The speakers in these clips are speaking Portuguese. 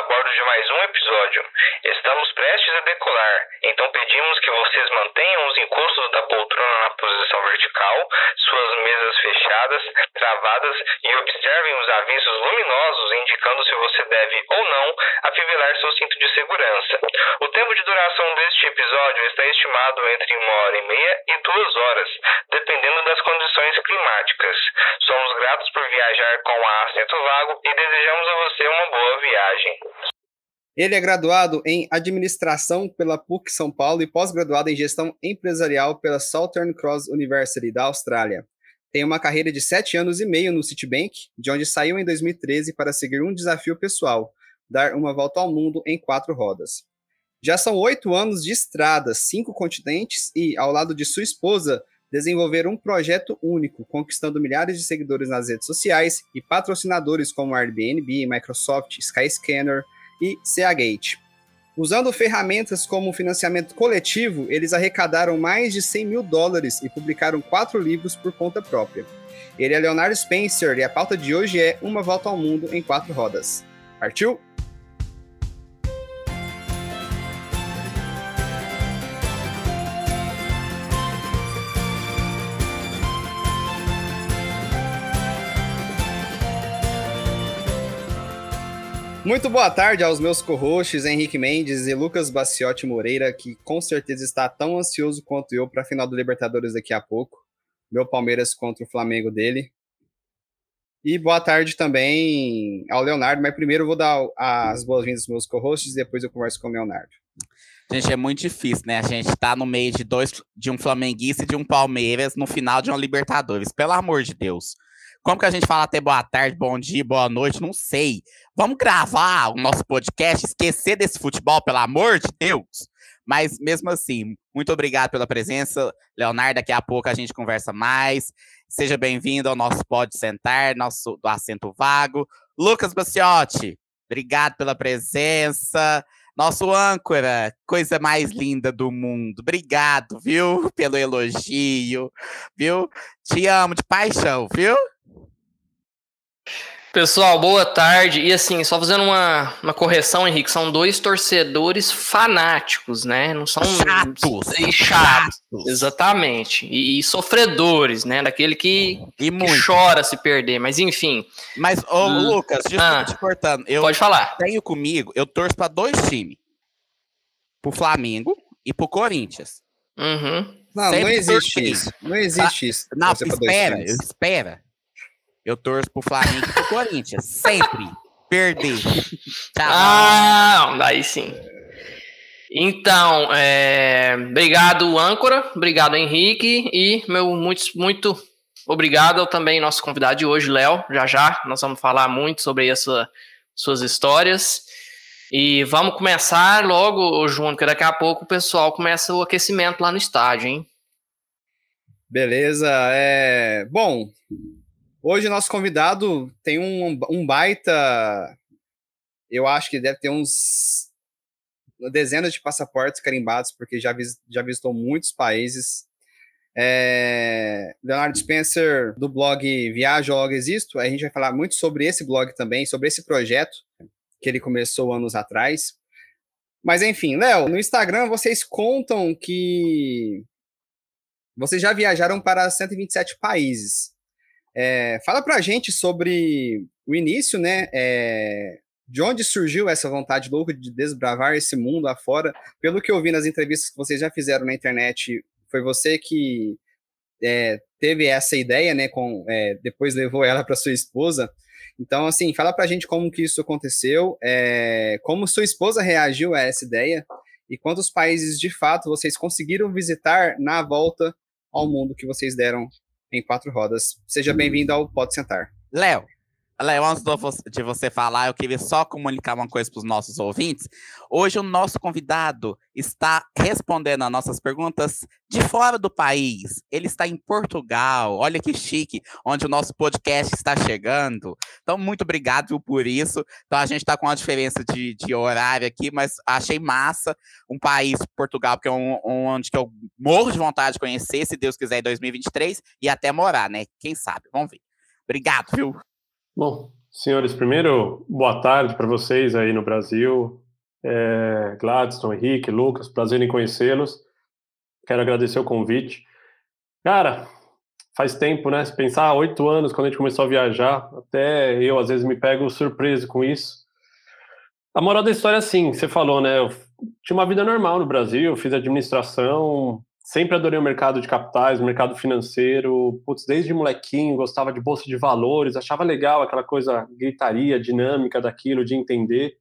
a bordo de mais um episódio. Estamos prestes a decolar, então pedimos que vocês mantenham os encostos da poltrona na posição vertical, suas mesas fechadas, travadas e observem os avisos luminosos indicando se você deve ou não afivelar seu cinto de segurança. O tempo de duração deste episódio está estimado entre uma hora e meia e duas horas, dependendo das condições climáticas. Gratos por viajar com a Assento Vago e desejamos a você uma boa viagem. Ele é graduado em Administração pela PUC São Paulo e pós-graduado em Gestão Empresarial pela Southern Cross University da Austrália. Tem uma carreira de sete anos e meio no Citibank, de onde saiu em 2013 para seguir um desafio pessoal, dar uma volta ao mundo em quatro rodas. Já são oito anos de estrada, cinco continentes e, ao lado de sua esposa, desenvolver um projeto único, conquistando milhares de seguidores nas redes sociais e patrocinadores como Airbnb, Microsoft, Skyscanner e Seagate. Usando ferramentas como financiamento coletivo, eles arrecadaram mais de 100 mil dólares e publicaram quatro livros por conta própria. Ele é Leonardo Spencer e a pauta de hoje é Uma Volta ao Mundo em Quatro Rodas. Partiu? Muito boa tarde aos meus co-hosts Henrique Mendes e Lucas Baciotti Moreira, que com certeza está tão ansioso quanto eu para a final do Libertadores daqui a pouco. Meu Palmeiras contra o Flamengo dele. E boa tarde também ao Leonardo, mas primeiro eu vou dar as boas-vindas aos meus co-hosts e depois eu converso com o Leonardo. Gente, é muito difícil, né? A gente tá no meio de dois, de um flamenguista e de um Palmeiras no final de uma Libertadores. Pelo amor de Deus. Como que a gente fala até boa tarde, bom dia, boa noite? Não sei. Vamos gravar o nosso podcast, esquecer desse futebol, pelo amor de Deus. Mas mesmo assim, muito obrigado pela presença. Leonardo, daqui a pouco a gente conversa mais. Seja bem-vindo ao nosso Pode Sentar, nosso do assento vago. Lucas Baciotti, obrigado pela presença. Nosso âncora, coisa mais linda do mundo. Obrigado, viu? Pelo elogio, viu? Te amo de paixão, viu? Pessoal, boa tarde. E assim, só fazendo uma, uma correção, Henrique, são dois torcedores fanáticos, né? Não são chatos. E chatos, exatamente. E, e, sofredores, né? Daquele que, que, chora se perder. Mas enfim. Mas, ô, Lucas, desculpa ah, te cortando. Eu pode falar. Tenho comigo, eu torço para dois times: pro Flamengo e pro Corinthians. Uhum. Não, Sempre não existe isso. Não existe isso. Não, espera, espera. Eu torço pro Flamengo e pro Corinthians. Sempre. Perder. Tá. Ah, daí sim. Então, é... obrigado, âncora. Obrigado, Henrique. E meu muito, muito obrigado também nosso convidado de hoje, Léo. Já já nós vamos falar muito sobre essa, suas histórias. E vamos começar logo, João, porque daqui a pouco o pessoal começa o aquecimento lá no estádio, hein? Beleza. É... Bom, Hoje nosso convidado tem um, um baita. Eu acho que deve ter uns dezenas de passaportes carimbados, porque já, vis, já visitou muitos países. É, Leonardo Spencer, do blog Viaja Logo Existo, a gente vai falar muito sobre esse blog também, sobre esse projeto que ele começou anos atrás. Mas enfim, Léo, no Instagram vocês contam que vocês já viajaram para 127 países. É, fala para a gente sobre o início, né? É, de onde surgiu essa vontade louca de desbravar esse mundo afora? Pelo que eu vi nas entrevistas que vocês já fizeram na internet, foi você que é, teve essa ideia, né? Com, é, depois levou ela para sua esposa. Então, assim, fala para a gente como que isso aconteceu, é, como sua esposa reagiu a essa ideia e quantos países de fato vocês conseguiram visitar na volta ao mundo que vocês deram em quatro rodas. Seja bem-vindo ao Pode Sentar. Léo, Léo, antes de você falar, eu queria só comunicar uma coisa para os nossos ouvintes. Hoje o nosso convidado está respondendo as nossas perguntas de fora do país. Ele está em Portugal. Olha que chique, onde o nosso podcast está chegando. Então, muito obrigado por isso. Então, a gente está com uma diferença de, de, horário aqui, mas achei massa um país, Portugal, porque é um, um, onde que eu morro de vontade de conhecer, se Deus quiser, em 2023, e até morar, né? Quem sabe? Vamos ver. Obrigado, viu? Bom, Senhores, primeiro, boa tarde para vocês aí no Brasil. É, Gladstone, Henrique, Lucas, prazer em conhecê-los. Quero agradecer o convite. Cara, faz tempo, né? Se pensar, oito anos, quando a gente começou a viajar, até eu às vezes me pego surpreso com isso. A moral da história é assim, você falou, né? Eu tinha uma vida normal no Brasil, fiz administração, sempre adorei o mercado de capitais, o mercado financeiro. Putz, desde molequinho gostava de bolsa de valores, achava legal aquela coisa gritaria, dinâmica daquilo, de entender.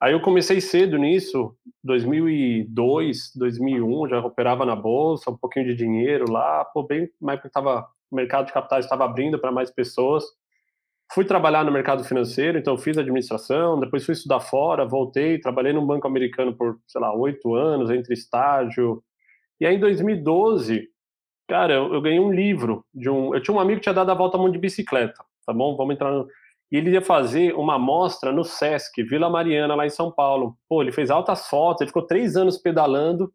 Aí eu comecei cedo nisso, 2002, 2001, já operava na bolsa, um pouquinho de dinheiro lá, pô, bem porque tava, o mercado de capitais estava abrindo para mais pessoas. Fui trabalhar no mercado financeiro, então fiz administração, depois fui estudar fora, voltei, trabalhei num banco americano por, sei lá, oito anos, entre estágio, e aí, em 2012, cara, eu, eu, ganhei um livro de um. Eu tinha um amigo que tinha dado a volta ao mundo de bicicleta, tá bom? Vamos entrar no. E ele ia fazer uma mostra no Sesc, Vila Mariana, lá em São Paulo. Pô, ele fez altas fotos, ele ficou três anos pedalando.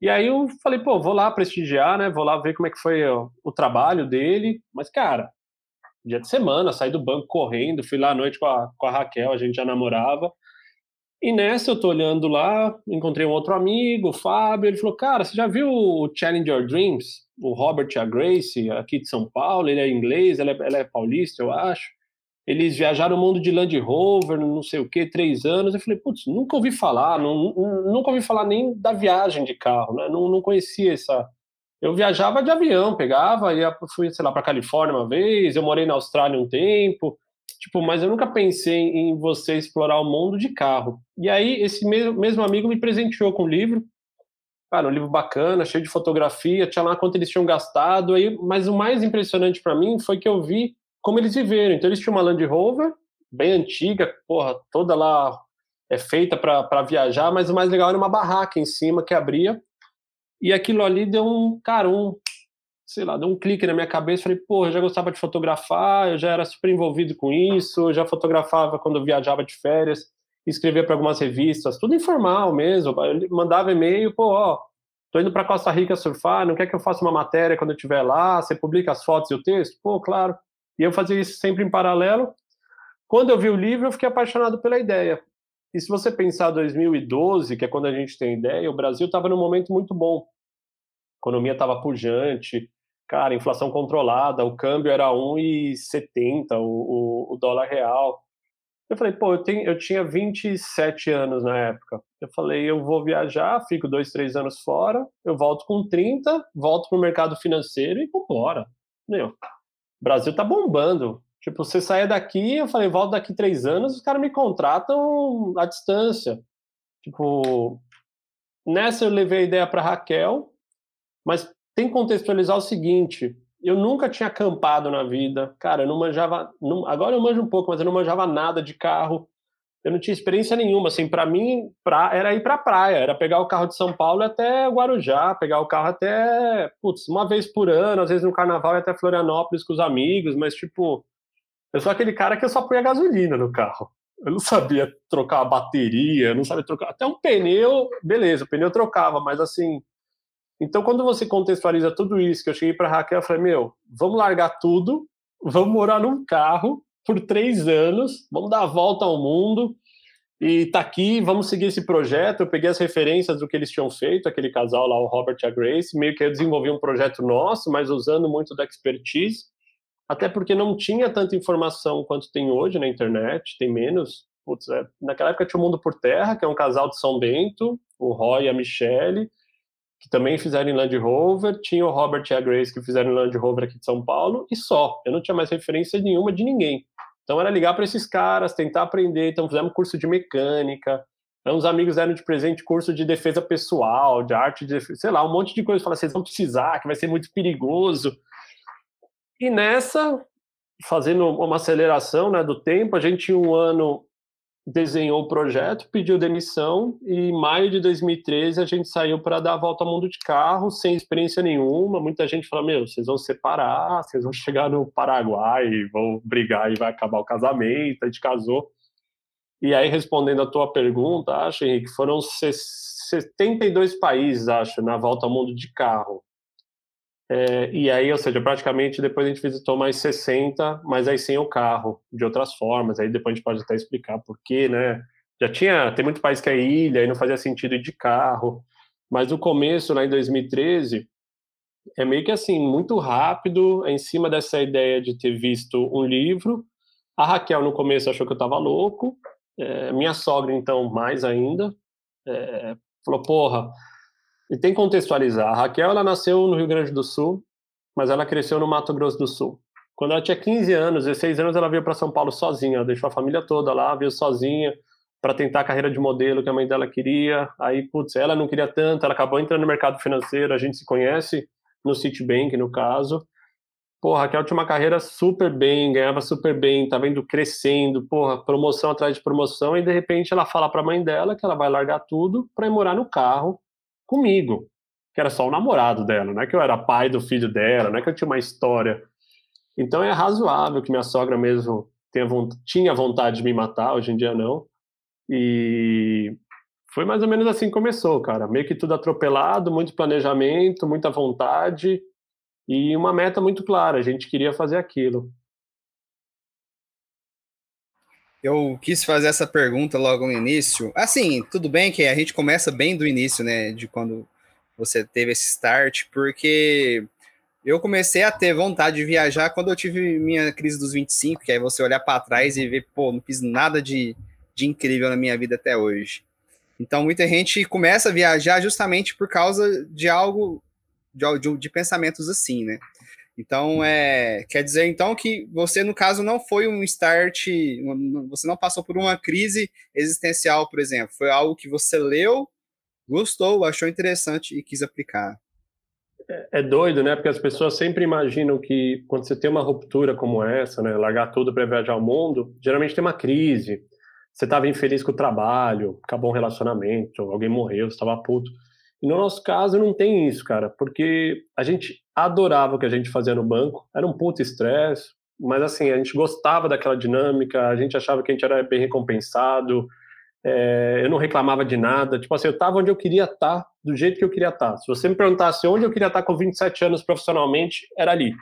E aí eu falei, pô, vou lá prestigiar, né? Vou lá ver como é que foi ó, o trabalho dele. Mas, cara, dia de semana, saí do banco correndo, fui lá à noite com a, com a Raquel, a gente já namorava. E nessa eu tô olhando lá, encontrei um outro amigo, o Fábio, ele falou, cara, você já viu o Challenge Your Dreams? O Robert e a Grace, aqui de São Paulo, ele é inglês, ela é, ela é paulista, eu acho. Eles viajaram o mundo de Land Rover, não sei o que, três anos. Eu falei, putz, nunca ouvi falar, não, nunca ouvi falar nem da viagem de carro, né? Não, não conhecia essa. Eu viajava de avião, pegava, ia, fui, sei lá, para Califórnia uma vez, eu morei na Austrália um tempo, Tipo, mas eu nunca pensei em você explorar o mundo de carro. E aí, esse mesmo, amigo me presenteou com um livro. Cara, um livro bacana, cheio de fotografia, tinha lá quanto eles tinham gastado. Aí, mas o mais impressionante para mim foi que eu vi como eles viveram. Então, eles tinham uma Land Rover, bem antiga, porra, toda lá é feita para viajar, mas o mais legal era uma barraca em cima que abria. E aquilo ali deu um, cara, um, sei lá, deu um clique na minha cabeça, falei, pô, eu já gostava de fotografar, eu já era super envolvido com isso, eu já fotografava quando eu viajava de férias, escrevia para algumas revistas, tudo informal mesmo, eu mandava e-mail, pô, ó, tô indo para Costa Rica surfar, não quer que eu faça uma matéria quando eu estiver lá, você publica as fotos e o texto? Pô, claro. E eu fazia isso sempre em paralelo. Quando eu vi o livro, eu fiquei apaixonado pela ideia. E se você pensar 2012, que é quando a gente tem ideia, o Brasil estava num momento muito bom. A economia estava pujante, cara, inflação controlada, o câmbio era 1,70, o, o, o dólar real. Eu falei, pô, eu, tenho, eu tinha 27 anos na época. Eu falei, eu vou viajar, fico dois, três anos fora, eu volto com 30, volto pro mercado financeiro e vambora. Meu, o Brasil tá bombando. Tipo, você saia daqui, eu falei, volto daqui três anos, os caras me contratam à distância. Tipo, nessa eu levei a ideia para Raquel, mas tem que contextualizar o seguinte: eu nunca tinha acampado na vida, cara, eu não manjava. Não, agora eu manjo um pouco, mas eu não manjava nada de carro. Eu não tinha experiência nenhuma. Assim, para mim, pra, era ir para a praia, era pegar o carro de São Paulo até Guarujá, pegar o carro até, putz, uma vez por ano, às vezes no carnaval e até Florianópolis com os amigos, mas tipo, eu sou aquele cara que eu só punha gasolina no carro. Eu não sabia trocar a bateria, não sabia trocar. Até um pneu, beleza, o pneu eu trocava, mas assim, então, quando você contextualiza tudo isso, que eu cheguei para Raquel, eu falei: meu, vamos largar tudo, vamos morar num carro por três anos, vamos dar a volta ao mundo e tá aqui, vamos seguir esse projeto. Eu peguei as referências do que eles tinham feito, aquele casal lá, o Robert e a Grace, meio que eu desenvolvi um projeto nosso, mas usando muito da expertise, até porque não tinha tanta informação quanto tem hoje na internet, tem menos. Putz, é, naquela época tinha o Mundo por Terra, que é um casal de São Bento, o Roy e a Michelle, que também fizeram em Land Rover, tinha o Robert e a Grace que fizeram em Land Rover aqui de São Paulo, e só. Eu não tinha mais referência nenhuma de ninguém. Então era ligar para esses caras, tentar aprender. Então fizemos curso de mecânica. Então, uns amigos deram de presente curso de defesa pessoal, de arte de defesa, sei lá, um monte de coisa. Fala, vocês vão precisar, que vai ser muito perigoso. E nessa, fazendo uma aceleração né, do tempo, a gente tinha um ano desenhou o projeto, pediu demissão e em maio de 2013 a gente saiu para dar a volta ao mundo de carro, sem experiência nenhuma. Muita gente fala: Meu, vocês vão separar, vocês vão chegar no Paraguai, vão brigar e vai acabar o casamento. A gente casou. E aí, respondendo a tua pergunta, acho, Henrique, foram 72 países, acho, na volta ao mundo de carro. É, e aí, ou seja, praticamente depois a gente visitou mais 60, mas aí sem o carro, de outras formas. Aí depois a gente pode até explicar por quê, né? Já tinha, tem muito país que é ilha e não fazia sentido ir de carro. Mas o começo, lá em 2013, é meio que assim, muito rápido, em cima dessa ideia de ter visto um livro. A Raquel, no começo, achou que eu estava louco. É, minha sogra, então, mais ainda. É, falou, porra, e tem que contextualizar. A Raquel, ela nasceu no Rio Grande do Sul, mas ela cresceu no Mato Grosso do Sul. Quando ela tinha 15 anos, 16 anos, ela veio para São Paulo sozinha. Ela deixou a família toda lá, veio sozinha para tentar a carreira de modelo que a mãe dela queria. Aí, putz, ela não queria tanto, ela acabou entrando no mercado financeiro, a gente se conhece no Citibank, no caso. Porra, Raquel tinha uma carreira super bem, ganhava super bem, estava indo crescendo, porra, promoção atrás de promoção, e de repente ela fala para a mãe dela que ela vai largar tudo para ir morar no carro comigo, que era só o namorado dela, não é que eu era pai do filho dela, não é que eu tinha uma história. Então é razoável que minha sogra mesmo tenha, tinha vontade de me matar, hoje em dia não. E foi mais ou menos assim que começou, cara. Meio que tudo atropelado, muito planejamento, muita vontade e uma meta muito clara. A gente queria fazer aquilo. Eu quis fazer essa pergunta logo no início. Assim, tudo bem que a gente começa bem do início, né? De quando você teve esse start, porque eu comecei a ter vontade de viajar quando eu tive minha crise dos 25, que aí você olhar para trás e ver, pô, não fiz nada de, de incrível na minha vida até hoje. Então, muita gente começa a viajar justamente por causa de algo, de, de, de pensamentos assim, né? Então, é, quer dizer então que você, no caso, não foi um start, você não passou por uma crise existencial, por exemplo. Foi algo que você leu, gostou, achou interessante e quis aplicar. É, é doido, né? Porque as pessoas sempre imaginam que quando você tem uma ruptura como essa, né, largar tudo para viajar ao mundo, geralmente tem uma crise. Você estava infeliz com o trabalho, acabou um relacionamento, alguém morreu, estava puto. E no nosso caso não tem isso, cara, porque a gente adorava o que a gente fazia no banco, era um puto estresse, mas assim, a gente gostava daquela dinâmica, a gente achava que a gente era bem recompensado, é, eu não reclamava de nada, tipo assim, eu estava onde eu queria estar, tá, do jeito que eu queria estar. Tá. Se você me perguntasse onde eu queria estar tá com 27 anos profissionalmente, era ali.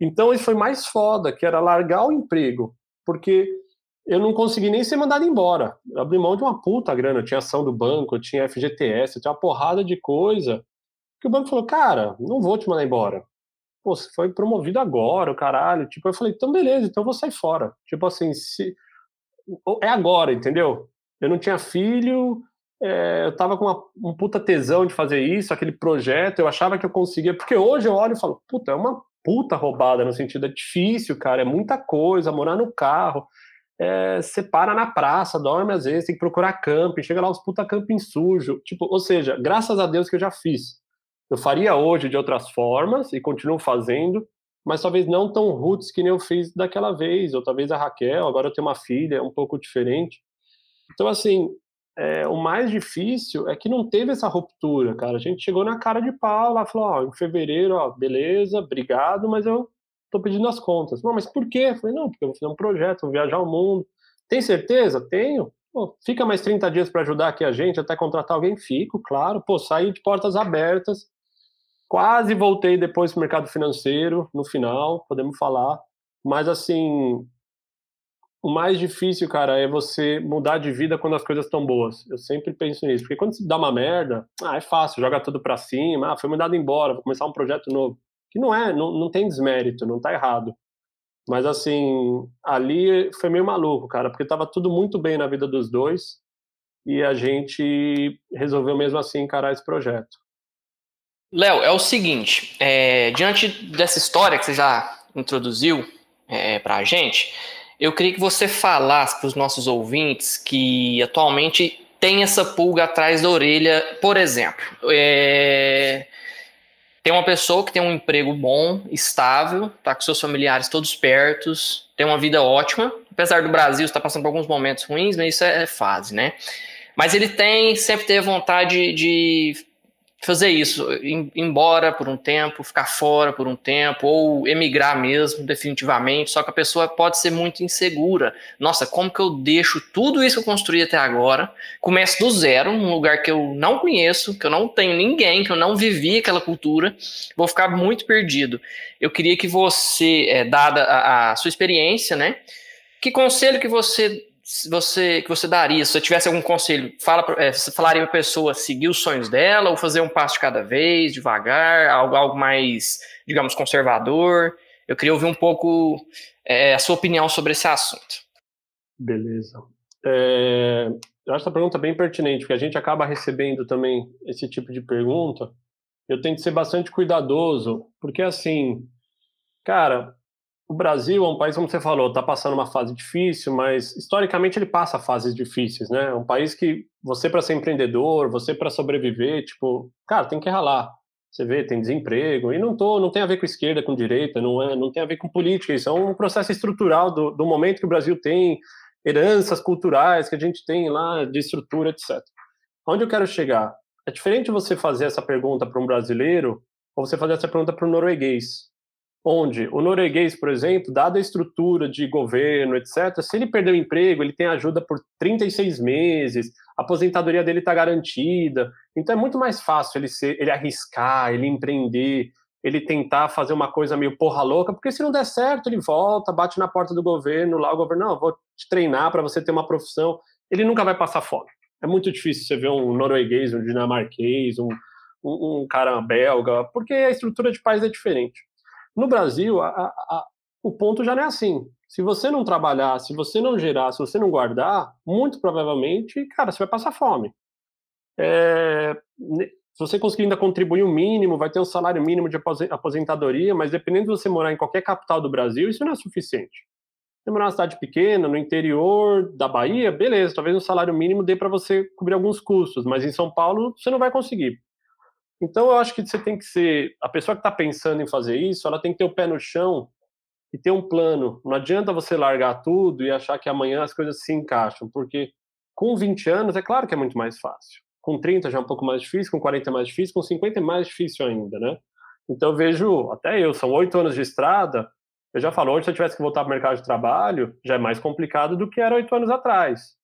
Então isso foi mais foda, que era largar o emprego, porque eu não consegui nem ser mandado embora. Eu abri mão de uma puta grana. Eu tinha ação do banco, eu tinha FGTS, eu tinha uma porrada de coisa. Que o banco falou, cara, não vou te mandar embora. Pô, você foi promovido agora, o caralho. Tipo, eu falei, então beleza, então eu vou sair fora. Tipo assim, se... é agora, entendeu? Eu não tinha filho, é, eu tava com uma, um puta tesão de fazer isso, aquele projeto, eu achava que eu conseguia, porque hoje eu olho e falo, puta, é uma puta roubada, no sentido, é difícil, cara, é muita coisa, morar no carro, é, você para na praça, dorme às vezes, tem que procurar camping, chega lá os puta camping sujo. Tipo, ou seja, graças a Deus que eu já fiz. Eu faria hoje de outras formas e continuo fazendo, mas talvez não tão roots que nem eu fiz daquela vez, ou talvez a Raquel, agora eu tenho uma filha, é um pouco diferente. Então, assim, é, o mais difícil é que não teve essa ruptura, cara. A gente chegou na cara de pau lá, falou, ó, em fevereiro, ó, beleza, obrigado, mas eu estou pedindo as contas. Não, mas por quê? Falei, não, porque eu vou fazer um projeto, vou viajar o mundo. Tem certeza? Tenho. Pô, fica mais 30 dias para ajudar aqui a gente, até contratar alguém? Fico, claro. Pô, saí de portas abertas. Quase voltei depois para o mercado financeiro, no final, podemos falar. Mas, assim, o mais difícil, cara, é você mudar de vida quando as coisas estão boas. Eu sempre penso nisso. Porque quando se dá uma merda, ah, é fácil, joga tudo para cima, ah, foi mandado embora, vou começar um projeto novo que não é, não, não tem desmérito, não tá errado. Mas assim, ali foi meio maluco, cara, porque tava tudo muito bem na vida dos dois e a gente resolveu mesmo assim encarar esse projeto. Léo, é o seguinte, é, diante dessa história que você já introduziu é, para a gente, eu queria que você falasse para os nossos ouvintes que atualmente tem essa pulga atrás da orelha, por exemplo. É, tem uma pessoa que tem um emprego bom, estável, tá com seus familiares todos pertos, tem uma vida ótima, apesar do Brasil estar passando por alguns momentos ruins, mas isso é, é fase, né? Mas ele tem, sempre teve vontade de fazer isso, ir embora por um tempo, ficar fora por um tempo, ou emigrar mesmo, definitivamente. Só que a pessoa pode ser muito insegura. Nossa, como que eu deixo tudo isso que eu construí até agora, começo do zero, num lugar que eu não conheço, que eu não tenho ninguém, que eu não vivi aquela cultura, vou ficar muito perdido. Eu queria que você, é, dada a, a sua experiência, né, que conselho que você você que você daria? Se você tivesse algum conselho, fala, é, você falaria para a pessoa seguir os sonhos dela ou fazer um passo de cada vez, devagar, algo, algo mais, digamos, conservador? Eu queria ouvir um pouco é, a sua opinião sobre esse assunto. Beleza. É, eu acho essa pergunta bem pertinente, porque a gente acaba recebendo também esse tipo de pergunta. Eu tenho que ser bastante cuidadoso, porque assim, cara, o Brasil é um país, como você falou, está passando uma fase difícil, mas historicamente ele passa fases difíceis, né? É um país que você para ser empreendedor, você para sobreviver, tipo, cara, tem que ralar. Você vê, tem desemprego e não tô, não tem a ver com esquerda, com direita, não é, não tem a ver com política. Isso é um processo estrutural do, do momento que o Brasil tem, heranças culturais que a gente tem lá de estrutura, etc. Onde eu quero chegar? É diferente você fazer essa pergunta para um brasileiro ou você fazer essa pergunta para um norueguês onde o norueguês, por exemplo, dada a estrutura de governo, etc., se ele perder o emprego, ele tem ajuda por 36 meses, a aposentadoria dele está garantida. Então é muito mais fácil ele, ser, ele arriscar, ele empreender, ele tentar fazer uma coisa meio porra louca, porque se não der certo, ele volta, bate na porta do governo, lá o governo, não, vou te treinar para você ter uma profissão. Ele nunca vai passar fome. É muito difícil você ver um norueguês, um dinamarquês, um, um, um cara belga, porque a estrutura de país é diferente. No Brasil, a, a, o ponto já não é assim. Se você não trabalhar, se você não gerar, se você não guardar, muito provavelmente, cara, você vai passar fome. É, se você conseguir ainda contribuir o um mínimo, vai ter um salário mínimo de aposentadoria, mas dependendo de você morar em qualquer capital do Brasil, isso não é suficiente. Se morar numa cidade pequena, no interior da Bahia, beleza, talvez um salário mínimo dê para você cobrir alguns custos, mas em São Paulo você não vai conseguir. Então, eu acho que você tem que ser. A pessoa que está pensando em fazer isso, ela tem que ter o pé no chão e ter um plano. Não adianta você largar tudo e achar que amanhã as coisas se encaixam, porque com 20 anos é claro que é muito mais fácil. Com 30 já é um pouco mais difícil, com 40 é mais difícil, com 50 é mais difícil ainda, né? Então, eu vejo, até eu, são oito anos de estrada, eu já falo, hoje se eu tivesse que voltar para o mercado de trabalho, já é mais complicado do que era oito anos atrás.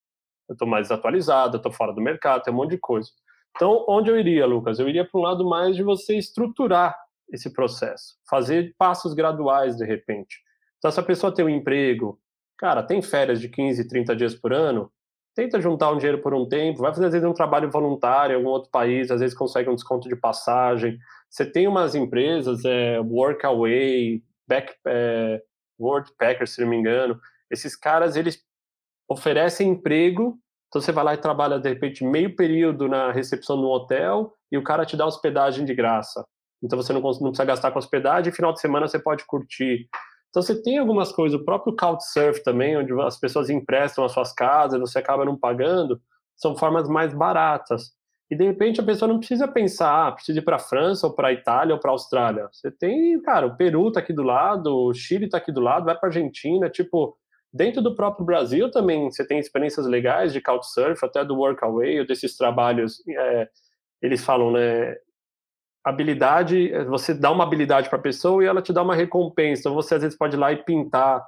Eu estou mais atualizado, estou fora do mercado, tem um monte de coisa. Então, onde eu iria, Lucas? Eu iria para um lado mais de você estruturar esse processo, fazer passos graduais de repente. Então, se a pessoa tem um emprego, cara, tem férias de 15, 30 dias por ano, tenta juntar um dinheiro por um tempo, vai fazer às vezes um trabalho voluntário em algum outro país, às vezes consegue um desconto de passagem. Você tem umas empresas, é, Workaway, Back, é, Worldpacker, se não me engano, esses caras, eles oferecem emprego então você vai lá e trabalha de repente meio período na recepção de um hotel e o cara te dá hospedagem de graça. Então você não, não precisa gastar com hospedagem, e final de semana você pode curtir. Então você tem algumas coisas, o próprio Couchsurf também, onde as pessoas emprestam as suas casas, você acaba não pagando, são formas mais baratas. E de repente a pessoa não precisa pensar, ah, precisa ir para a França ou para a Itália ou para a Austrália. Você tem, cara, o Peru está aqui do lado, o Chile está aqui do lado, vai para a Argentina, tipo, Dentro do próprio Brasil também você tem experiências legais de Couchsurf, até do Workaway, desses trabalhos, é, eles falam, né, habilidade, você dá uma habilidade para a pessoa e ela te dá uma recompensa. Então você às vezes pode ir lá e pintar,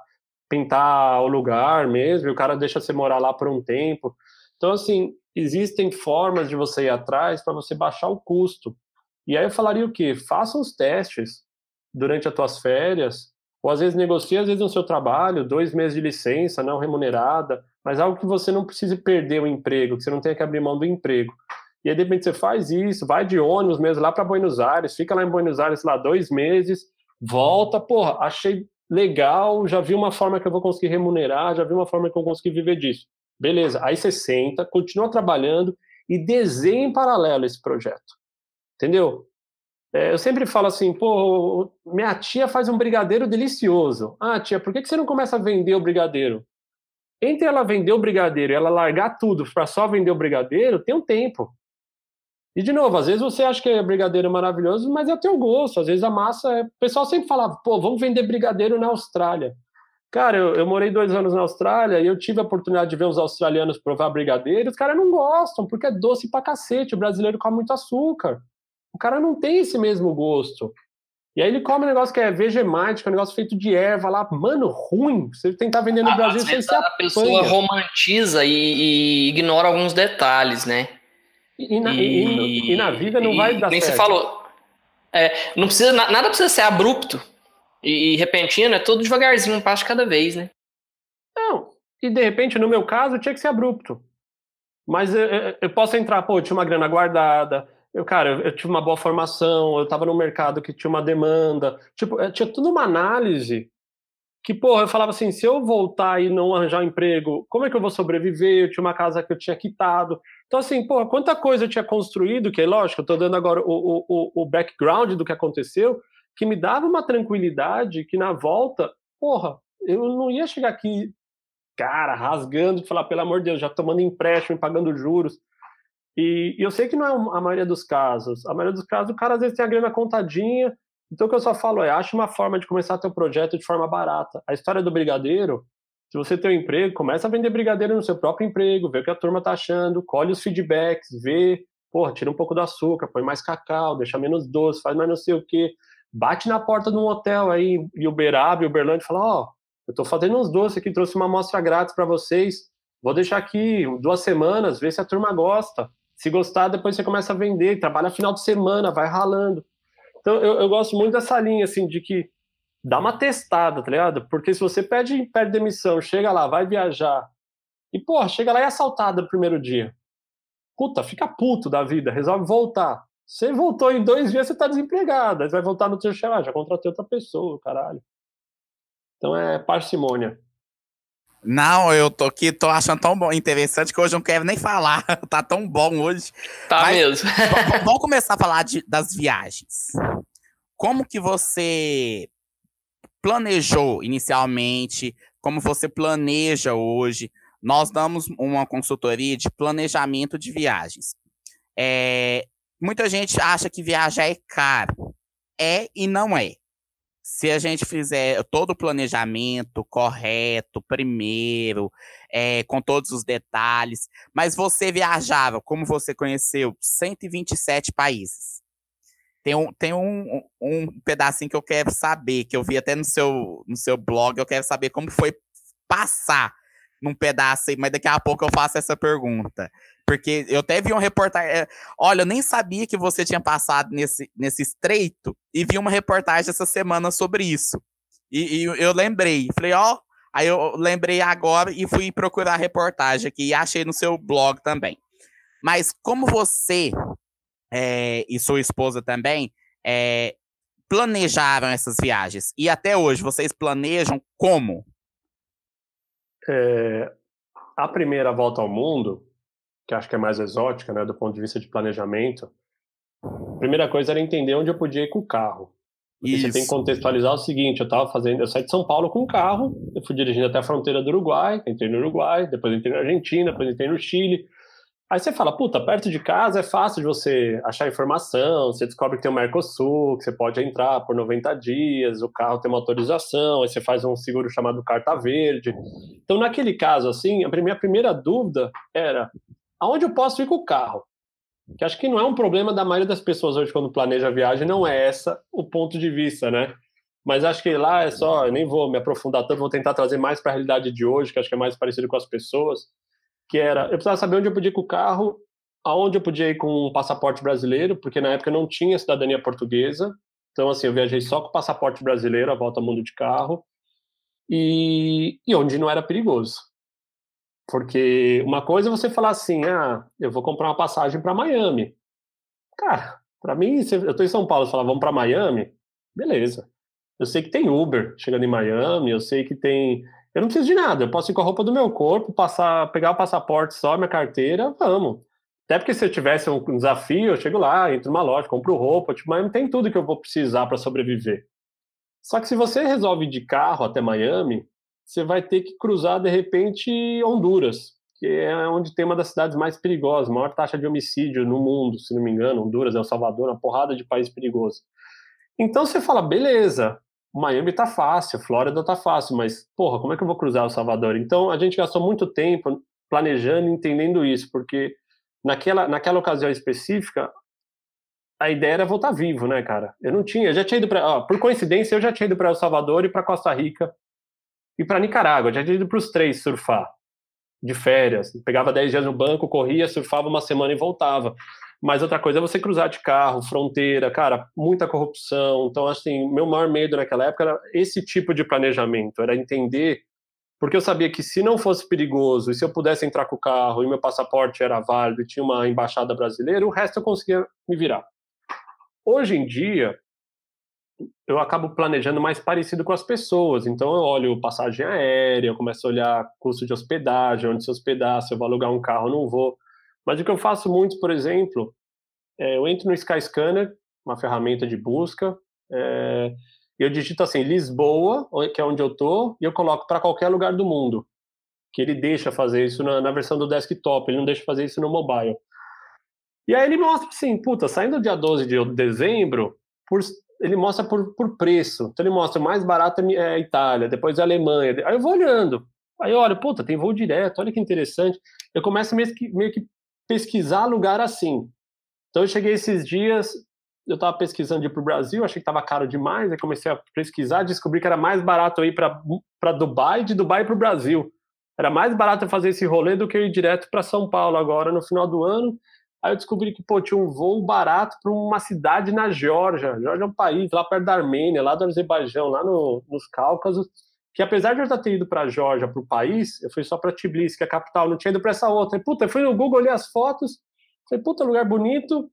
pintar o lugar mesmo, e o cara deixa você morar lá por um tempo. Então assim, existem formas de você ir atrás para você baixar o custo. E aí eu falaria o quê? Faça os testes durante as tuas férias, ou às vezes negocia, às vezes no seu trabalho, dois meses de licença não remunerada, mas algo que você não precise perder o emprego, que você não tenha que abrir mão do emprego. E aí, de repente, você faz isso, vai de ônibus mesmo lá para Buenos Aires, fica lá em Buenos Aires lá dois meses, volta, porra, achei legal, já vi uma forma que eu vou conseguir remunerar, já vi uma forma que eu vou conseguir viver disso. Beleza, aí você senta, continua trabalhando e desenha em paralelo esse projeto. Entendeu? É, eu sempre falo assim, pô, minha tia faz um brigadeiro delicioso. Ah, tia, por que, que você não começa a vender o brigadeiro? Entre ela vender o brigadeiro e ela largar tudo para só vender o brigadeiro, tem um tempo. E, de novo, às vezes você acha que o brigadeiro é maravilhoso, mas é o teu gosto. Às vezes a massa... É... O pessoal sempre falava, pô, vamos vender brigadeiro na Austrália. Cara, eu, eu, morei dois anos na Austrália e eu tive a oportunidade de ver os australianos provar brigadeiro. Os caras não gostam, porque é doce pra cacete. O brasileiro come muito açúcar. O cara não tem esse mesmo gosto. E aí ele come um negócio que é Vegemite, que é um negócio feito de erva lá, mano, ruim. Você tentar vender no ah, Brasil, você se A pessoa romantiza e, e, ignora alguns detalhes, né? E, na, e, e na, vida não vai dar nem certo. você falou, é, não precisa, nada precisa ser abrupto e, repentino, é tudo devagarzinho, um passo cada vez, né? Não, e de repente, no meu caso, tinha que ser abrupto. Mas eu, eu posso entrar, pô, eu tinha uma grana guardada, eu, cara, eu, tive uma boa formação, eu estava no mercado que tinha uma demanda, tipo, tinha tudo uma análise que, porra, eu falava assim, se eu voltar e não arranjar um emprego, como é que eu vou sobreviver? Eu tinha uma casa que eu tinha quitado. Então, assim, porra, quanta coisa eu tinha construído, que, lógico, eu tô dando agora o, o, o background do que aconteceu, que me dava uma tranquilidade que na volta, porra, eu não ia chegar aqui, cara, rasgando, falar, pelo amor de Deus, já tomando empréstimo, pagando juros. E, eu sei que não é a maioria dos casos. A maioria dos casos, o cara às vezes tem a grana contadinha. Então o que eu só falo é, acha uma forma de começar teu projeto de forma barata. A história do brigadeiro, se você tem um emprego, começa a vender brigadeiro no seu próprio emprego, vê o que a turma tá achando, colhe os feedbacks, vê, porra, tira um pouco do açúcar, põe mais cacau, deixa menos doce, faz mais não sei o quê. Bate na porta de um hotel aí em Uberaba, Uberlândia, e fala, ó, oh, eu tô fazendo uns doces aqui, trouxe uma amostra grátis para vocês, vou deixar aqui duas semanas, ver se a turma gosta. Se gostar, depois você começa a vender, trabalha final de semana, vai ralando. Então, eu, eu gosto muito dessa linha, assim, de que dá uma testada, tá ligado? Porque se você pede, pede demissão, chega lá, vai viajar, e, porra, chega lá e é assaltada no primeiro dia. Puta, fica puto da vida, resolve voltar. Você voltou em dois dias, você tá desempregado. Aí vai voltar no terceiro, ah, já contratei outra pessoa, caralho. Então é parcimônia. Não, eu tô aqui, tô achando tão bom, interessante que hoje eu não quero nem falar. tá tão bom hoje. Tá Mas, mesmo. vamos começar a falar de, das viagens. Como que você planejou inicialmente? Como você planeja hoje? Nós damos uma consultoria de planejamento de viagens. É, muita gente acha que viajar é caro. É e não é se a gente fizer todo o planejamento correto, primeiro, é, com todos os detalhes, mas você viajava, como você conheceu, 127 países. Tem um, tem um, um pedacinho que eu quero saber, que eu vi até no seu, no seu blog, eu quero saber como foi passar num pedaço aí, mas daqui a pouco eu faço essa pergunta. Porque eu até vi uma reportagem. É, olha, eu nem sabia que você tinha passado nesse, nesse estreito e vi uma reportagem essa semana sobre isso. E, e eu lembrei, falei, ó. Aí eu lembrei agora e fui procurar a reportagem aqui e achei no seu blog também. Mas como você é, e sua esposa também é, planejaram essas viagens? E até hoje, vocês planejam como? É, a primeira volta ao mundo, que acho que é mais exótica, né, do ponto de vista de planejamento, a primeira coisa era entender onde eu podia ir com o carro. Porque Isso. você tem que contextualizar o seguinte, eu estava fazendo, eu saí de São Paulo com o carro, eu fui dirigindo até a fronteira do Uruguai, entrei no Uruguai, depois entrei na Argentina, depois entrei no Chile, Aí você fala, puta, perto de casa é fácil de você achar informação, você descobre que tem o Mercosul, que você pode entrar por 90 dias, o carro tem uma autorização, aí você faz um seguro chamado carta verde. Então, naquele caso, assim, a minha primeira dúvida era, aonde eu posso ir com o carro? Que acho que não é um problema da maioria das pessoas hoje quando planeja a viagem, não é essa o ponto de vista, né? Mas acho que lá é só, nem vou me aprofundar tanto, vou tentar trazer mais para a realidade de hoje, que acho que é mais parecido com as pessoas que era, eu precisava saber onde eu podia ir com o carro, aonde eu podia ir com um passaporte brasileiro, porque na época eu não tinha cidadania portuguesa, então assim, eu viajei só com passaporte brasileiro, a volta ao mundo de carro, e, e onde não era perigoso. Porque uma coisa é você falar assim, ah, eu vou comprar uma passagem para Miami. Cara, para mim, eu estou em São Paulo, falar vamos para Miami, beleza. Eu sei que tem Uber chegando em Miami, eu sei que tem eu não preciso de nada, eu posso ir com a roupa do meu corpo, passar, pegar o passaporte só, minha carteira, vamos. Até porque se eu tivesse um desafio, eu chego lá, entro numa loja, compro roupa, tipo, não tem tudo que eu vou precisar para sobreviver. Só que se você resolve de carro até Miami, você vai ter que cruzar de repente Honduras, que é onde tem uma das cidades mais perigosas, maior taxa de homicídio no mundo, se não me engano, Honduras, El Salvador, uma porrada de país perigoso. Então você fala, beleza, Miami tá fácil, Flórida tá fácil, mas, porra, como é que eu vou cruzar o Salvador? Então, a gente gastou muito tempo planejando, entendendo isso, porque naquela, naquela ocasião específica, a ideia era voltar vivo, né, cara? Eu não tinha, eu já tinha ido para, por coincidência, eu já tinha ido para El Salvador e para Costa Rica e para Nicarágua, já tinha ido para os três surfar de férias, pegava 10 dias no banco, corria, surfava uma semana e voltava. Mas outra coisa é você cruzar de carro, fronteira, cara, muita corrupção. Então, assim, meu maior medo naquela época era esse tipo de planejamento, era entender, porque eu sabia que se não fosse perigoso e se eu pudesse entrar com o carro e meu passaporte era válido e tinha uma embaixada brasileira, o resto eu conseguia me virar. Hoje em dia, eu acabo planejando mais parecido com as pessoas. Então eu olho passagem aérea, eu começo a olhar custo de hospedagem, onde se hospedar, se eu vou alugar um carro, não vou. Mas o que eu faço muito, por exemplo, é, eu entro no Skyscanner, uma ferramenta de busca, é, eu digito assim, Lisboa, que é onde eu tô, e eu coloco para qualquer lugar do mundo. Que ele deixa fazer isso na, na, versão do desktop, ele não deixa fazer isso no mobile. E aí ele mostra assim, puta, saindo dia 12 de dezembro, por, ele mostra por, por preço. Então ele mostra mais barato é a Itália, depois a Alemanha. Aí eu vou olhando. Aí eu olho, puta, tem voo direto, olha que interessante. Eu começo meio que, meio que pesquisar lugar assim. Então eu cheguei esses dias, eu estava pesquisando ir para o Brasil, achei que estava caro demais, aí comecei a pesquisar, descobri que era mais barato ir para Dubai, de Dubai para o Brasil. Era mais barato fazer esse rolê do que ir direto para São Paulo agora no final do ano. Aí eu descobri que pô, tinha um voo barato para uma cidade na Geórgia. Geórgia é um país lá perto da Armênia, lá do Azerbaijão, lá no, nos Cáucasos que apesar de eu já ter ido para a Georgia, para o país, eu fui só para Tbilisi, que é a capital, não tinha ido para essa outra. E, puta, eu fui no Google, olhei as fotos, falei, puta, lugar bonito,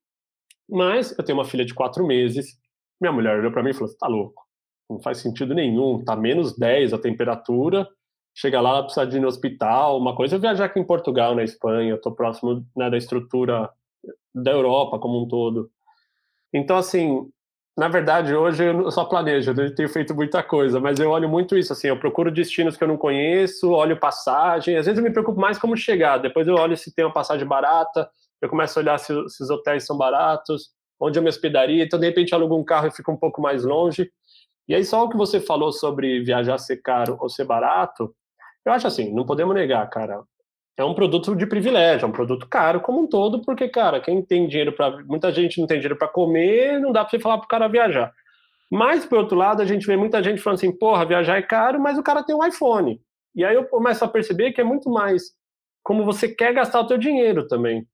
mas eu tenho uma filha de quatro meses. Minha mulher olhou para mim e falou: tá louco, não faz sentido nenhum, tá menos 10 a temperatura, chega lá, ela precisa de ir no hospital. Uma coisa é viajar aqui em Portugal, na Espanha, eu tô próximo né, da estrutura da Europa como um todo. Então, assim, na verdade, hoje eu só planejo, eu tenho feito muita coisa, mas eu olho muito isso, assim, eu procuro destinos que eu não conheço, olho passagem, às vezes eu me preocupo mais como chegar, depois eu olho se tem uma passagem barata, eu começo a olhar se, se os hotéis são baratos, onde eu me hospedaria, então de repente alugo um carro e fico um pouco mais longe, e aí só o que você falou sobre viajar ser caro ou ser barato, eu acho assim, não podemos negar, cara, é um produto de privilégio, é um produto caro como um todo, porque, cara, quem tem dinheiro para. Muita gente não tem dinheiro para comer, não dá para você falar para o cara viajar. Mas, por outro lado, a gente vê muita gente falando assim: porra, viajar é caro, mas o cara tem um iPhone. E aí eu começo a perceber que é muito mais como você quer gastar o teu dinheiro também.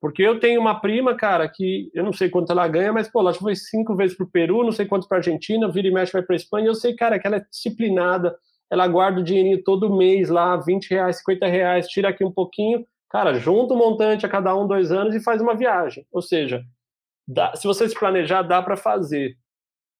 Porque eu tenho uma prima, cara, que eu não sei quanto ela ganha, mas, pô, ela já foi cinco vezes para o Peru, não sei quanto para Argentina, vira e mexe vai para Espanha. Eu sei, cara, que ela é disciplinada, ela guarda o dinheirinho todo mês lá, 20 reais, 50 reais, tira aqui um pouquinho, cara, junta o um montante a cada um, dois anos e faz uma viagem. Ou seja, dá, se você se planejar, dá para fazer.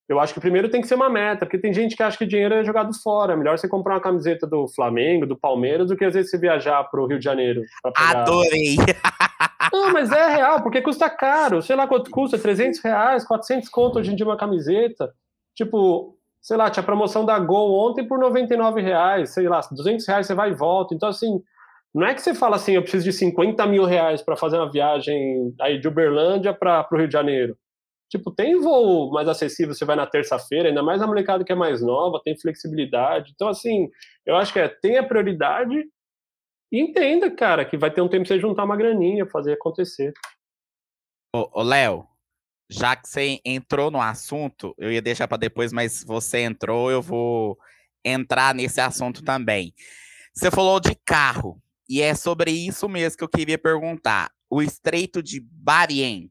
Eu acho que primeiro tem que ser uma meta, porque tem gente que acha que dinheiro é jogado fora. É melhor você comprar uma camiseta do Flamengo, do Palmeiras, do que às vezes você viajar para o Rio de Janeiro. Pegar... Adorei! Não, mas é real, porque custa caro. Sei lá quanto custa, 300 reais, 400 conto hoje em dia uma camiseta. Tipo, sei lá, tinha promoção da Gol ontem por 99 reais, sei lá, 200 reais você vai e volta. Então, assim, não é que você fala assim, eu preciso de 50 mil reais para fazer uma viagem aí de Uberlândia para o Rio de Janeiro. Tipo, tem voo mais acessível, você vai na terça-feira, ainda mais a molecada que é mais nova, tem flexibilidade. Então, assim, eu acho que é, tenha prioridade e entenda, cara, que vai ter um tempo pra você juntar uma graninha, fazer acontecer. Ô, Léo, já que você entrou no assunto, eu ia deixar para depois, mas você entrou, eu vou entrar nesse assunto também. Você falou de carro, e é sobre isso mesmo que eu queria perguntar. O Estreito de Barien,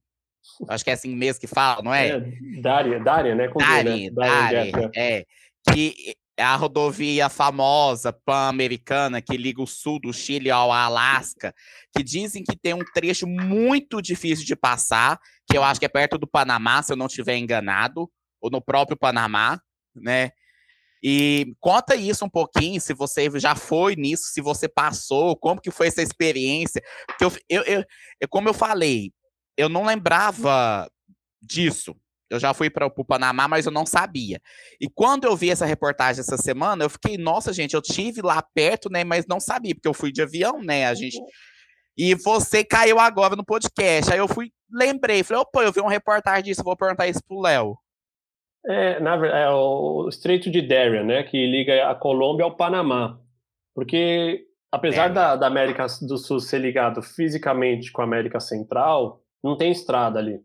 acho que é assim mesmo que fala, não é? é Dária, Dária, né? Com Dária, Dária, é. Que é a rodovia famosa pan-americana que liga o sul do Chile ao Alasca, que dizem que tem um trecho muito difícil de passar, que eu acho que é perto do Panamá, se eu não estiver enganado, ou no próprio Panamá, né? E conta isso um pouquinho, se você já foi nisso, se você passou, como que foi essa experiência. Porque eu, eu, eu como eu falei, eu não lembrava disso. Eu já fui para o Panamá, mas eu não sabia. E quando eu vi essa reportagem essa semana, eu fiquei, nossa, gente, eu tive lá perto, né, mas não sabia, porque eu fui de avião, né, a gente... E você caiu agora no podcast. Aí eu fui, lembrei, falei, opa, eu vi uma reportagem disso, vou perguntar isso pro Léo. É, na verdade, é o Estreito de Darien, né, que liga a Colômbia ao Panamá. Porque, apesar é. da, da América do Sul ser ligado fisicamente com a América Central, não tem estrada ali.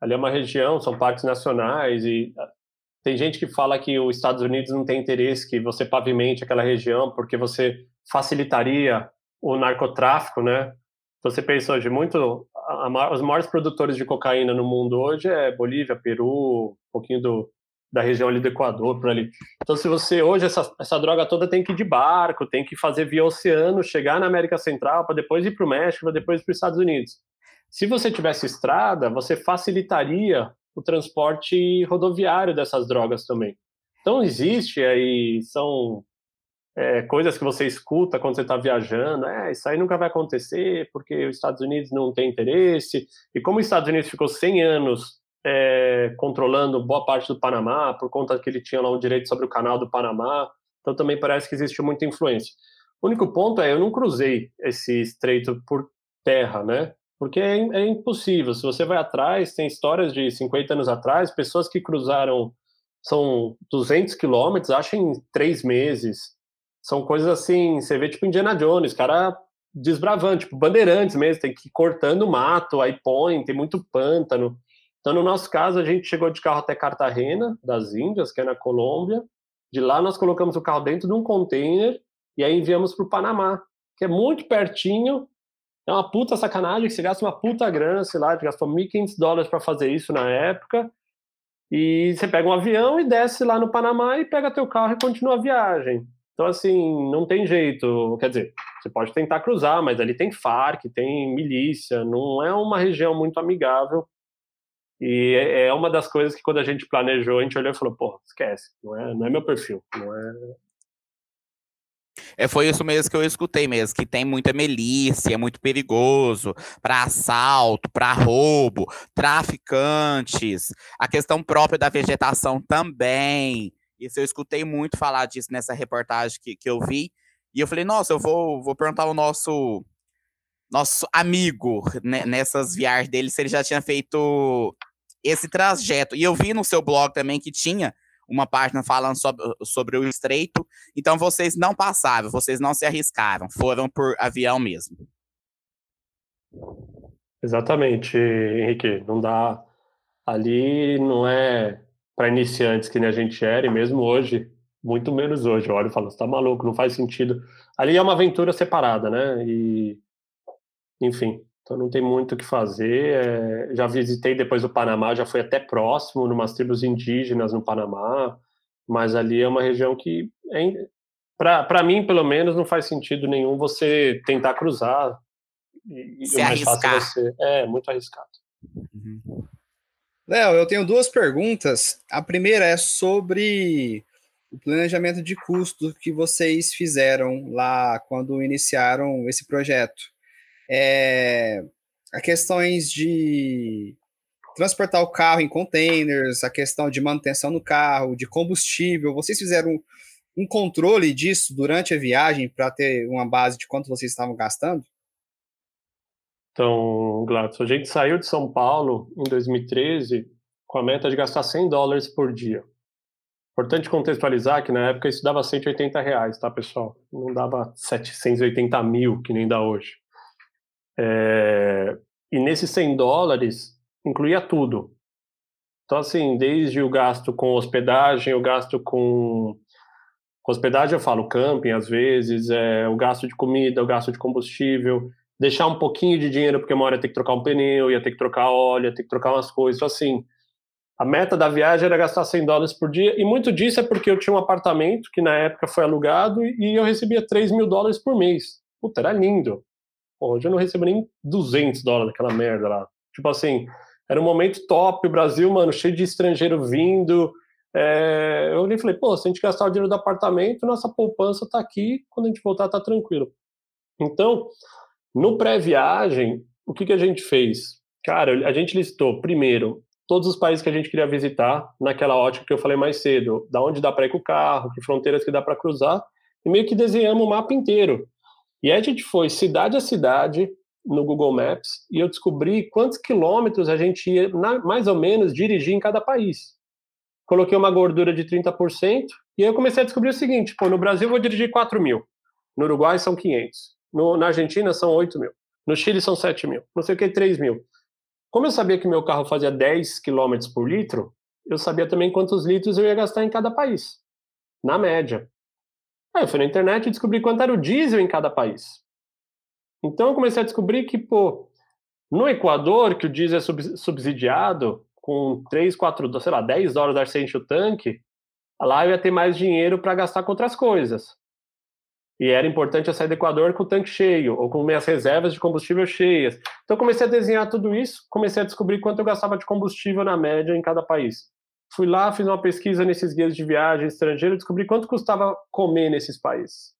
Ali é uma região, são parques nacionais e ah, tem gente que fala que os Estados Unidos não tem interesse que você pavimente aquela região porque você facilitaria o narcotráfico, né? Você pensa hoje muito, a, a, os maiores produtores de cocaína no mundo hoje é Bolívia, Peru, um pouquinho do, da região ali do Equador, por ali. Então, se você hoje essa, essa droga toda tem que ir de barco, tem que fazer via oceano, chegar na América Central para depois ir para o México, para depois para os Estados Unidos. Se você tivesse estrada, você facilitaria o transporte rodoviário dessas drogas também. Então existe aí são é, coisas que você escuta quando você está viajando, é, isso aí nunca vai acontecer porque os Estados Unidos não tem interesse. E como os Estados Unidos ficou 100 anos é, controlando boa parte do Panamá, por conta que ele tinha lá o direito sobre o canal do Panamá, então também parece que existe muita influência. O único ponto é, eu não cruzei esse estreito por terra, né? Porque é, é impossível. Se você vai atrás, tem histórias de 50 anos atrás, pessoas que cruzaram são 200 quilômetros, acho em três meses. São coisas assim, você vê tipo Indiana Jones, cara desbravando, tipo bandeirantes mesmo, tem que ir cortando mato, aí põe, tem muito pântano. Então, no nosso caso, a gente chegou de carro até Cartagena, das Índias, que é na Colômbia. De lá, nós colocamos o carro dentro de um container e aí enviamos para o Panamá, que é muito pertinho. É uma puta sacanagem, você gasta uma puta grana, sei lá, gastou 1.500 dólares para fazer isso na época. E você pega um avião e desce lá no Panamá e pega teu carro e continua a viagem. Então, assim, não tem jeito. Quer dizer, você pode tentar cruzar, mas ali tem FARC, tem milícia, não é uma região muito amigável e é, é uma das coisas que quando a gente planejou, a gente olhou e falou, pô, esquece, não é, não é meu perfil, não é... É, foi isso mesmo que eu escutei mesmo, que tem muita melícia, é muito perigoso para assalto, para roubo, traficantes, a questão própria da vegetação também. Isso eu escutei muito falar disso nessa reportagem que, que eu vi. E eu falei, nossa, eu vou, vou perguntar ao nosso nosso amigo né, nessas viagens dele se ele já tinha feito esse trajeto. E eu vi no seu blog também que tinha uma página falando sobre, sobre o estreito. Então vocês não passaram, vocês não se arriscaram, foram por avião mesmo. Exatamente, Henrique. Não dá. Ali não é para iniciantes que nem a gente era, e mesmo hoje, muito menos hoje. Eu olho e falo, você tá maluco, não faz sentido. Ali é uma aventura separada, né? E, enfim, então não tem muito o que fazer. É, já visitei depois o Panamá, já fui até próximo, numas tribos indígenas no Panamá, mas ali é uma região que, é, para mim, pelo menos, não faz sentido nenhum você tentar cruzar. E, Se arriscar. Você, é, muito arriscado. Uhum. Léo, eu tenho duas perguntas. A primeira é sobre o planejamento de custo que vocês fizeram lá quando iniciaram esse projeto é, a questões de transportar o carro em containers, a questão de manutenção no carro, de combustível. Vocês fizeram um, controle disso durante a viagem para ter uma base de quanto vocês estavam gastando? Então, Gladys, a gente saiu de São Paulo em 2013 com a meta de gastar 100 dólares por dia. Importante contextualizar que na época isso dava 180 reais, tá, pessoal? Não dava 780 mil, que nem dá hoje. É, e nesses 100 dólares incluía tudo. Então, assim, desde o gasto com hospedagem, o gasto com hospedagem, eu falo camping às vezes, é, o gasto de comida, o gasto de combustível, deixar um pouquinho de dinheiro, porque uma hora ia ter que trocar um pneu, ia ter que trocar óleo, ia ter que trocar umas coisas. Então, assim, a meta da viagem era gastar 100 dólares por dia, e muito disso é porque eu tinha um apartamento que na época foi alugado e eu recebia 3 mil dólares por mês. Puta, era lindo. Hoje eu não recebo nem 200 dólares daquela merda lá. Tipo assim, era um momento top, o Brasil, mano, cheio de estrangeiro vindo. É... eu olhei e falei, pô, se a gente gastar o dinheiro do apartamento, nossa poupança tá aqui, quando a gente voltar tá tranquilo. Então, no pré-viagem, o que, que a gente fez? Cara, a gente listou, primeiro, todos os países que a gente queria visitar, naquela ótica que eu falei mais cedo, da onde dá para ir com o carro, que fronteiras que dá para cruzar, e meio que desenhamos o mapa inteiro. E aí a gente foi cidade a cidade no Google Maps e eu descobri quantos quilômetros a gente ia, na, mais ou menos, dirigir em cada país. Coloquei uma gordura de 30% e aí eu comecei a descobrir o seguinte: pô, no Brasil eu vou dirigir 4 mil, no Uruguai são 500, no, na Argentina são 8 mil, no Chile são 7 mil, não sei o que, 3 mil. Como eu sabia que meu carro fazia 10 km por litro, eu sabia também quantos litros eu ia gastar em cada país, na média. Aí eu fui na internet e descobri quanto era o diesel em cada país. Então eu comecei a descobrir que, pô, no Equador, que o diesel é subsidiado, com 3, 4, sei lá, 10 dólares arsente o tanque, lá eu ia ter mais dinheiro para gastar com outras coisas. E era importante eu sair do Equador com o tanque cheio, ou com minhas reservas de combustível cheias. Então comecei a desenhar tudo isso, comecei a descobrir quanto eu gastava de combustível na média em cada país. Fui lá, fiz uma pesquisa nesses guias de viagem estrangeiro, descobri quanto custava comer nesses países.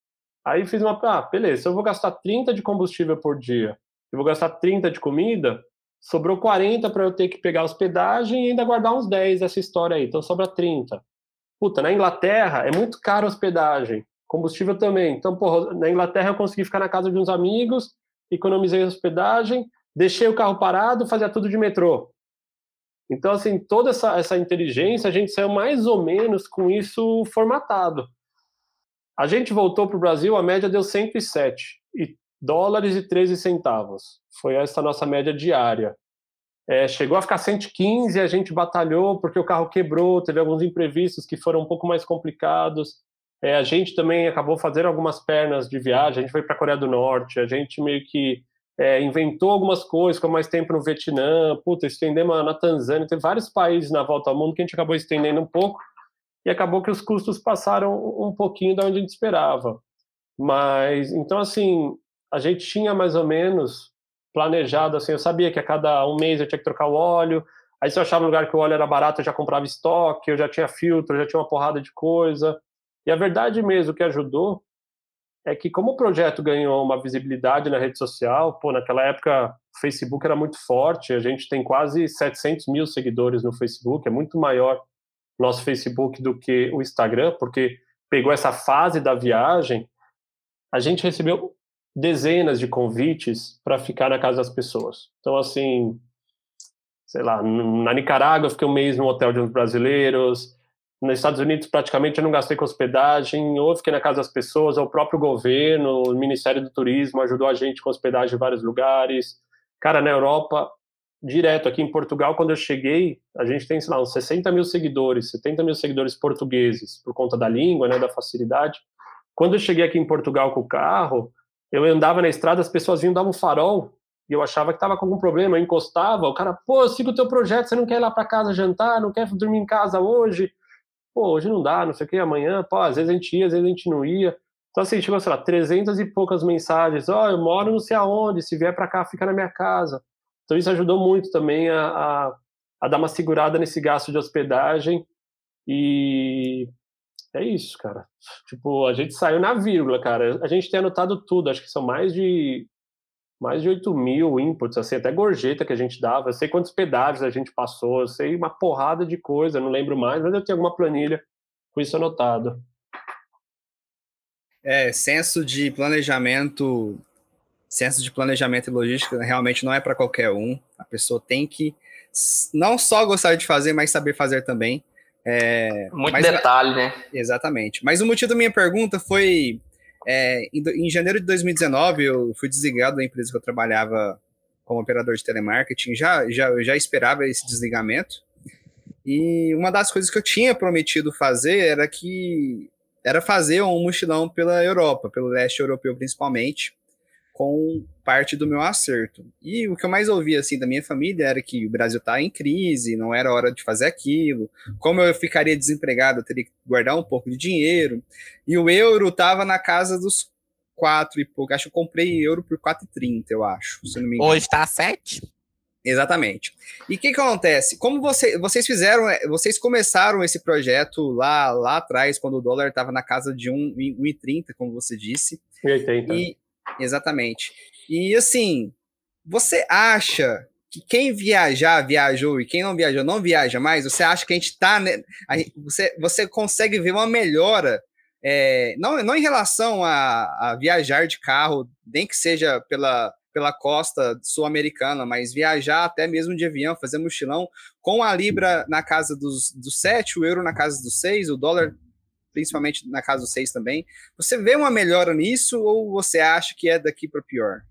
Aí fiz uma, ah, beleza, se eu vou gastar 30 de combustível por dia, eu vou gastar 30 de comida, sobrou 40 para eu ter que pegar hospedagem e ainda guardar uns 10 dessa história aí, então sobra 30. Puta, na Inglaterra é muito caro hospedagem, combustível também. Então, porra, na Inglaterra eu consegui ficar na casa de uns amigos, economizei hospedagem, deixei o carro parado, fazia tudo de metrô. Então, assim, toda essa, essa inteligência, a gente saiu mais ou menos com isso formatado. A gente voltou para o Brasil, a média deu 107 e dólares e 13 centavos. Foi essa nossa média diária. É, chegou a ficar 115, a gente batalhou porque o carro quebrou, teve alguns imprevistos que foram um pouco mais complicados. É, a gente também acabou fazendo algumas pernas de viagem, a gente foi para a Coreia do Norte, a gente meio que é, inventou algumas coisas, ficou mais tempo no Vietnã, puta, estendemos na Tanzânia, tem vários países na volta ao mundo que a gente acabou estendendo um pouco, e acabou que os custos passaram um pouquinho da onde a gente esperava. Mas, então, assim, a gente tinha mais ou menos planejado assim, eu sabia que a cada um mês eu tinha que trocar o óleo. Aí se eu achava um lugar que o óleo era barato, eu já comprava estoque, eu já tinha filtro, eu já tinha uma porrada de coisa. E a verdade mesmo que ajudou é que como o projeto ganhou uma visibilidade na rede social, pô, naquela época o Facebook era muito forte, a gente tem quase 700 mil seguidores no Facebook, é muito maior nosso Facebook do que o Instagram, porque pegou essa fase da viagem, a gente recebeu dezenas de convites para ficar na casa das pessoas. Então, assim, sei lá, na Nicarágua eu fiquei um mês no hotel de uns brasileiros, nos Estados Unidos praticamente eu não gastei com hospedagem, ou fiquei na casa das pessoas, ou o próprio governo, o Ministério do Turismo ajudou a gente com hospedagem em vários lugares. Cara, na Europa, direto aqui em Portugal, quando eu cheguei, a gente tem, sei lá, uns 60 mil seguidores, 70 mil seguidores portugueses, por conta da língua, né, da facilidade. Quando eu cheguei aqui em Portugal com o carro, eu andava na estrada, as pessoas vinham dar um farol e eu achava que estava com algum problema, eu encostava, o cara, pô, eu sigo o teu projeto, você não quer ir lá para casa jantar, não quer dormir em casa hoje? Pô, hoje não dá, não sei o que, amanhã, pô, às vezes a gente ia, às vezes a gente não ia. Então, assim, tipo, sei lá, 300 e poucas mensagens, ó, oh, eu moro não sei aonde, se vier para cá, fica na minha casa. Então, isso ajudou muito também a, a, a dar uma segurada nesse gasto de hospedagem e é isso, cara. Tipo, a gente saiu na vírgula, cara. A gente tem anotado tudo, acho que são mais de mais de 8 mil inputs, assim, até gorjeta que a gente dava. Eu sei quantos pedágios a gente passou, eu sei uma porrada de coisa, não lembro mais, mas eu tenho alguma planilha com isso anotado. É, senso de planejamento, senso de planejamento e logística realmente não é para qualquer um. A pessoa tem que não só gostar de fazer, mas saber fazer também. É, Muito mas, detalhe, né? Exatamente. Mas o motivo da minha pergunta foi: é, em, em, janeiro de 2019, eu fui desligado da empresa que eu trabalhava como operador de telemarketing. Já, já, já esperava esse desligamento. E uma das coisas que eu tinha prometido fazer era que era fazer um mochilão pela Europa, pelo leste europeu principalmente com parte do meu acerto. E o que eu mais ouvia assim da minha família era que o Brasil está em crise, não era hora de fazer aquilo. Como eu ficaria desempregado, eu teria que guardar um pouco de dinheiro. E o euro estava na casa dos quatro e pouco. Acho que eu comprei euro por 4,30, eu acho, se não me engano. Hoje está 7? Exatamente. E o que, que acontece? Como você, vocês fizeram, vocês começaram esse projeto lá, lá atrás, quando o dólar estava na casa de 1,30, como você disse. 1,80. E, Exatamente. E assim, você acha que quem viajar, viajou, e quem não viajou, não viaja mais, você acha que a gente está. Né, você, você consegue ver uma melhora, é, não, não em relação a, a viajar de carro, nem que seja pela, pela costa sul-americana, mas viajar até mesmo de avião, fazer mochilão, com a Libra na casa dos, dos 7, o euro na casa dos 6, o dólar principalmente na casa dos seis também. Você vê uma melhora nisso ou você acha que é daqui para pior?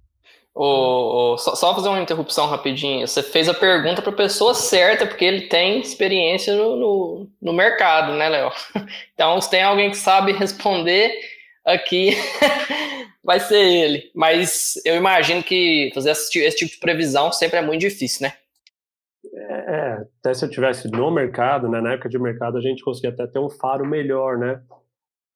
O, o, só, só, fazer uma interrupção rapidinho. Você fez a pergunta para a pessoa certa, porque ele tem experiência no, no, no mercado, né, Léo? Então, se tem alguém que sabe responder aqui, vai ser ele. Mas eu imagino que fazer esse tipo de previsão sempre é muito difícil, né? É, até se eu tivesse no mercado, né, na época de mercado, a gente conseguia até ter um faro melhor, né?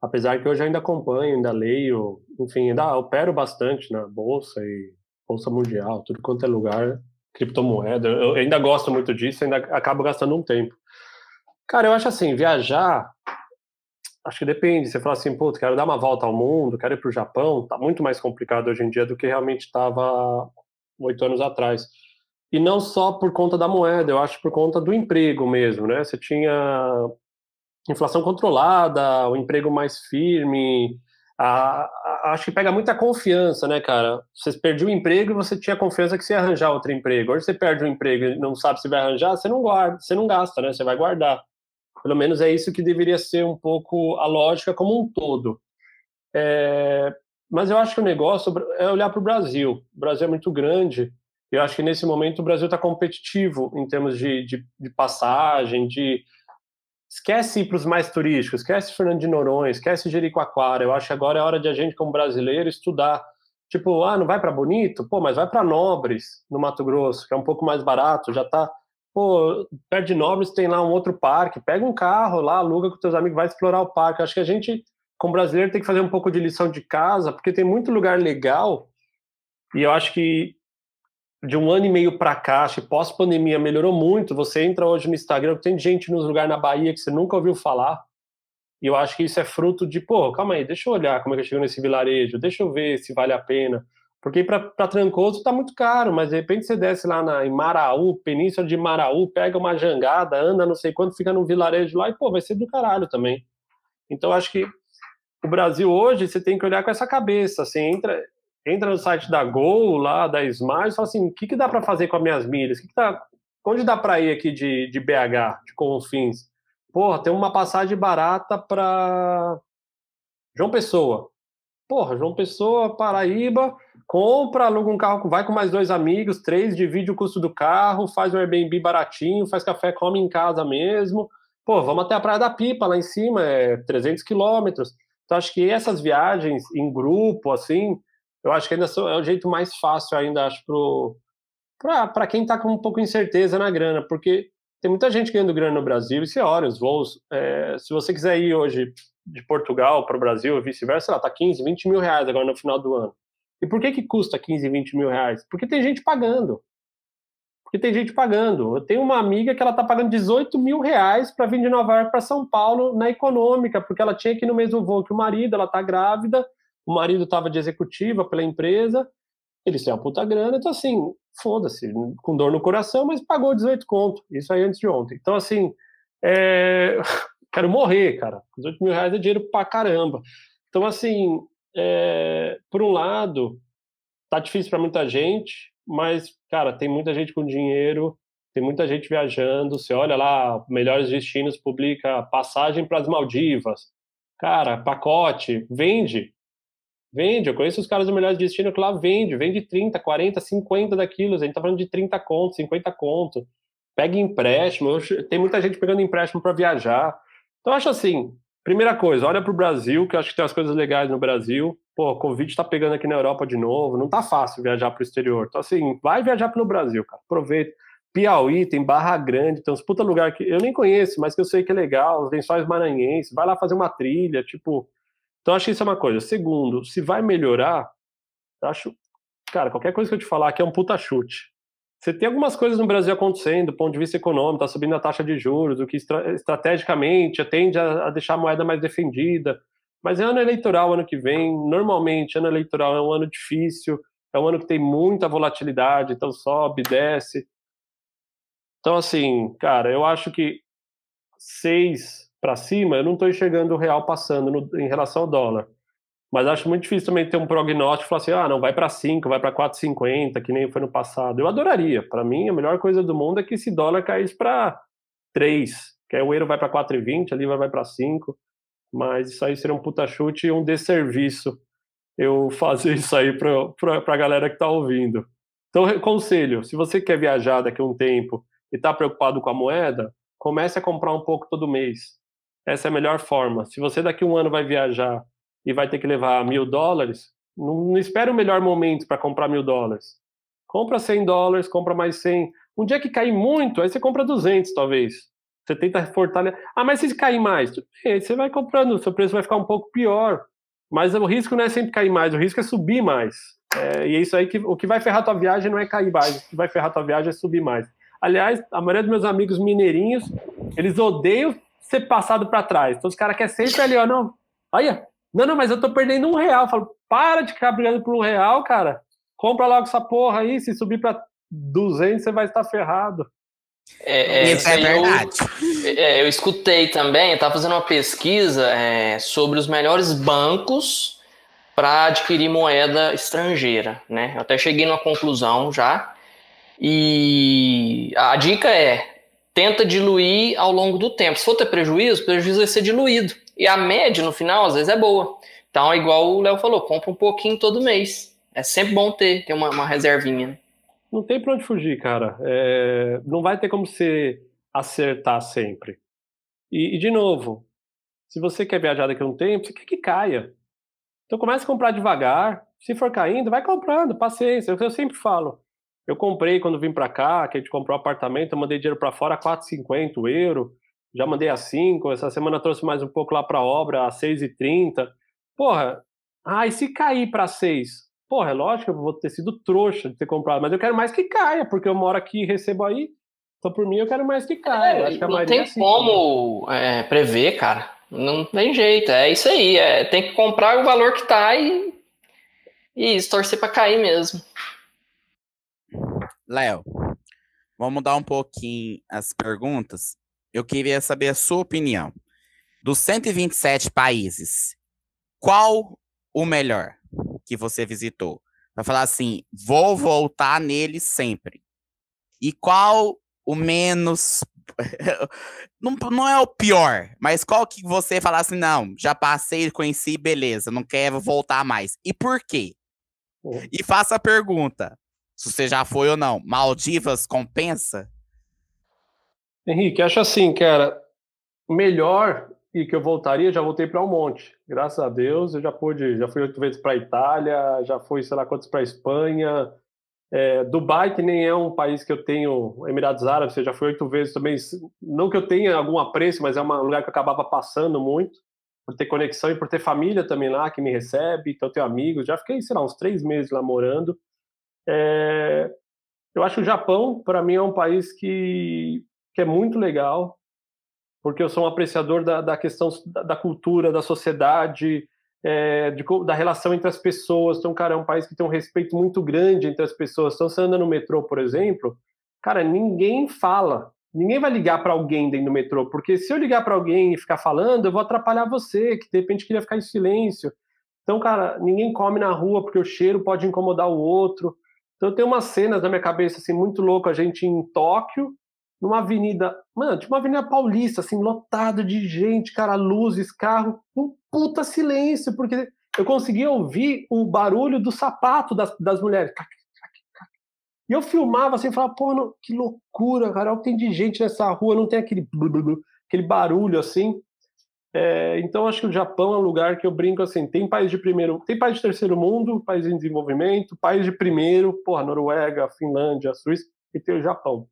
Apesar que hoje ainda acompanho, ainda leio, enfim, ainda opero bastante na bolsa e bolsa mundial, tudo quanto é lugar, criptomoeda. Eu ainda gosto muito disso, ainda acabo gastando um tempo. Cara, eu acho assim, viajar, acho que depende. Você fala assim, pô, quero dar uma volta ao mundo, quero ir para o Japão, tá muito mais complicado hoje em dia do que realmente estava oito anos atrás. E não só por conta da moeda, eu acho por conta do emprego mesmo, né? Você tinha inflação controlada, o emprego mais firme, a, a, acho que pega muita confiança, né, cara? Você perdeu o emprego e você tinha confiança que você ia arranjar outro emprego. Hoje você perde o emprego e não sabe se vai arranjar, você não guarda, você não gasta, né? Você vai guardar. Pelo menos é isso que deveria ser um pouco a lógica como um todo. É, mas eu acho que o negócio é olhar para o Brasil. O Brasil é muito grande. Eu acho que nesse momento o Brasil está competitivo em termos de, de, de passagem, de esquece ir para os mais turísticos, esquece Fernando de Noronha, esquece Jericoacoara. Eu acho que agora é hora de a gente, como brasileiro, estudar. Tipo, ah, não vai para Bonito? Pô, mas vai para Nobres, no Mato Grosso, que é um pouco mais barato, já tá. Pô, perto de Nobres tem lá um outro parque, pega um carro lá, aluga com teus amigos, vai explorar o parque. Acho que a gente, como brasileiro, tem que fazer um pouco de lição de casa, porque tem muito lugar legal, e eu acho que de um ano e meio para cá, acho que pós-pandemia melhorou muito. Você entra hoje no Instagram, tem gente nos lugares na Bahia que você nunca ouviu falar. E eu acho que isso é fruto de, pô, calma aí, deixa eu olhar como é que eu chego nesse vilarejo, deixa eu ver se vale a pena. Porque para Trancoso tá muito caro, mas de repente você desce lá na, em Maraú, Península de Maraú, pega uma jangada, anda não sei quanto, fica num vilarejo lá e, pô, vai ser do caralho também. Então acho que o Brasil hoje você tem que olhar com essa cabeça, assim, entra, entra no site da Gol, lá da Smart, e fala assim, o que, que dá para fazer com as minhas milhas? Que que tá, onde dá para ir aqui de, de BH, de Confins? Porra, tem uma passagem barata para João Pessoa. Porra, João Pessoa, Paraíba, compra, aluga um carro, vai com mais dois amigos, três, divide o custo do carro, faz um Airbnb baratinho, faz café, come em casa mesmo. Pô, vamos até a Praia da Pipa, lá em cima, é 300 quilômetros. Então, acho que essas viagens em grupo, assim, eu acho que ainda é o jeito mais fácil ainda, acho, para quem está com um pouco de incerteza na grana, porque tem muita gente ganhando grana no Brasil e você olha os voos. É, se você quiser ir hoje de Portugal para o Brasil vice-versa, sei lá, tá 15, 20 mil reais agora no final do ano. E por que que custa 15, 20 mil reais? Porque tem gente pagando. Porque tem gente pagando. Eu tenho uma amiga que ela tá pagando 18 mil reais para vir de Nova York para São Paulo na econômica, porque ela tinha que ir no mesmo voo que o marido, ela tá grávida, o marido estava de executiva pela empresa, eles têm uma puta grana, então assim, foda-se, com dor no coração, mas pagou 18 conto, isso aí antes de ontem. Então assim, é... quero morrer, cara, 18 mil reais é dinheiro pra caramba. Então assim, é... por um lado, tá difícil para muita gente, mas, cara, tem muita gente com dinheiro, tem muita gente viajando, você olha lá, Melhores Destinos publica passagem para as Maldivas, cara, pacote, vende, Vende, eu conheço os caras do Melhores Destino que lá vende, vende 30, 40, 50 daquilo, a gente tá falando de 30 conto, 50 conto. Pega empréstimo, tem muita gente pegando empréstimo para viajar. Então, acho assim, primeira coisa, olha para o Brasil, que eu acho que tem as coisas legais no Brasil. Pô, Covid está pegando aqui na Europa de novo, não tá fácil viajar para o exterior. Então, assim, vai viajar pelo Brasil, cara, aproveita. Piauí, tem Barra Grande, tem uns puta lugar que eu nem conheço, mas que eu sei que é legal, os lençóis maranhenses, vai lá fazer uma trilha, tipo, então, acho que isso é uma coisa. Segundo, se vai melhorar, acho, cara, qualquer coisa que eu te falar aqui é um puta chute. Você tem algumas coisas no Brasil acontecendo, do ponto de vista econômico, está subindo a taxa de juros, o que estra estrategicamente tende a, a deixar a moeda mais defendida. Mas é ano eleitoral ano que vem, normalmente ano eleitoral é um ano difícil, é um ano que tem muita volatilidade, então sobe, desce. Então, assim, cara, eu acho que seis para cima, eu não estou enxergando o real passando no, em relação ao dólar. Mas acho muito difícil também ter um prognóstico e falar assim, ah, não, vai para 5, vai para 4,50, que nem foi no passado. Eu adoraria. Para mim, a melhor coisa do mundo é que esse dólar caísse para 3, que aí o euro vai para 4,20, ali vai para 5. Mas isso aí seria um puta chute e um desserviço eu fazer isso aí para a galera que está ouvindo. Então, conselho: se você quer viajar daqui a um tempo e está preocupado com a moeda, comece a comprar um pouco todo mês. Essa é a melhor forma. Se você daqui um ano vai viajar e vai ter que levar mil dólares, não, não espere o melhor momento para comprar mil dólares. Compra 100 dólares, compra mais 100. Um dia que cair muito, aí você compra 200, talvez. Você tenta fortalecer. Ah, mas se cair mais? Aí você vai comprando, seu preço vai ficar um pouco pior. Mas o risco não é sempre cair mais, o risco é subir mais. É, e é isso aí que o que vai ferrar tua viagem não é cair mais, o que vai ferrar tua viagem é subir mais. Aliás, a maioria dos meus amigos mineirinhos, eles odeiam ser passado para trás. Então os caras querem sempre ali, ó, não, olha, não, não, mas eu tô perdendo um real. Eu falo, para de ficar brigando por um real, cara. Compra logo essa porra aí, se subir para 200 você vai estar ferrado. É, é, Isso é verdade. Eu, é, eu escutei também, eu estava fazendo uma pesquisa é, sobre os melhores bancos para adquirir moeda estrangeira, né? Eu até cheguei numa conclusão já. E a dica é: tenta diluir ao longo do tempo. Se for ter prejuízo, o prejuízo vai ser diluído. E a média no final, às vezes, é boa. Então, é igual o Léo falou, compra um pouquinho todo mês. É sempre bom ter, ter uma, uma reservinha. Né? não tem para onde fugir, cara. É, não vai ter como você acertar sempre. E, e, de novo, se você quer viajar daqui a um tempo, você quer que caia. Então comece a comprar devagar. Se for caindo, vai comprando, paciência. É o que eu sempre falo. Eu comprei quando vim para cá, que a gente comprou um apartamento, eu mandei dinheiro para fora a 4,50 euro. Já mandei a 5, essa semana trouxe mais um pouco lá para obra, a 6,30. Porra, ah, e se cair para 6? Porra, é lógico que eu vou ter sido trouxa de ter comprado, mas eu quero mais que caia, porque eu moro aqui e recebo aí. Então, por mim, eu quero mais que caia. É, não tem é assim, como é, prever, cara. Não tem jeito. É isso aí. É, tem que comprar o valor que tá e, e isso, torcer para cair mesmo. Léo, vamos mudar um pouquinho as perguntas. Eu queria saber a sua opinião. Dos 127 países, qual o melhor? que você visitou? Vai falar assim, vou voltar nele sempre. E qual o menos. não, não é o pior, mas qual que você fala assim, não, já passei, conheci, beleza, não quero voltar mais. E por quê? E faça a pergunta: se você já foi ou não, Maldivas compensa? Henrique, acho assim, cara, melhor e que eu voltaria, já voltei para um monte. Graças a Deus, eu já pude, já fui oito vezes para a Itália, já fui, sei lá quantos para a Espanha. É, Dubai, que nem é um país que eu tenho, Emirados Árabes, eu já fui oito vezes também. Não que eu tenha algum apreço, mas é um lugar que eu acabava passando muito, por ter conexão e por ter família também lá que me recebe, então eu tenho amigos. Já fiquei, sei lá, uns três meses lá morando. É, eu acho que o Japão, para mim, é um país que, que é muito legal porque eu sou um apreciador da, da questão da, cultura, da sociedade, é, de, da relação entre as pessoas. Então, cara, é um país que tem um respeito muito grande entre as pessoas. Então, você anda no metrô, por exemplo, cara, ninguém fala. Ninguém vai ligar para alguém dentro do metrô, porque se eu ligar para alguém e ficar falando, eu vou atrapalhar você, que de repente queria ficar em silêncio. Então, cara, ninguém come na rua porque o cheiro pode incomodar o outro. Então, tem umas cenas na minha cabeça assim muito louco, a gente em Tóquio, numa avenida, mano, tipo uma avenida paulista, assim, lotado de gente, cara, luzes, carro, um puta silêncio, porque eu conseguia ouvir o barulho do sapato das, das mulheres. E eu filmava assim, falava, pô, não, que loucura, cara, o que tem de gente nessa rua, não tem aquele, aquele barulho assim. É, então acho que o Japão é um lugar que eu brinco assim, tem país de primeiro, tem país de terceiro mundo, país em desenvolvimento, país de primeiro, porra, Noruega, Finlândia, Suíça, e tem o Japão.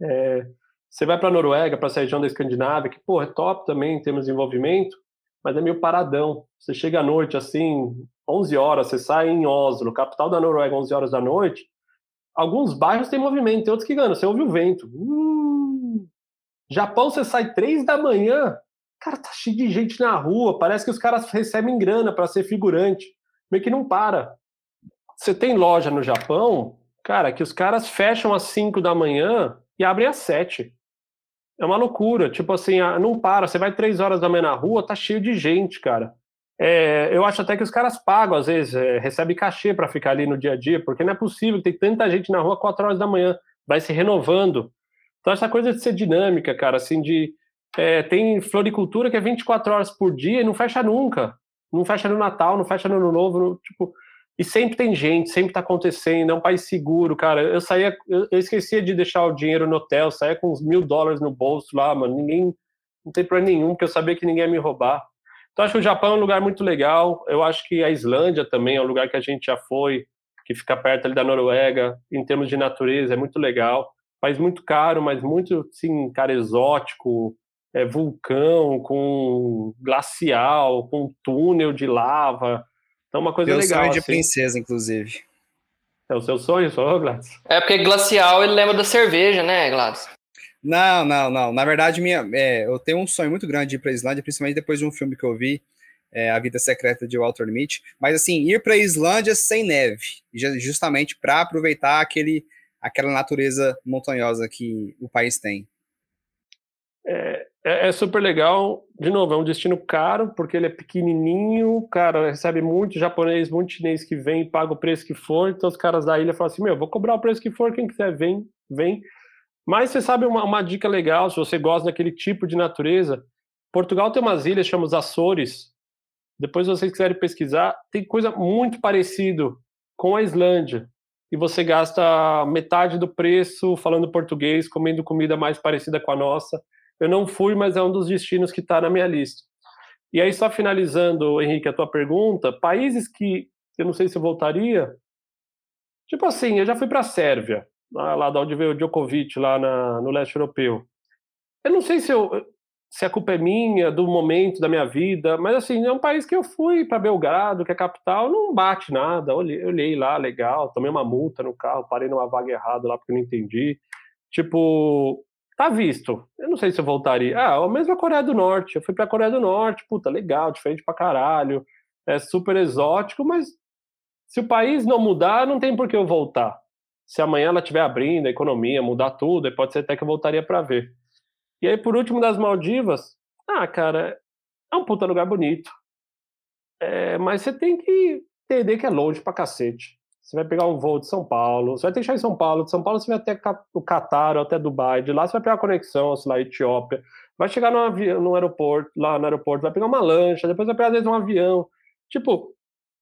É, você vai para a Noruega, para essa região da Escandinávia, que, pô, é top também em termos de desenvolvimento, mas é meio paradão. Você chega à noite, assim, 11 horas, você sai em Oslo, capital da Noruega, 11 horas da noite, alguns bairros têm movimento, tem outros que ganham, você ouve o vento. Uh! Japão, você sai 3 da manhã, cara, tá cheio de gente na rua, parece que os caras recebem grana para ser figurante, meio que não para. Você tem loja no Japão, cara, que os caras fecham às 5 da manhã e abrem às sete. É uma loucura. Tipo assim, não para. Você vai três horas da manhã na rua, tá cheio de gente, cara. É, eu acho até que os caras pagam, às vezes, é, recebe cachê para ficar ali no dia a dia, porque não é possível, tem tanta gente na rua quatro horas da manhã, vai se renovando. Então, essa coisa de ser dinâmica, cara, assim, de. É, tem floricultura que é 24 horas por dia e não fecha nunca. Não fecha no Natal, não fecha no Ano Novo, no, tipo, e sempre tem gente, sempre tá acontecendo, é um país seguro, cara. Eu saía, eu, eu esquecia de deixar o dinheiro no hotel, saía com uns mil dólares no bolso lá, mano. Ninguém, não tem problema nenhum, porque eu sabia que ninguém ia me roubar. Então acho que o Japão é um lugar muito legal. Eu acho que a Islândia também é um lugar que a gente já foi, que fica perto ali da Noruega, em termos de natureza, é muito legal. País muito caro, mas muito, sim, cara, exótico, é, vulcão, com glacial, com túnel de lava. Então, uma coisa Meu legal. sonho de assim. princesa, inclusive. É o seu sonho, só, Gladys? É porque glacial ele lembra da cerveja, né, Gladys? Não, não, não. Na verdade, minha, é, eu tenho um sonho muito grande de ir para Islândia, principalmente depois de um filme que eu vi, é, A Vida Secreta de Walter Mitty. Mas assim, ir para Islândia sem neve, justamente para aproveitar aquele, aquela natureza montanhosa que o país tem. É, é, é, super legal. De novo, é um destino caro, porque ele é pequenininho, cara, recebe muito japonês, muito chinês que vem paga o preço que for. Então os caras da ilha falam assim: meu, vou cobrar o preço que for, quem quiser vem, vem. Mas você sabe uma, uma dica legal, se você gosta daquele tipo de natureza, Portugal tem umas ilhas chamadas Açores. Depois, se vocês quiserem pesquisar, tem coisa muito parecido com a Islândia. E você gasta metade do preço falando português, comendo comida mais parecida com a nossa. Eu não fui, mas é um dos destinos que está na minha lista. E aí, só finalizando, Henrique, a tua pergunta, países que eu não sei se eu voltaria. Tipo assim, eu já fui para a Sérvia, lá de onde veio o Djokovic, lá na, no leste europeu. Eu não sei se, eu, se a culpa é minha, do momento da minha vida, mas assim, é um país que eu fui para Belgrado, que é capital, não bate nada. Olhei, olhei lá, legal, tomei uma multa no carro, parei numa vaga errada lá porque eu não entendi. Tipo, tá visto. Eu não sei se eu voltaria. Ah, a mesma Coreia do Norte. Eu fui pra Coreia do Norte, puta, legal, diferente pra caralho. É super exótico, mas se o país não mudar, não tem por que eu voltar. Se amanhã ela estiver abrindo a economia, mudar tudo, pode ser até que eu voltaria para ver. E aí, por último, das Maldivas, ah, cara, é um puta lugar bonito. É, mas você tem que entender que é longe pra cacete. Você vai pegar um voo de São Paulo, você vai deixar em São Paulo, de São Paulo você vai até o Catar ou até Dubai, de lá você vai pegar a conexão, sei lá, Etiópia, vai chegar no, avião, no aeroporto, lá no aeroporto, vai pegar uma lancha, depois vai pegar às vezes um avião. Tipo,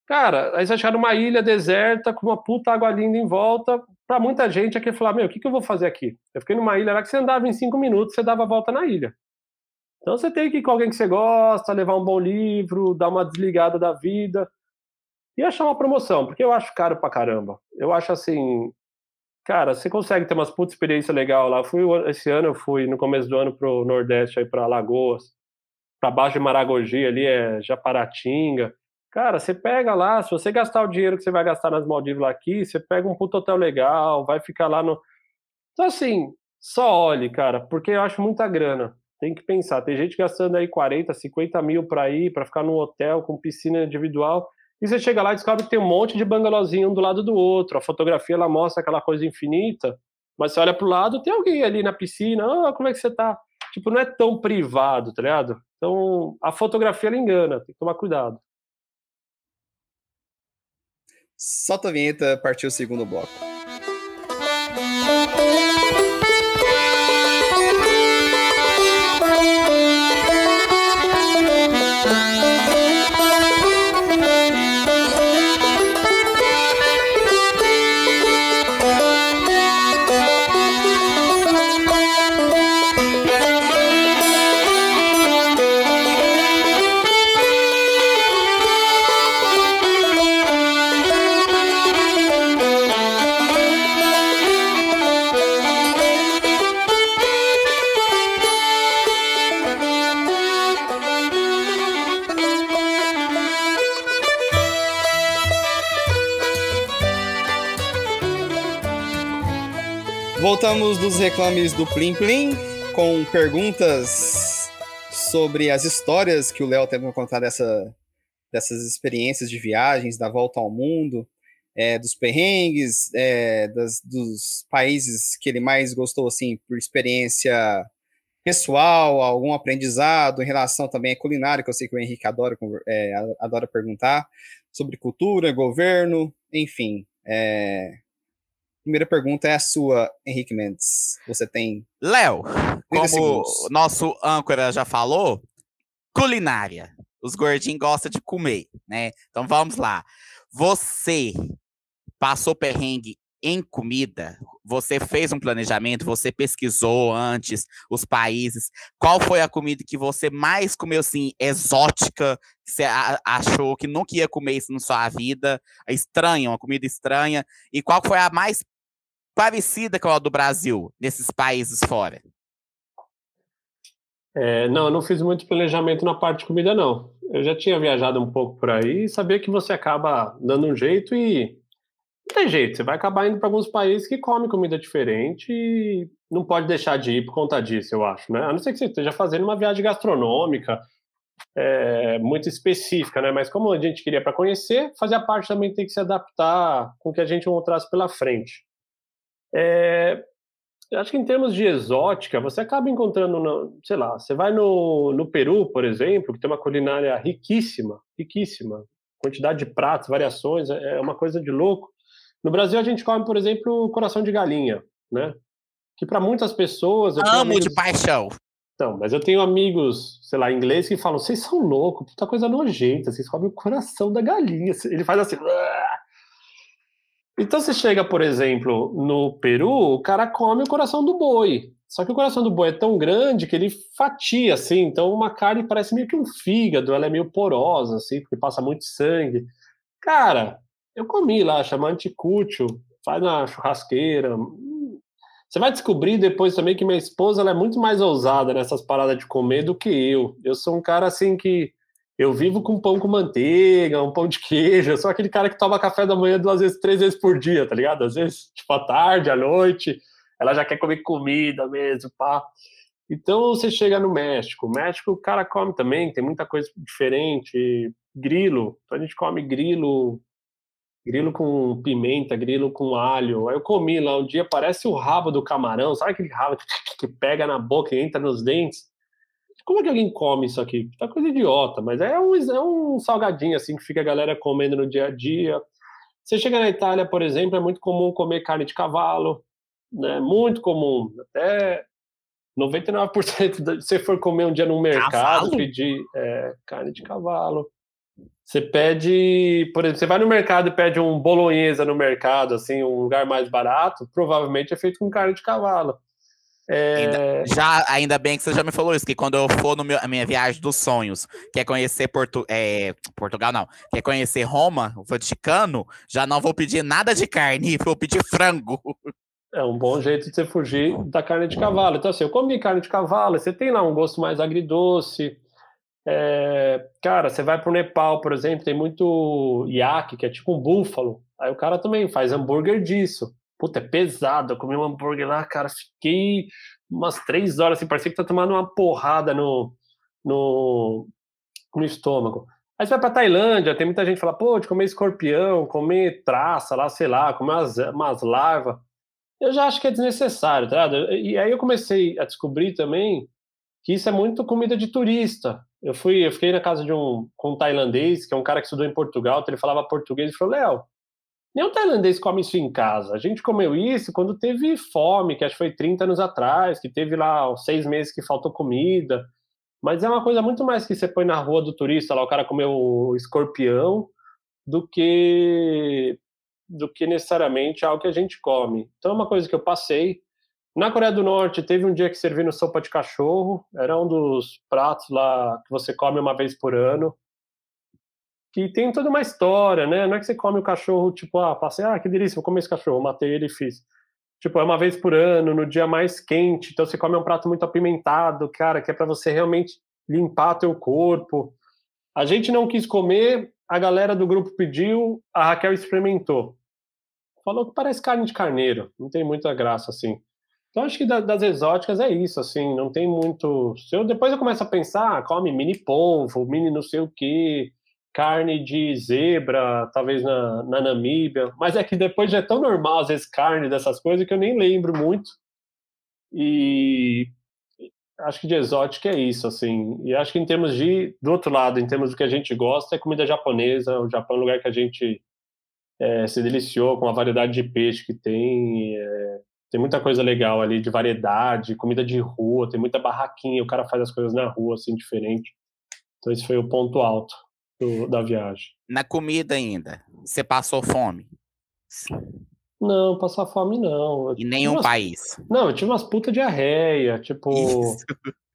cara, aí você vai chegar numa ilha deserta com uma puta água linda em volta, para muita gente aqui falar, meu, o que, que eu vou fazer aqui? Eu fiquei numa ilha lá que você andava em cinco minutos, você dava a volta na ilha. Então você tem que ir com alguém que você gosta, levar um bom livro, dar uma desligada da vida e achar uma promoção, porque eu acho caro pra caramba. Eu acho assim, cara, você consegue ter umas puta experiência legal lá. Fui esse ano, eu fui no começo do ano pro Nordeste aí para Lagoas, para baixo de Maragogi ali é Japaratinga. Cara, você pega lá, se você gastar o dinheiro que você vai gastar nas Maldivas lá aqui, você pega um puto hotel legal, vai ficar lá no Então assim, só olhe, cara, porque eu acho muita grana. Tem que pensar, tem gente gastando aí 40, 50 mil para ir, para ficar num hotel com piscina individual. E você chega lá e descobre que tem um monte de bangalôzinho um do lado do outro. A fotografia ela mostra aquela coisa infinita, mas você olha pro lado, tem alguém ali na piscina, ah, como é que você tá? Tipo, não é tão privado, tá ligado? Então, a fotografia ela engana, tem que tomar cuidado. Solta a vinheta, partiu o segundo bloco. Voltamos dos reclames do Plim Plim com perguntas sobre as histórias que o Léo teve para contar dessa, dessas experiências de viagens, da volta ao mundo, é, dos perrengues, é, das, dos países que ele mais gostou, assim, por experiência pessoal, algum aprendizado em relação também à culinária, que eu sei que o Henrique adora, é, adora perguntar, sobre cultura, governo, enfim. É, primeira pergunta é a sua, Henrique Mendes. Você tem. Léo, como segundos. nosso âncora já falou, culinária. os gordinhos gostam de comer, né? Então vamos lá. Você passou perrengue em comida? Você fez um planejamento? Você pesquisou antes os países? Qual foi a comida que você mais comeu, assim, exótica, que você achou que nunca ia comer isso na sua vida? Estranha, uma comida estranha. E qual foi a mais parecida com a do Brasil, nesses países fora? É, não, eu não fiz muito planejamento na parte de comida, não. Eu já tinha viajado um pouco por aí e sabia que você acaba dando um jeito e não tem jeito, você vai acabar indo para alguns países que comem comida diferente e não pode deixar de ir por conta disso, eu acho, né? A não ser que você esteja fazendo uma viagem gastronômica é, muito específica, né? Mas como a gente queria para conhecer, fazer a parte também tem que se adaptar com o que a gente encontrasse pela frente. É, eu acho que em termos de exótica, você acaba encontrando, no, sei lá, você vai no, no Peru, por exemplo, que tem uma culinária riquíssima, riquíssima, quantidade de pratos, variações, é, é uma coisa de louco. No Brasil, a gente come, por exemplo, coração de galinha, né? Que para muitas pessoas. Amo amigos... de paixão. Então, mas eu tenho amigos, sei lá, ingleses que falam: vocês são loucos, puta coisa nojenta, vocês comem o coração da galinha. Ele faz assim. Então, você chega, por exemplo, no Peru, o cara come o coração do boi. Só que o coração do boi é tão grande que ele fatia, assim. Então, uma carne parece meio que um fígado, ela é meio porosa, assim, porque passa muito sangue. Cara, eu comi lá, chama anticútil, faz na churrasqueira. Você vai descobrir depois também que minha esposa ela é muito mais ousada nessas paradas de comer do que eu. Eu sou um cara assim que eu vivo com pão com manteiga, um pão de queijo. Eu sou aquele cara que toma café da manhã duas vezes, três vezes por dia, tá ligado? Às vezes, tipo, à tarde, à noite, ela já quer comer comida mesmo, pá. Então você chega no México. O México o cara come também, tem muita coisa diferente. Grilo, então a gente come grilo grilo com pimenta, grilo com alho. Aí eu comi lá um dia, parece o rabo do camarão, sabe aquele rabo que pega na boca e entra nos dentes? Como é que alguém come isso aqui? Tá coisa idiota, mas é um, é um salgadinho assim que fica a galera comendo no dia a dia. Você chega na Itália, por exemplo, é muito comum comer carne de cavalo, né? Muito comum. Até 99% se você for comer um dia no mercado, cavalo? pedir é, carne de cavalo. Você pede, por exemplo, você vai no mercado e pede um bolonhesa no mercado, assim, um lugar mais barato, provavelmente é feito com carne de cavalo. É... Ainda, já, ainda bem que você já me falou isso, que quando eu for na minha viagem dos sonhos, quer conhecer Porto, é, Portugal, não, quer conhecer Roma, o Vaticano, já não vou pedir nada de carne, vou pedir frango. É um bom jeito de você fugir da carne de cavalo. Então, assim, eu comi carne de cavalo, você tem lá um gosto mais agridoce, é, cara, você vai para o Nepal, por exemplo, tem muito iaque, que é tipo um búfalo. Aí o cara também faz hambúrguer disso. Puta, é pesado. Eu comi um hambúrguer lá, cara, fiquei umas três horas, assim, parecia que tá tomando uma porrada no, no, no estômago. Aí você vai pra Tailândia, tem muita gente que fala, pô, de comer escorpião, comer traça lá, sei lá, comer umas, umas larvas. Eu já acho que é desnecessário, tá? E aí eu comecei a descobrir também que isso é muito comida de turista. Eu fui, eu fiquei na casa de um, um tailandês, que é um cara que estudou em Portugal, então ele falava português e falou: Léo, nenhum tailandês come isso em casa. A gente comeu isso quando teve fome, que acho que foi 30 anos atrás, que teve lá seis meses que faltou comida. Mas é uma coisa muito mais que você põe na rua do turista, lá o cara comeu escorpião, do que do que necessariamente algo que a gente come. Então é uma coisa que eu passei, na Coreia do Norte, teve um dia que servindo sopa de cachorro, era um dos pratos lá que você come uma vez por ano. Que tem toda uma história, né? Não é que você come o cachorro, tipo, ah, passei, ah, que delícia, vou comer esse cachorro, matei ele e fiz. Tipo, é uma vez por ano, no dia mais quente, então você come um prato muito apimentado, cara, que é para você realmente limpar teu corpo. A gente não quis comer, a galera do grupo pediu, a Raquel experimentou. Falou que parece carne de carneiro, não tem muita graça assim. Então acho que das exóticas é isso, assim, não tem muito. Se eu, depois eu começo a pensar, come mini polvo, mini não sei o que, carne de zebra, talvez na, na Namíbia, mas é que depois já é tão normal às vezes carne dessas coisas que eu nem lembro muito. E acho que de exótica é isso, assim. E acho que em termos de, do outro lado, em termos do que a gente gosta, é comida japonesa. O Japão é um lugar que a gente é, se deliciou com a variedade de peixe que tem. É, tem muita coisa legal ali de variedade, comida de rua, tem muita barraquinha, o cara faz as coisas na rua, assim, diferente. Então esse foi o ponto alto do, da viagem. Na comida ainda, você passou fome? Não, passar fome não. Em nenhum umas... país. Não, eu tive umas putas diarreia, tipo. Isso.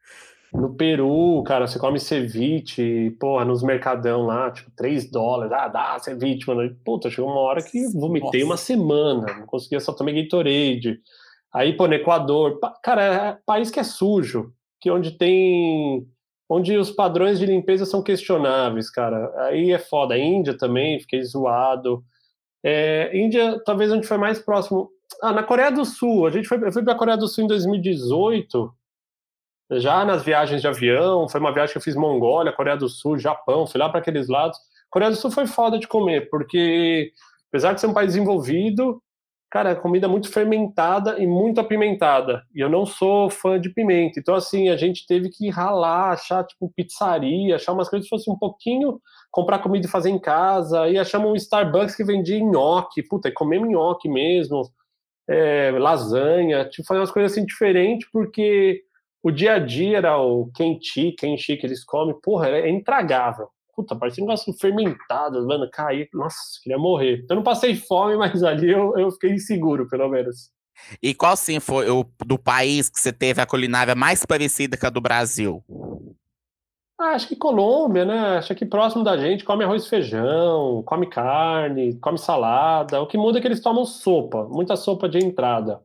No Peru, cara, você come ceviche, porra, nos mercadão lá, tipo, 3 dólares, ah, dá ceviche, mano. Puta, chegou uma hora que vomitei Nossa. uma semana, não conseguia só tomar Gatorade. Aí, pô, no Equador, cara, é país que é sujo, que onde tem onde os padrões de limpeza são questionáveis, cara. Aí é foda. A Índia também, fiquei zoado. É, Índia, talvez onde foi mais próximo. Ah, na Coreia do Sul. A gente foi, eu fui para a Coreia do Sul em 2018 já nas viagens de avião, foi uma viagem que eu fiz Mongólia, Coreia do Sul, Japão, fui lá para aqueles lados. Coreia do Sul foi foda de comer, porque apesar de ser um país desenvolvido, cara, a comida é muito fermentada e muito apimentada. E eu não sou fã de pimenta. Então, assim, a gente teve que ralar, achar, tipo, pizzaria, achar umas coisas que fossem um pouquinho, comprar comida e fazer em casa. E achamos um Starbucks que vendia nhoque. Puta, e comemos nhoque mesmo. É, lasanha, tipo, fazer umas coisas assim diferentes, porque o dia a dia era o quenti, quenchi que eles comem, porra, é intragável. Puta, parecia um negócio fermentado, mano, cair. Nossa, queria morrer. Eu não passei fome, mas ali eu, eu fiquei inseguro, pelo menos. E qual sim foi o do país que você teve a culinária mais parecida com a do Brasil? Ah, acho que Colômbia, né? Acho que próximo da gente come arroz e feijão, come carne, come salada. O que muda é que eles tomam sopa, muita sopa de entrada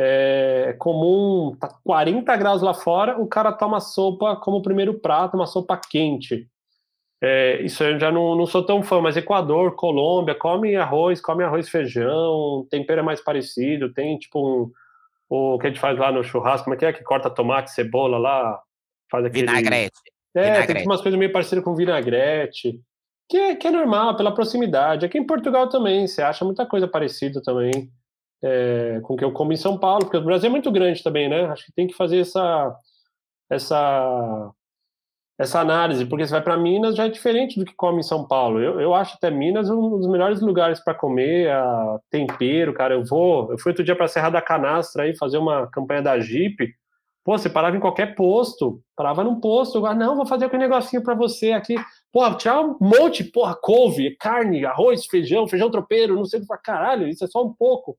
é comum, tá 40 graus lá fora, o cara toma sopa como primeiro prato, uma sopa quente. É, isso eu já não, não sou tão fã, mas Equador, Colômbia, come arroz, come arroz feijão, tempero é mais parecido, tem tipo um, o que a gente faz lá no churrasco, como é que é, que corta tomate, cebola lá, faz aquele... Vinagrete. É, vinagrete. tem umas coisas meio parecidas com vinagrete, que é, que é normal, pela proximidade. Aqui em Portugal também, você acha muita coisa parecida também é, com o que eu como em São Paulo, porque o Brasil é muito grande também, né? Acho que tem que fazer essa essa essa análise, porque você vai para Minas já é diferente do que come em São Paulo. Eu, eu acho até Minas um dos melhores lugares para comer, tempero, cara. Eu vou, eu fui outro dia para Serra da Canastra aí fazer uma campanha da Jeep. Pô, você parava em qualquer posto, parava num posto, ah, não, vou fazer aquele negocinho para você aqui. Pô, tinha um monte, porra, couve, carne, arroz, feijão, feijão tropeiro, não sei o que, caralho, isso é só um pouco.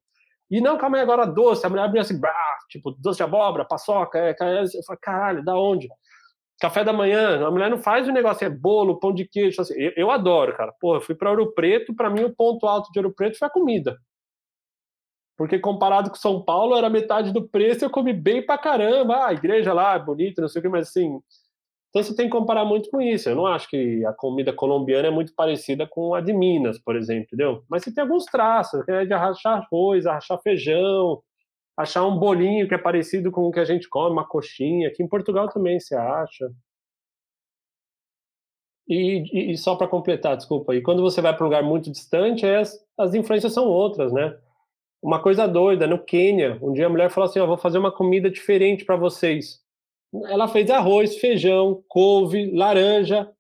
E não, calma aí, agora doce. A mulher abriu assim, bah, tipo, doce de abóbora, paçoca. É, é, eu falei, caralho, da onde? Café da manhã, a mulher não faz o negócio, é bolo, pão de queijo. Assim. Eu, eu adoro, cara. Pô, eu fui para Ouro Preto, para mim o ponto alto de Ouro Preto foi a comida. Porque comparado com São Paulo, era metade do preço, eu comi bem pra caramba. Ah, a igreja lá, bonita, não sei o que, mas assim, então você tem que comparar muito com isso. Eu não acho que a comida colombiana é muito parecida com a de Minas, por exemplo, entendeu? Mas você tem alguns traços, que é de arrachar arroz, arrachar feijão, achar um bolinho que é parecido com o que a gente come, uma coxinha. Aqui em Portugal também você acha. E, e, só para completar, desculpa, e quando você vai para um lugar muito distante, as, as influências são outras, né? Uma coisa doida, no Quênia, um dia a mulher falou assim: oh, vou fazer uma comida diferente para vocês. Ela fez arroz, feijão, couve, laranja,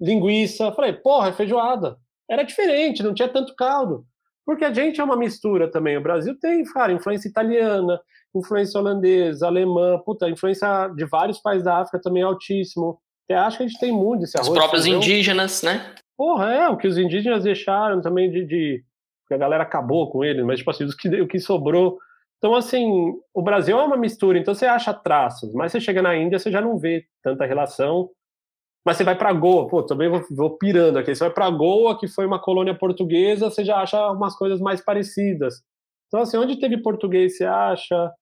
linguiça. Falei, porra, é feijoada. Era diferente, não tinha tanto caldo. Porque a gente é uma mistura também. O Brasil tem, cara, influência italiana, influência holandesa, alemã, puta, influência de vários países da África também é altíssimo. Eu acho que a gente tem muito esse arroz. Os próprios feijão. indígenas, né? Porra, é, o que os indígenas deixaram também de. de que a galera acabou com eles, mas, tipo assim, o que, o que sobrou então, assim, o Brasil é uma mistura, então você acha traços, mas você chega na Índia, você já não vê tanta relação. Mas você vai para Goa, pô, também vou, vou pirando aqui. Você vai para Goa, que foi uma colônia portuguesa, você já acha umas coisas mais parecidas. Então, assim, onde teve português, você acha.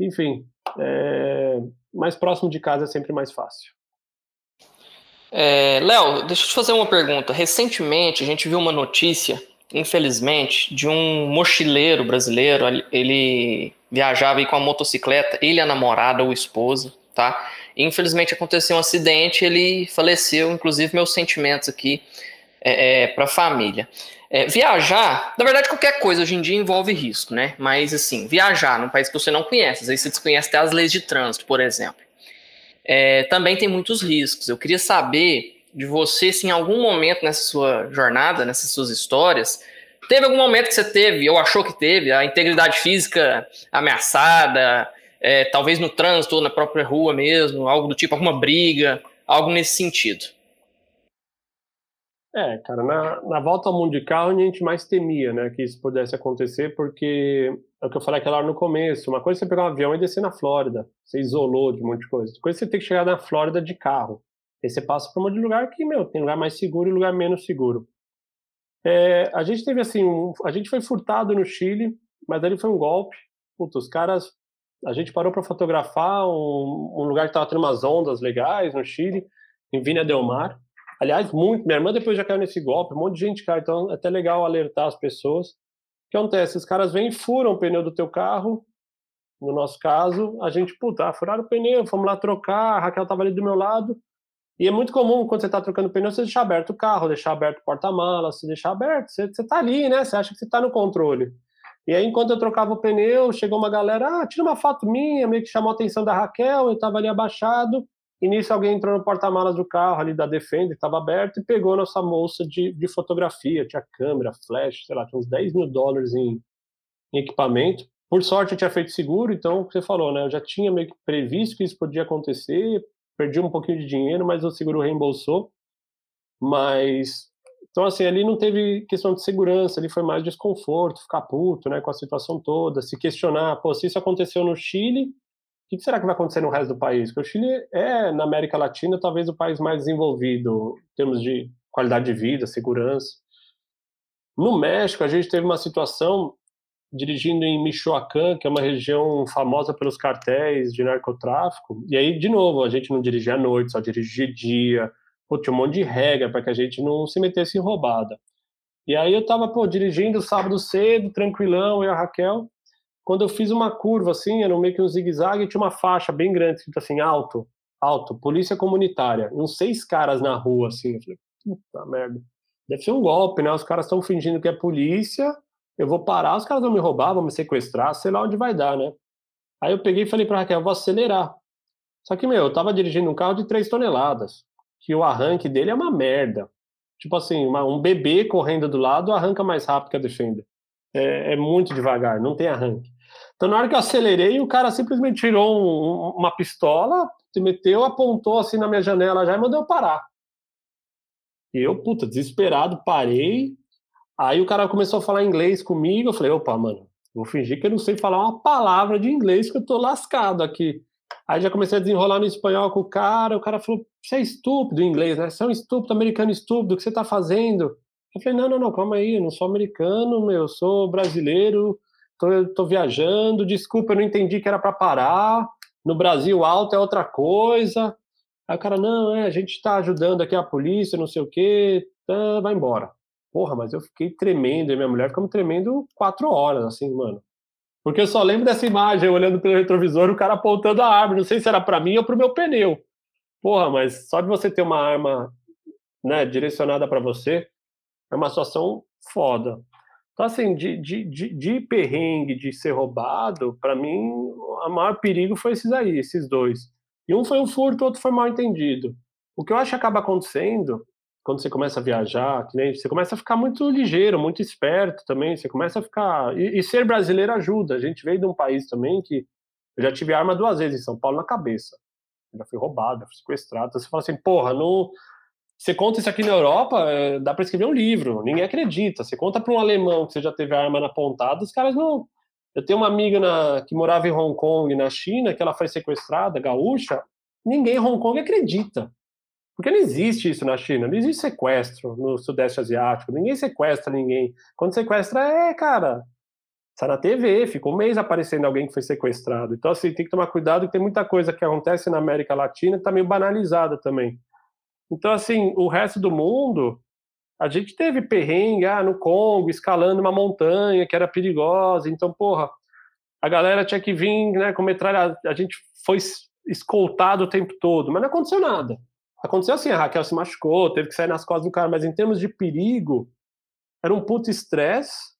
Enfim, é... mais próximo de casa é sempre mais fácil. É, Léo, deixa eu te fazer uma pergunta. Recentemente, a gente viu uma notícia infelizmente, de um mochileiro brasileiro. Ele viajava com a motocicleta, ele, a namorada ou esposa, tá? Infelizmente aconteceu um acidente, ele faleceu. Inclusive, meus sentimentos aqui é, é, para a família. É, viajar, na verdade, qualquer coisa hoje em dia envolve risco, né? Mas, assim, viajar num país que você não conhece, às vezes você desconhece até as leis de trânsito, por exemplo, é, também tem muitos riscos. Eu queria saber de você se em algum momento nessa sua jornada, nessas suas histórias, teve algum momento que você teve, ou achou que teve, a integridade física ameaçada, é, talvez no trânsito ou na própria rua mesmo, algo do tipo, alguma briga, algo nesse sentido. É, cara, na, na volta ao mundo de carro a gente mais temia, né, que isso pudesse acontecer, porque é o que eu falei aquela hora no começo, uma coisa é você pegar um avião e descer na Flórida, você isolou de um monte de coisa, outra coisa é você tem que chegar na Flórida de carro, aí você passa por um monte de lugar que, meu, tem lugar mais seguro e lugar menos seguro. É, a gente teve assim, um, a gente foi furtado no Chile, mas ali foi um golpe, Puta, os caras, a gente parou para fotografar um, um lugar que estava tendo umas ondas legais no Chile, em Vina Del Mar, Aliás, muito. Minha irmã depois já caiu nesse golpe, um monte de gente cai, então é até legal alertar as pessoas. O que acontece? Os caras vêm e furam o pneu do teu carro. No nosso caso, a gente, puta, furaram o pneu, fomos lá trocar, a Raquel tava ali do meu lado. E é muito comum, quando você tá trocando pneu, você deixar aberto o carro, deixar aberto o porta-malas, você deixar aberto. Você, você tá ali, né? Você acha que você tá no controle. E aí, enquanto eu trocava o pneu, chegou uma galera, ah, tira uma foto minha, meio que chamou a atenção da Raquel, eu tava ali abaixado. E nisso alguém entrou no porta-malas do carro ali da Defender, estava aberto, e pegou nossa bolsa de, de fotografia. Tinha câmera, flash, sei lá, tinha uns 10 mil dólares em, em equipamento. Por sorte eu tinha feito seguro, então o que você falou, né? Eu já tinha meio que previsto que isso podia acontecer, perdi um pouquinho de dinheiro, mas o seguro reembolsou. Mas então assim, ali não teve questão de segurança, ali foi mais desconforto, ficar puto, né, com a situação toda, se questionar, pô, se isso aconteceu no Chile, o que será que vai acontecer no resto do país? Porque o Chile é, na América Latina, talvez o país mais desenvolvido em termos de qualidade de vida, segurança. No México, a gente teve uma situação dirigindo em Michoacán, que é uma região famosa pelos cartéis de narcotráfico. E aí, de novo, a gente não dirigia à noite, só dirigia de dia. Pô, tinha um monte de regra para que a gente não se metesse em roubada. E aí eu tava, pô, dirigindo sábado cedo, tranquilão, eu e a Raquel quando eu fiz uma curva assim, era meio que um zigue-zague e tinha uma faixa bem grande, escrito assim, alto, alto, polícia comunitária. Uns seis caras na rua, assim. Eu falei, puta merda. Deve ser um golpe, né? Os caras estão fingindo que é polícia, eu vou parar, os caras vão me roubar, vão me sequestrar, sei lá onde vai dar, né? Aí eu peguei e falei pra Raquel, vou acelerar. Só que, meu, eu tava dirigindo um carro de 3 toneladas, que o arranque dele é uma merda. Tipo assim, uma, um bebê correndo do lado arranca mais rápido que a Defender. É, é muito devagar, não tem arranque. Então, na hora que eu acelerei, o cara simplesmente tirou um, uma pistola, se meteu, apontou assim na minha janela já e mandou eu parar. E eu, puta, desesperado, parei. Aí o cara começou a falar inglês comigo. Eu falei, opa, mano, vou fingir que eu não sei falar uma palavra de inglês, que eu tô lascado aqui. Aí já comecei a desenrolar no espanhol com o cara. O cara falou, você é estúpido em inglês, né? Você é um estúpido, americano estúpido, o que você tá fazendo? Eu falei, não, não, não, calma aí, eu não sou americano, meu, eu sou brasileiro, tô, tô viajando, desculpa, eu não entendi que era para parar, no Brasil alto é outra coisa. Aí o cara, não, é, a gente está ajudando aqui a polícia, não sei o quê, tá, vai embora. Porra, mas eu fiquei tremendo, e minha mulher ficou tremendo quatro horas, assim, mano. Porque eu só lembro dessa imagem, olhando pelo retrovisor, o cara apontando a arma, não sei se era para mim ou pro meu pneu. Porra, mas só de você ter uma arma, né, direcionada para você, é uma situação foda. Então, assim, de, de, de, de perrengue, de ser roubado, para mim, o maior perigo foi esses aí, esses dois. E um foi um furto, o outro foi mal entendido. O que eu acho que acaba acontecendo quando você começa a viajar, que nem, você começa a ficar muito ligeiro, muito esperto também, você começa a ficar... E, e ser brasileiro ajuda. A gente veio de um país também que... Eu já tive arma duas vezes em São Paulo na cabeça. já fui roubado, já fui sequestrado. Então você fala assim, porra, não você conta isso aqui na Europa, é, dá para escrever um livro, ninguém acredita. Você conta para um alemão que você já teve arma na pontada, os caras não. Eu tenho uma amiga na, que morava em Hong Kong, na China, que ela foi sequestrada, gaúcha. Ninguém em Hong Kong acredita. Porque não existe isso na China, não existe sequestro no Sudeste Asiático, ninguém sequestra ninguém. Quando sequestra, é, cara, sai na TV, ficou um mês aparecendo alguém que foi sequestrado. Então, assim, tem que tomar cuidado que tem muita coisa que acontece na América Latina que tá meio banalizada também. Então, assim, o resto do mundo, a gente teve perrengue ah, no Congo, escalando uma montanha que era perigosa. Então, porra, a galera tinha que vir né, com metralha. A gente foi escoltado o tempo todo, mas não aconteceu nada. Aconteceu assim, a Raquel se machucou, teve que sair nas costas do cara, mas em termos de perigo, era um puto estresse.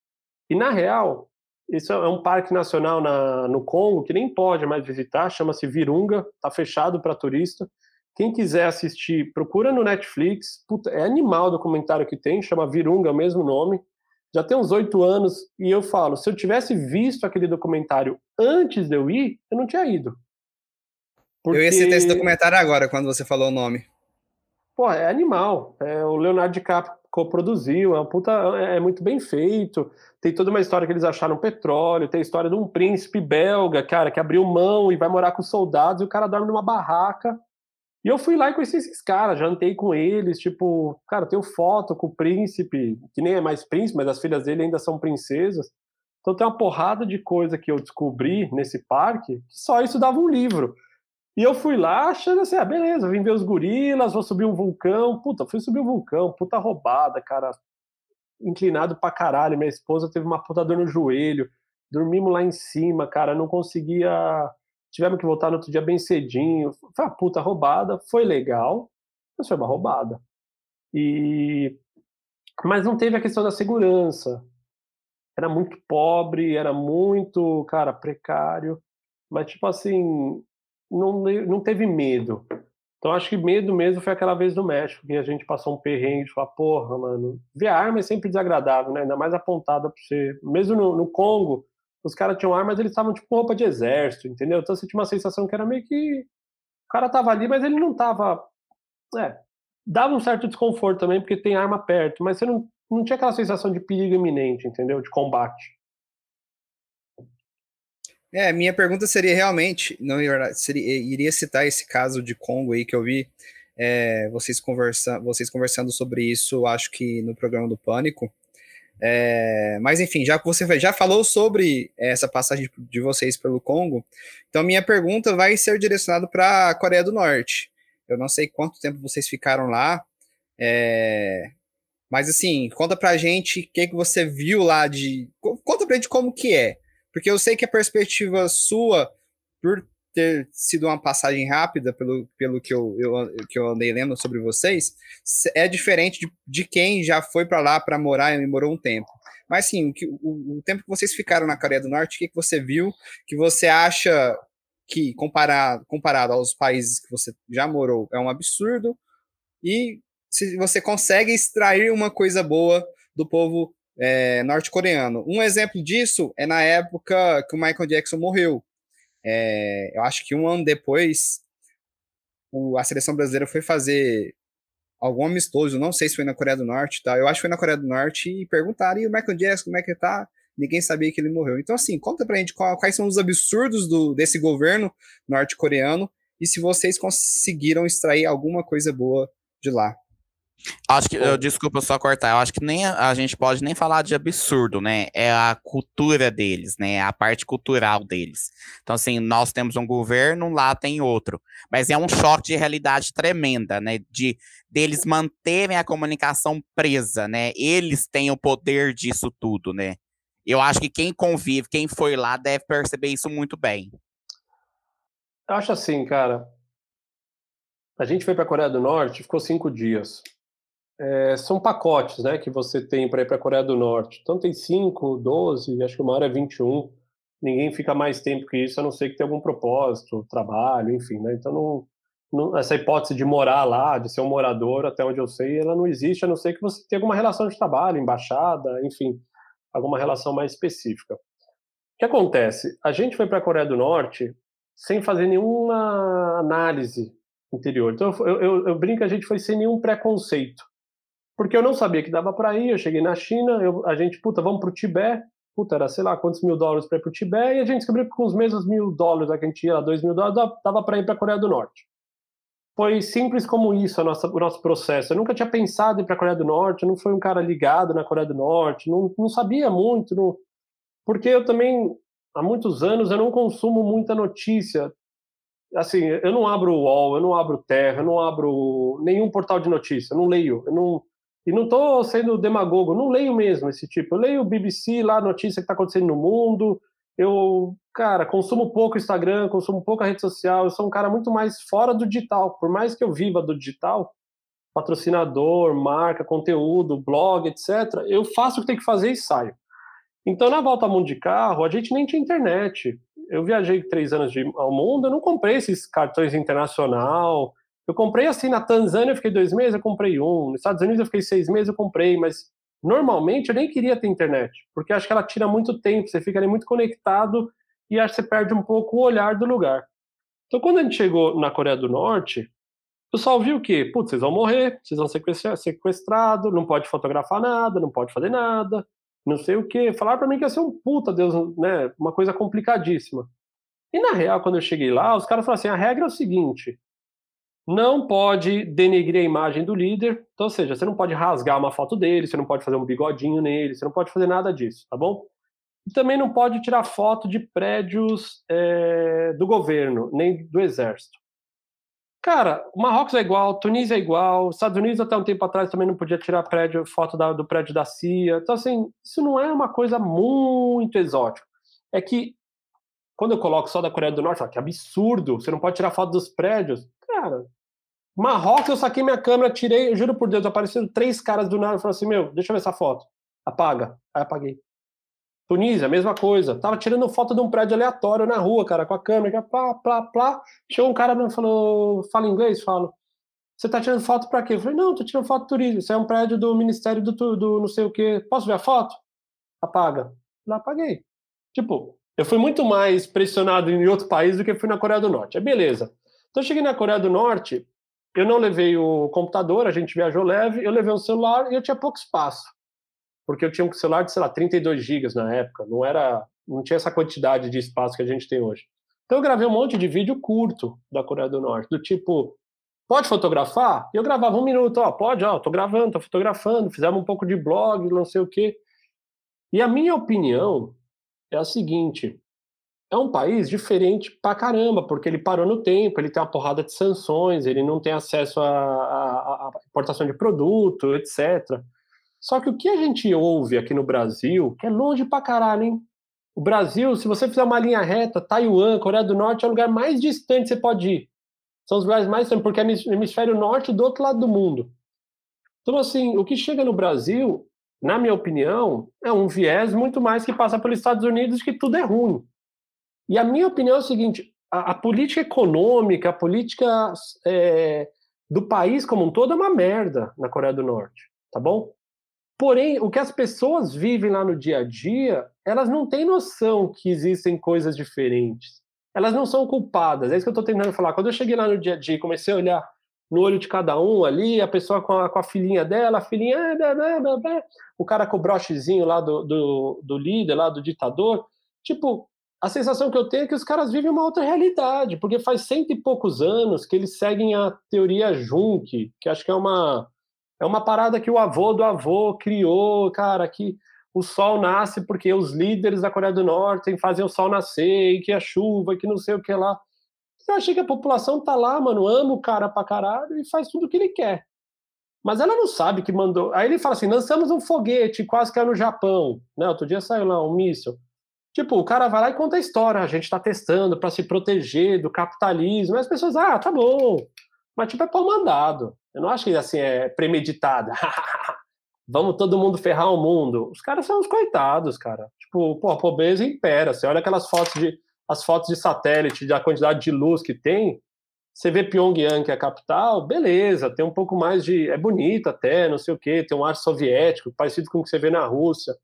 E na real, isso é um parque nacional na, no Congo que nem pode mais visitar, chama-se Virunga, tá fechado para turista. Quem quiser assistir, procura no Netflix. Puta, é animal o documentário que tem, chama Virunga, o mesmo nome. Já tem uns oito anos. E eu falo, se eu tivesse visto aquele documentário antes de eu ir, eu não tinha ido. Porque... Eu ia citar esse documentário agora, quando você falou o nome. pô, é animal. É, o Leonardo DiCaprio co-produziu, é, puta, é, é muito bem feito. Tem toda uma história que eles acharam petróleo, tem a história de um príncipe belga, cara, que abriu mão e vai morar com soldados e o cara dorme numa barraca. E eu fui lá e conheci esses caras, jantei com eles, tipo, cara, tenho foto com o príncipe, que nem é mais príncipe, mas as filhas dele ainda são princesas. Então tem uma porrada de coisa que eu descobri nesse parque, que só isso dava um livro. E eu fui lá achando assim, ah, beleza, vim ver os gorilas, vou subir um vulcão. Puta, fui subir um vulcão, puta roubada, cara. Inclinado pra caralho. Minha esposa teve uma puta dor no joelho. Dormimos lá em cima, cara, não conseguia. Tivemos que voltar no outro dia bem cedinho. Foi uma puta roubada, foi legal, mas foi uma roubada. E mas não teve a questão da segurança era muito pobre, era muito, cara, precário, mas tipo assim, não, não teve medo. Então acho que medo mesmo foi aquela vez no México, que a gente passou um perrengue de porra, mano, ver a arma é sempre desagradável, né? Ainda mais apontada pra você. Mesmo no, no Congo, os caras tinham armas, eles estavam tipo roupa de exército, entendeu? Então você tinha uma sensação que era meio que. O cara tava ali, mas ele não tava. É. Dava um certo desconforto também, porque tem arma perto, mas você não não tinha aquela sensação de perigo iminente, entendeu? De combate. É, minha pergunta seria realmente, não seria, iria citar esse caso de Congo aí que eu vi é, vocês, conversa, vocês conversando sobre isso, acho que no programa do Pânico. É, mas enfim, já que você já falou sobre essa passagem de vocês pelo Congo, então minha pergunta vai ser direcionada para a Coreia do Norte. Eu não sei quanto tempo vocês ficaram lá, é, mas assim, conta pra gente o que, que você viu lá de. Conta pra gente como que é. Porque eu sei que a perspectiva sua, por ter sido uma passagem rápida, pelo, pelo que, eu, eu, que eu andei lendo sobre vocês, é diferente de, de quem já foi para lá para morar e morou um tempo. Mas sim, o, o, tempo que vocês ficaram na Coreia do Norte, o que, que você viu que você acha que, comparado, comparado aos países que você já morou, é um absurdo? E se você consegue extrair uma coisa boa do povo é, norte-coreano. Um exemplo disso é na época que o Michael Jackson morreu. É, eu acho que um ano depois, o, a seleção brasileira foi fazer algum amistoso, não sei se foi na Coreia do Norte, tá? Eu acho que foi na Coreia do Norte e perguntaram, e o Michael Jackson, como é que tá? Ninguém sabia que ele morreu. Então, assim, conta pra gente quais são os absurdos do, desse governo norte-coreano e se vocês conseguiram extrair alguma coisa boa de lá. Acho que, eu, desculpa só cortar, eu acho que nem a, a, gente pode nem falar de absurdo, né? É a cultura deles, né? A parte cultural deles. Então, assim, nós temos um governo, lá tem outro. Mas é um choque de realidade tremenda, né? De deles manterem a comunicação presa, né? Eles têm o poder disso tudo, né? Eu acho que quem convive, quem foi lá, deve perceber isso muito bem. Eu acho assim, cara. A gente foi para a Coreia do Norte, ficou cinco dias é, são pacotes né, que você tem para ir para a Coreia do Norte. Então tem 5, 12, acho que uma hora é 21. Ninguém fica mais tempo que isso, a não ser que tenha algum propósito, trabalho, enfim. Né? Então não, não, essa hipótese de morar lá, de ser um morador, até onde eu sei, ela não existe, a não ser que você tenha alguma relação de trabalho, embaixada, enfim, alguma relação mais específica. O que acontece? A gente foi para a Coreia do Norte sem fazer nenhuma análise interior. Então eu, eu, eu brinco a gente foi sem nenhum preconceito porque eu não sabia que dava para ir. Eu cheguei na China, eu, a gente, puta, vamos para o Tibete. Puta, era sei lá quantos mil dólares para ir para o Tibete, e a gente descobriu que com os mesmos mil dólares que a gente ia, dois mil dólares, dava para ir para a Coreia do Norte. Foi simples como isso nossa, o nosso processo. Eu nunca tinha pensado em ir para a Coreia do Norte, eu não fui um cara ligado na Coreia do Norte, não, não sabia muito, não... porque eu também, há muitos anos, eu não consumo muita notícia. Assim, eu não abro o UOL, eu não abro Terra, eu não abro nenhum portal de notícia, eu não leio, eu não e não estou sendo demagogo, não leio mesmo esse tipo. Eu leio o BBC lá, notícia que está acontecendo no mundo. Eu, cara, consumo pouco Instagram, consumo pouco a rede social. Eu sou um cara muito mais fora do digital. Por mais que eu viva do digital, patrocinador, marca, conteúdo, blog, etc., eu faço o que tem que fazer e saio. Então, na volta ao mundo de carro, a gente nem tinha internet. Eu viajei três anos de, ao mundo, eu não comprei esses cartões internacional, eu comprei assim na Tanzânia, eu fiquei dois meses, eu comprei um. Nos Estados Unidos eu fiquei seis meses, eu comprei, mas normalmente eu nem queria ter internet, porque acho que ela tira muito tempo, você fica ali muito conectado e acho que você perde um pouco o olhar do lugar. Então, quando a gente chegou na Coreia do Norte, O pessoal viu que, putz, vocês vão morrer, vocês vão ser sequestrados, não pode fotografar nada, não pode fazer nada, não sei o quê. Falaram para mim que ia ser um puta, Deus, né? Uma coisa complicadíssima. E na real, quando eu cheguei lá, os caras falaram assim: a regra é o seguinte: não pode denegrir a imagem do líder, então, ou seja, você não pode rasgar uma foto dele, você não pode fazer um bigodinho nele, você não pode fazer nada disso, tá bom? E também não pode tirar foto de prédios é, do governo, nem do exército. Cara, o Marrocos é igual, Tunísia é igual, Estados Unidos até um tempo atrás também não podia tirar prédio, foto da, do prédio da CIA. Então, assim, isso não é uma coisa muito exótica. É que, quando eu coloco só da Coreia do Norte, que absurdo, você não pode tirar foto dos prédios. Cara, Marrocos, eu saquei minha câmera, tirei, juro por Deus, apareceram três caras do nada e assim: Meu, deixa eu ver essa foto. Apaga. Aí apaguei. Tunísia, mesma coisa. Tava tirando foto de um prédio aleatório na rua, cara, com a câmera, plá, plá, plá. Chegou um cara e falou: Fala inglês? Falo. Você tá tirando foto pra quê? Eu falei: Não, tô tirando foto de turismo. Isso é um prédio do Ministério do, do não sei o quê. Posso ver a foto? Apaga. Lá apaguei. Tipo, eu fui muito mais pressionado em outro país do que fui na Coreia do Norte. É beleza. Então eu cheguei na Coreia do Norte, eu não levei o computador, a gente viajou leve, eu levei um celular e eu tinha pouco espaço. Porque eu tinha um celular de, sei lá, 32 gigas na época, não era, não tinha essa quantidade de espaço que a gente tem hoje. Então eu gravei um monte de vídeo curto da Coreia do Norte, do tipo, pode fotografar? E eu gravava um minuto, ó, pode, ó, tô gravando, tô fotografando, fizemos um pouco de blog, não sei o quê. E a minha opinião é a seguinte, é um país diferente pra caramba, porque ele parou no tempo, ele tem uma porrada de sanções, ele não tem acesso à, importação de produto, etc. Só que o que a gente ouve aqui no Brasil, que é longe pra caralho, hein? O Brasil, se você fizer uma linha reta, Taiwan, Coreia do Norte é o lugar mais distante que você pode ir. São os lugares mais distantes, porque é hemisfério norte do outro lado do mundo. Então, assim, o que chega no Brasil, na minha opinião, é um viés muito mais que passa pelos Estados Unidos que tudo é ruim. E a minha opinião é o seguinte: a, a política econômica, a política é, do país como um todo é uma merda na Coreia do Norte, tá bom? Porém, o que as pessoas vivem lá no dia a dia, elas não têm noção que existem coisas diferentes. Elas não são culpadas. É isso que eu estou tentando falar. Quando eu cheguei lá no dia a dia e comecei a olhar no olho de cada um ali, a pessoa com a, com a filhinha dela, a filhinha, ah, o cara com o brochezinho lá do, do, do líder, lá do ditador, tipo, a sensação que eu tenho é que os caras vivem uma outra realidade, porque faz cento e poucos anos que eles seguem a teoria Junk, que acho que é uma, é uma parada que o avô do avô criou, cara, que o sol nasce porque os líderes da Coreia do Norte fazem o sol nascer, e que a chuva, que não sei o que lá. Eu achei que a população tá lá, mano, ama o cara pra caralho e faz tudo o que ele quer. Mas ela não sabe que mandou. Aí ele fala assim: lançamos um foguete, quase que é no Japão. Né? Outro dia saiu lá um míssil. Tipo, o cara vai lá e conta a história, a gente está testando para se proteger do capitalismo. As pessoas, ah, tá bom. Mas, tipo, é pau mandado. Eu não acho que, assim, é premeditada. Vamos todo mundo ferrar o mundo. Os caras são os coitados, cara. Tipo, pô, a pobreza impera. Você olha aquelas fotos de, as fotos de satélite, da quantidade de luz que tem, você vê Pyongyang, que é a capital, beleza, tem um pouco mais de. É bonito até, não sei o quê, tem um ar soviético, parecido com o que você vê na Rússia.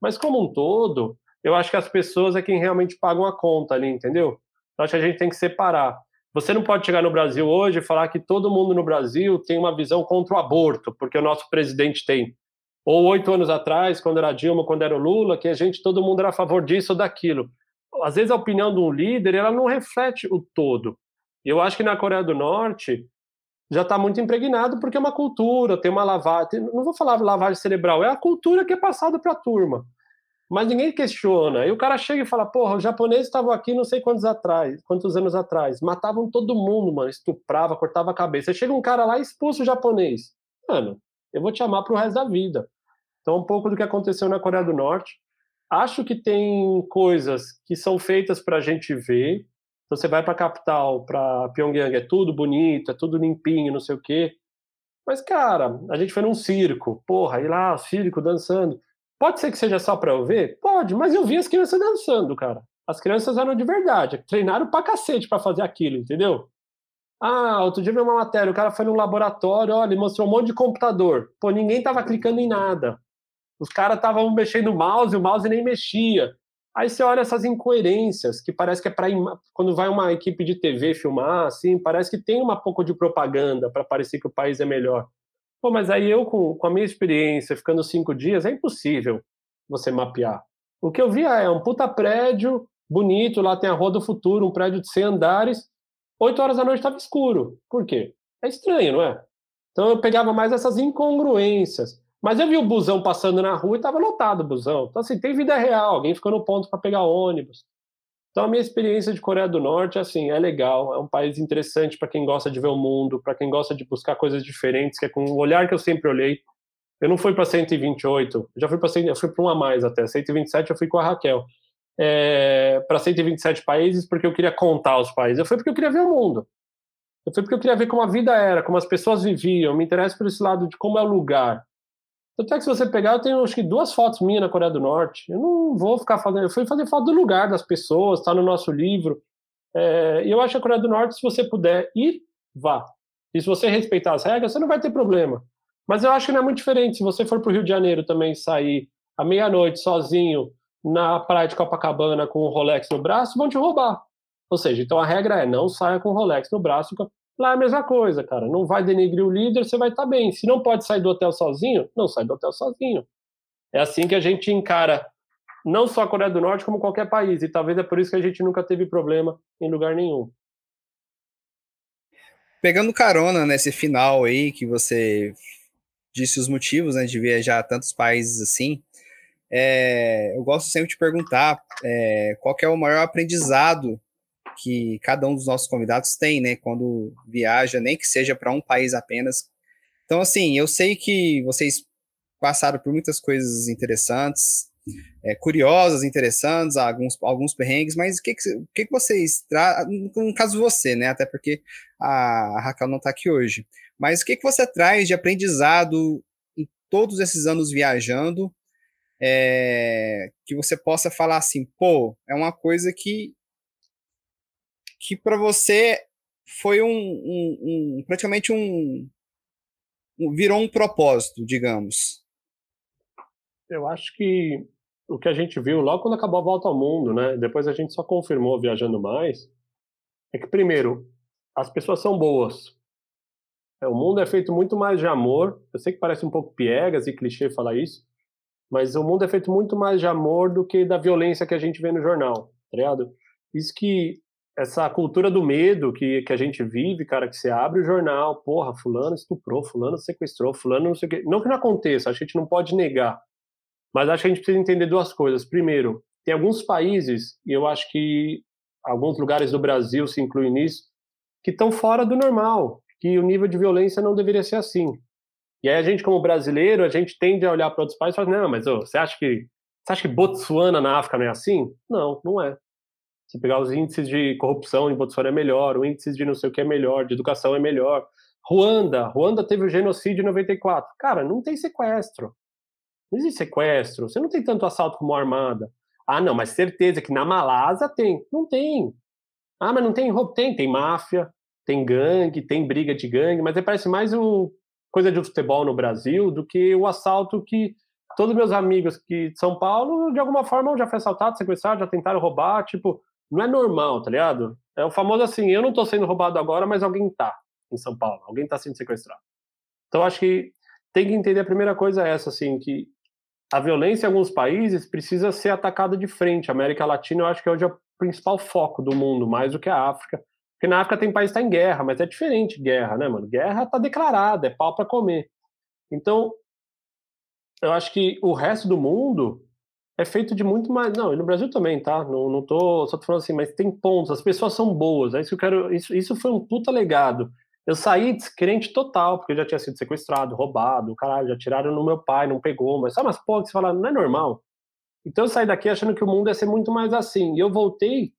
Mas como um todo, eu acho que as pessoas é quem realmente pagam a conta ali, entendeu? Eu acho que a gente tem que separar. Você não pode chegar no Brasil hoje e falar que todo mundo no Brasil tem uma visão contra o aborto, porque o nosso presidente tem. Ou oito anos atrás, quando era Dilma, quando era o Lula, que a gente, todo mundo era a favor disso ou daquilo. Às vezes a opinião de um líder, ela não reflete o todo. Eu acho que na Coreia do Norte já está muito impregnado porque é uma cultura, tem uma lavagem, não vou falar lavagem cerebral, é a cultura que é passada para a turma mas ninguém questiona. Aí o cara chega e fala: porra, os japoneses estavam aqui não sei quantos atrás, quantos anos atrás, matavam todo mundo, mano, estuprava, cortava a cabeça. Aí chega um cara lá e expulsa o japonês. Mano, eu vou te amar pro resto da vida. Então, um pouco do que aconteceu na Coreia do Norte. Acho que tem coisas que são feitas para a gente ver. Então, você vai para a capital, para Pyongyang, é tudo bonito, é tudo limpinho, não sei o quê. Mas, cara, a gente foi num circo, porra, aí lá, circo, dançando. Pode ser que seja só para eu ver? Pode, mas eu vi as crianças dançando, cara. As crianças eram de verdade, treinaram pra cacete pra fazer aquilo, entendeu? Ah, outro dia vi uma matéria, o cara foi no laboratório, olha, ele mostrou um monte de computador. Pô, ninguém tava clicando em nada. Os caras estavam mexendo o mouse, o mouse nem mexia. Aí você olha essas incoerências, que parece que é para quando vai uma equipe de TV filmar, assim, parece que tem uma pouco de propaganda para parecer que o país é melhor. Pô, mas aí eu, com, com a minha experiência, ficando cinco dias, é impossível você mapear. O que eu via é um puta prédio bonito, lá tem a Rua do Futuro, um prédio de 100 andares, oito horas da noite estava escuro. Por quê? É estranho, não é? Então eu pegava mais essas incongruências. Mas eu vi o busão passando na rua e estava lotado o busão. Então, assim, tem vida real, alguém ficou no ponto para pegar ônibus. Então, a minha experiência de Coreia do Norte, assim, é legal, é um país interessante para quem gosta de ver o mundo, para quem gosta de buscar coisas diferentes, que é com o olhar que eu sempre olhei. Eu não fui para 128, já fui para eu fui para um a mais até, 127 eu fui com a Raquel. É, para 127 países porque eu queria contar os países. Eu fui porque eu queria ver o mundo. Eu fui porque eu queria ver como a vida era, como as pessoas viviam. Me interesso por esse lado de como é o lugar. Tanto é que se você pegar, eu tenho acho que duas fotos minhas na Coreia do Norte. Eu não vou ficar fazendo. Eu fui fazer foto do lugar das pessoas, está no nosso livro. É, e eu acho a Coreia do Norte, se você puder ir, vá. E se você respeitar as regras, você não vai ter problema. Mas eu acho que não é muito diferente. Se você for para o Rio de Janeiro também sair à meia-noite sozinho na praia de Copacabana com o Rolex no braço, vão te roubar. Ou seja, então a regra é não saia com o Rolex no braço, Lá é a mesma coisa, cara. Não vai denegrir o líder, você vai estar tá bem. Se não pode sair do hotel sozinho, não sai do hotel sozinho. É assim que a gente encara não só a Coreia do Norte, como qualquer país. E talvez é por isso que a gente nunca teve problema em lugar nenhum. Pegando carona nesse final aí, que você disse os motivos né, de viajar a tantos países assim, é, eu gosto sempre de perguntar é, qual é o maior aprendizado que cada um dos nossos convidados tem, né, quando viaja, nem que seja para um país apenas. Então, assim, eu sei que vocês passaram por muitas coisas interessantes, é, curiosas, interessantes, alguns, alguns perrengues, mas o que, que, que, vocês trazem, no caso você, né, até porque a, a Raquel não está aqui hoje, mas o que, que você traz de aprendizado em todos esses anos viajando, é, que você possa falar assim, pô, é uma coisa que que para você foi um, um, um praticamente um, um, virou um propósito, digamos. Eu acho que o que a gente viu logo quando acabou a volta ao mundo, né? Depois a gente só confirmou viajando mais, é que primeiro as pessoas são boas. É, o mundo é feito muito mais de amor. Eu sei que parece um pouco piegas e clichê falar isso, mas o mundo é feito muito mais de amor do que da violência que a gente vê no jornal, tá ligado? Isso que essa cultura do medo que, que a gente vive, cara, que você abre o jornal, porra, fulano estuprou, fulano sequestrou, fulano não sei o quê. Não que não aconteça, a gente não pode negar. Mas acho que a gente precisa entender duas coisas. Primeiro, tem alguns países, e eu acho que alguns lugares do Brasil se incluem nisso, que estão fora do normal, que o nível de violência não deveria ser assim. E aí a gente, como brasileiro, a gente tende a olhar para outros países e falar, não, mas oh, você acha que você acha que Botsuana na África não é assim? Não, não é. Se pegar os índices de corrupção em Botsuana é melhor, o índice de não sei o que é melhor, de educação é melhor. Ruanda, Ruanda teve o genocídio em 94. Cara, não tem sequestro. Não existe sequestro. Você não tem tanto assalto como armada. Ah, não, mas certeza que na Malásia tem. Não tem. Ah, mas não tem Tem, tem máfia, tem gangue, tem briga de gangue, mas parece mais o coisa de futebol no Brasil do que o assalto que todos meus amigos que de São Paulo, de alguma forma, já foi assaltado, sequestrado, já tentaram roubar, tipo, não é normal, tá ligado? É o famoso assim, eu não tô sendo roubado agora, mas alguém tá em São Paulo, alguém tá sendo sequestrado. Então acho que tem que entender a primeira coisa é essa, assim, que a violência em alguns países precisa ser atacada de frente. A América Latina eu acho que hoje é o principal foco do mundo, mais do que a África. Porque na África tem país que tá em guerra, mas é diferente guerra, né, mano? Guerra tá declarada, é pau para comer. Então, eu acho que o resto do mundo é feito de muito mais. Não, e no Brasil também, tá? Não, não tô. Só tô falando assim, mas tem pontos, as pessoas são boas. É isso que eu quero. Isso, isso foi um puta legado. Eu saí descrente total, porque eu já tinha sido sequestrado, roubado, caralho, já tiraram no meu pai, não pegou, mas sabe umas porra que você fala, não é normal. Então eu saí daqui achando que o mundo ia ser muito mais assim. E eu voltei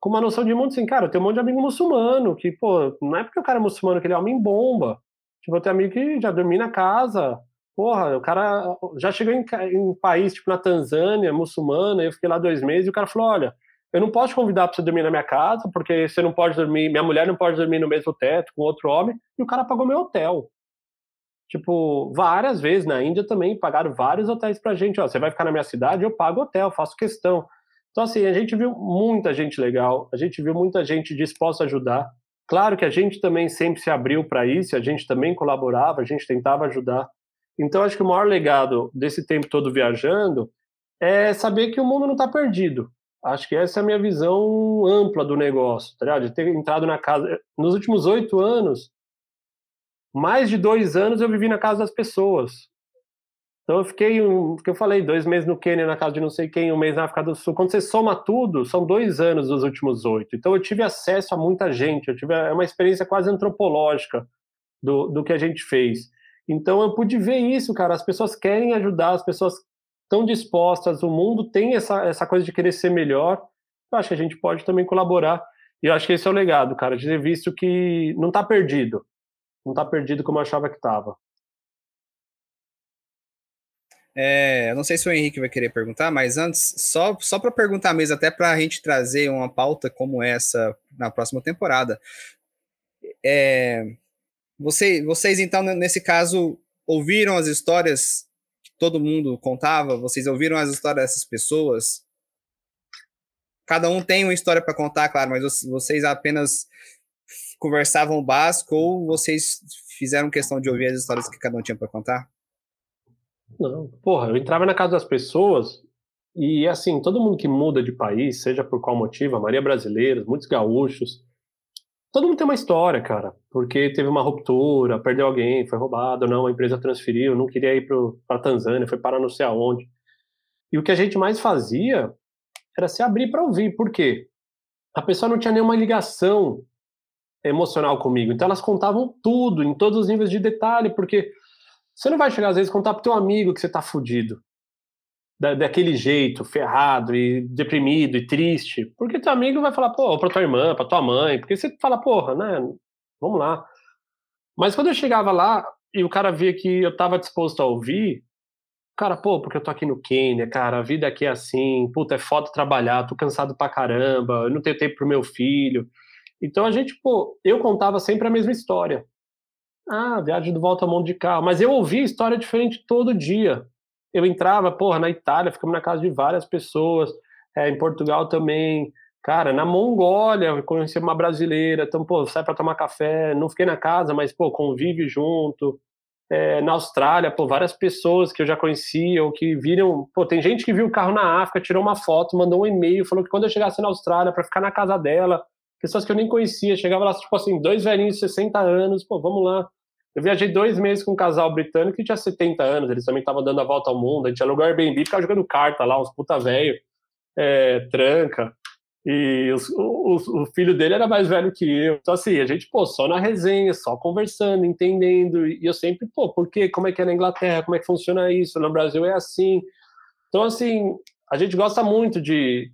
com uma noção de mundo assim, cara, eu tenho um monte de amigo muçulmano, que, pô, não é porque o cara é muçulmano que ele é homem bomba. Tipo, eu tenho amigo que já dormi na casa, Porra, o cara já chegou em, em país, tipo na Tanzânia, muçulmana, eu fiquei lá dois meses e o cara falou: olha, eu não posso convidar para você dormir na minha casa, porque você não pode dormir, minha mulher não pode dormir no mesmo teto com outro homem, e o cara pagou meu hotel. Tipo, várias vezes na Índia também pagaram vários hotéis pra gente. Ó, você vai ficar na minha cidade, eu pago hotel, faço questão. Então, assim, a gente viu muita gente legal, a gente viu muita gente disposta a ajudar. Claro que a gente também sempre se abriu para isso, a gente também colaborava, a gente tentava ajudar. Então, acho que o maior legado desse tempo todo viajando é saber que o mundo não está perdido. Acho que essa é a minha visão ampla do negócio, tá ligado? De ter entrado na casa. Nos últimos oito anos, mais de dois anos eu vivi na casa das pessoas. Então eu fiquei, um, que eu falei, dois meses no Quênia, na casa de não sei quem, um mês na África do Sul. Quando você soma tudo, são dois anos dos últimos oito. Então eu tive acesso a muita gente, eu tive é uma experiência quase antropológica do, do que a gente fez. Então eu pude ver isso, cara. As pessoas querem ajudar, as pessoas estão dispostas, o mundo tem essa, essa coisa de querer ser melhor. Eu acho que a gente pode também colaborar. E eu acho que esse é o legado, cara, de ter visto que não está perdido. Não está perdido como eu achava que estava. É, não sei se o Henrique vai querer perguntar, mas antes, só, só para perguntar mesmo, até para a gente trazer uma pauta como essa na próxima temporada. É, você, vocês, então, nesse caso, ouviram as histórias que todo mundo contava? Vocês ouviram as histórias dessas pessoas? Cada um tem uma história para contar, claro, mas vocês apenas conversavam básico ou vocês fizeram questão de ouvir as histórias que cada um tinha para contar? Não, porra, eu entrava na casa das pessoas e, assim, todo mundo que muda de país, seja por qual motivo, a Maria brasileira, muitos gaúchos, todo mundo tem uma história, cara, porque teve uma ruptura, perdeu alguém, foi roubado, não, a empresa transferiu, não queria ir para Tanzânia, foi parar não sei aonde. E o que a gente mais fazia era se abrir para ouvir, por quê? A pessoa não tinha nenhuma ligação emocional comigo, então elas contavam tudo, em todos os níveis de detalhe, porque você não vai chegar, às vezes, contar pro teu amigo que você tá fudido. Da, daquele jeito, ferrado e deprimido e triste. Porque teu amigo vai falar, pô, pra tua irmã, pra tua mãe. Porque você fala, porra, né? Vamos lá. Mas quando eu chegava lá e o cara via que eu tava disposto a ouvir, cara, pô, porque eu tô aqui no Quênia, cara, a vida aqui é assim, puta, é foda trabalhar, tô cansado pra caramba, eu não tenho tempo pro meu filho. Então a gente, pô, eu contava sempre a mesma história. Ah, viagem do volta ao mundo de carro. Mas eu ouvi história diferente todo dia. Eu entrava, porra, na Itália, ficamos na casa de várias pessoas, é, em Portugal também. Cara, na Mongólia, conheci uma brasileira, então, pô, sai para tomar café. Não fiquei na casa, mas, pô, convive junto. É, na Austrália, pô, várias pessoas que eu já conhecia ou que viram. Pô, tem gente que viu o carro na África, tirou uma foto, mandou um e-mail, falou que quando eu chegasse na Austrália, para ficar na casa dela, pessoas que eu nem conhecia, chegava lá, tipo assim, dois velhinhos de 60 anos, pô, vamos lá. Eu viajei dois meses com um casal britânico que tinha 70 anos, eles também estavam dando a volta ao mundo, a gente alugou Airbnb, ficava jogando carta lá, uns puta velho, é, tranca, e os, os, o filho dele era mais velho que eu. Então, assim, a gente, pô, só na resenha, só conversando, entendendo, e eu sempre, pô, por quê? Como é que é na Inglaterra? Como é que funciona isso? No Brasil é assim. Então, assim, a gente gosta muito de,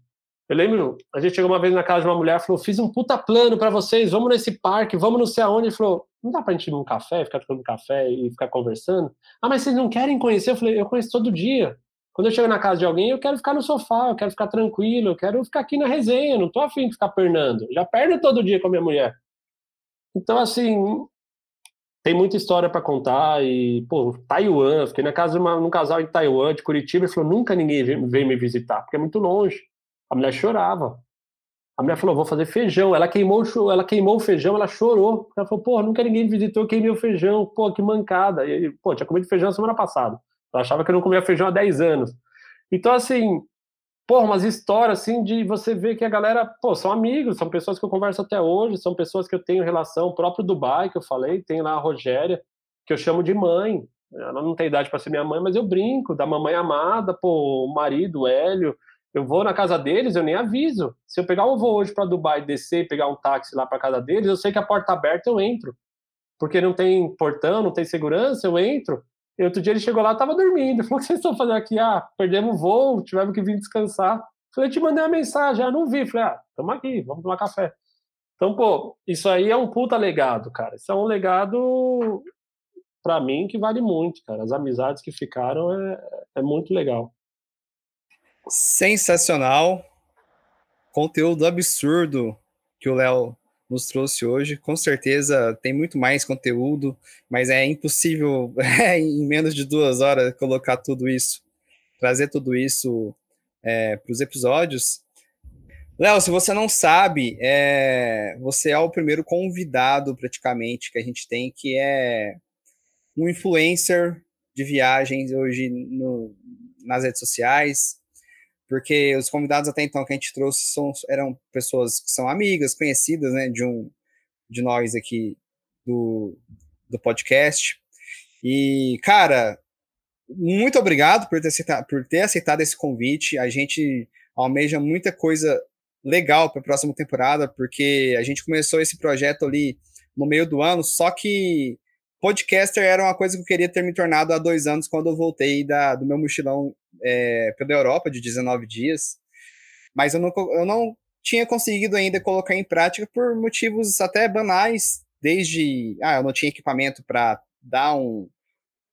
eu lembro, a gente chegou uma vez na casa de uma mulher, falou: fiz um puta plano para vocês, vamos nesse parque, vamos não sei aonde. Ele falou: não dá pra gente ir num café, ficar tomando café e ficar conversando? Ah, mas vocês não querem conhecer? Eu falei: eu conheço todo dia. Quando eu chego na casa de alguém, eu quero ficar no sofá, eu quero ficar tranquilo, eu quero ficar aqui na resenha, não tô afim de ficar pernando. Já perno todo dia com a minha mulher. Então, assim, tem muita história para contar e, pô, Taiwan, fiquei na casa de uma, num casal em Taiwan, de Curitiba, e falou, nunca ninguém veio me visitar, porque é muito longe. A mulher chorava. A mulher falou: vou fazer feijão. Ela queimou, ela queimou o feijão, ela chorou. Ela falou: pô, nunca ninguém visitou, eu queimei o feijão. Pô, que mancada. E, pô, tinha comido feijão semana passada. Ela achava que eu não comia feijão há 10 anos. Então, assim, pô, umas histórias assim de você ver que a galera, pô, são amigos, são pessoas que eu converso até hoje, são pessoas que eu tenho relação. O próprio Dubai, que eu falei, tem lá a Rogéria, que eu chamo de mãe. Ela não tem idade para ser minha mãe, mas eu brinco, da mamãe amada, pô, o marido, o Hélio eu vou na casa deles, eu nem aviso. Se eu pegar um voo hoje para Dubai, descer pegar um táxi lá para casa deles, eu sei que a porta aberta eu entro. Porque não tem portão, não tem segurança, eu entro. E outro dia ele chegou lá, tava dormindo. Falou: o que vocês estão fazendo aqui? Ah, perdemos o voo, tivemos que vir descansar. Falei: te mandei uma mensagem, ah, não vi. Falei: ah, estamos aqui, vamos tomar café. Então, pô, isso aí é um puta legado, cara. Isso é um legado, para mim, que vale muito, cara. As amizades que ficaram é, é muito legal. Sensacional. Conteúdo absurdo que o Léo nos trouxe hoje. Com certeza tem muito mais conteúdo, mas é impossível em menos de duas horas colocar tudo isso, trazer tudo isso é, para os episódios. Léo, se você não sabe, é... você é o primeiro convidado, praticamente, que a gente tem, que é um influencer de viagens hoje no... nas redes sociais, porque os convidados até então que a gente trouxe são, eram pessoas que são amigas, conhecidas, né, de um de nós aqui do, do podcast. E, cara, muito obrigado por ter, aceitado, por ter aceitado esse convite. A gente almeja muita coisa legal para a próxima temporada, porque a gente começou esse projeto ali no meio do ano, só que podcaster era uma coisa que eu queria ter me tornado há dois anos, quando eu voltei da, do meu mochilão é, pela Europa, de 19 dias. Mas eu não, eu não tinha conseguido ainda colocar em prática por motivos até banais, desde, ah, eu não tinha equipamento para dar um,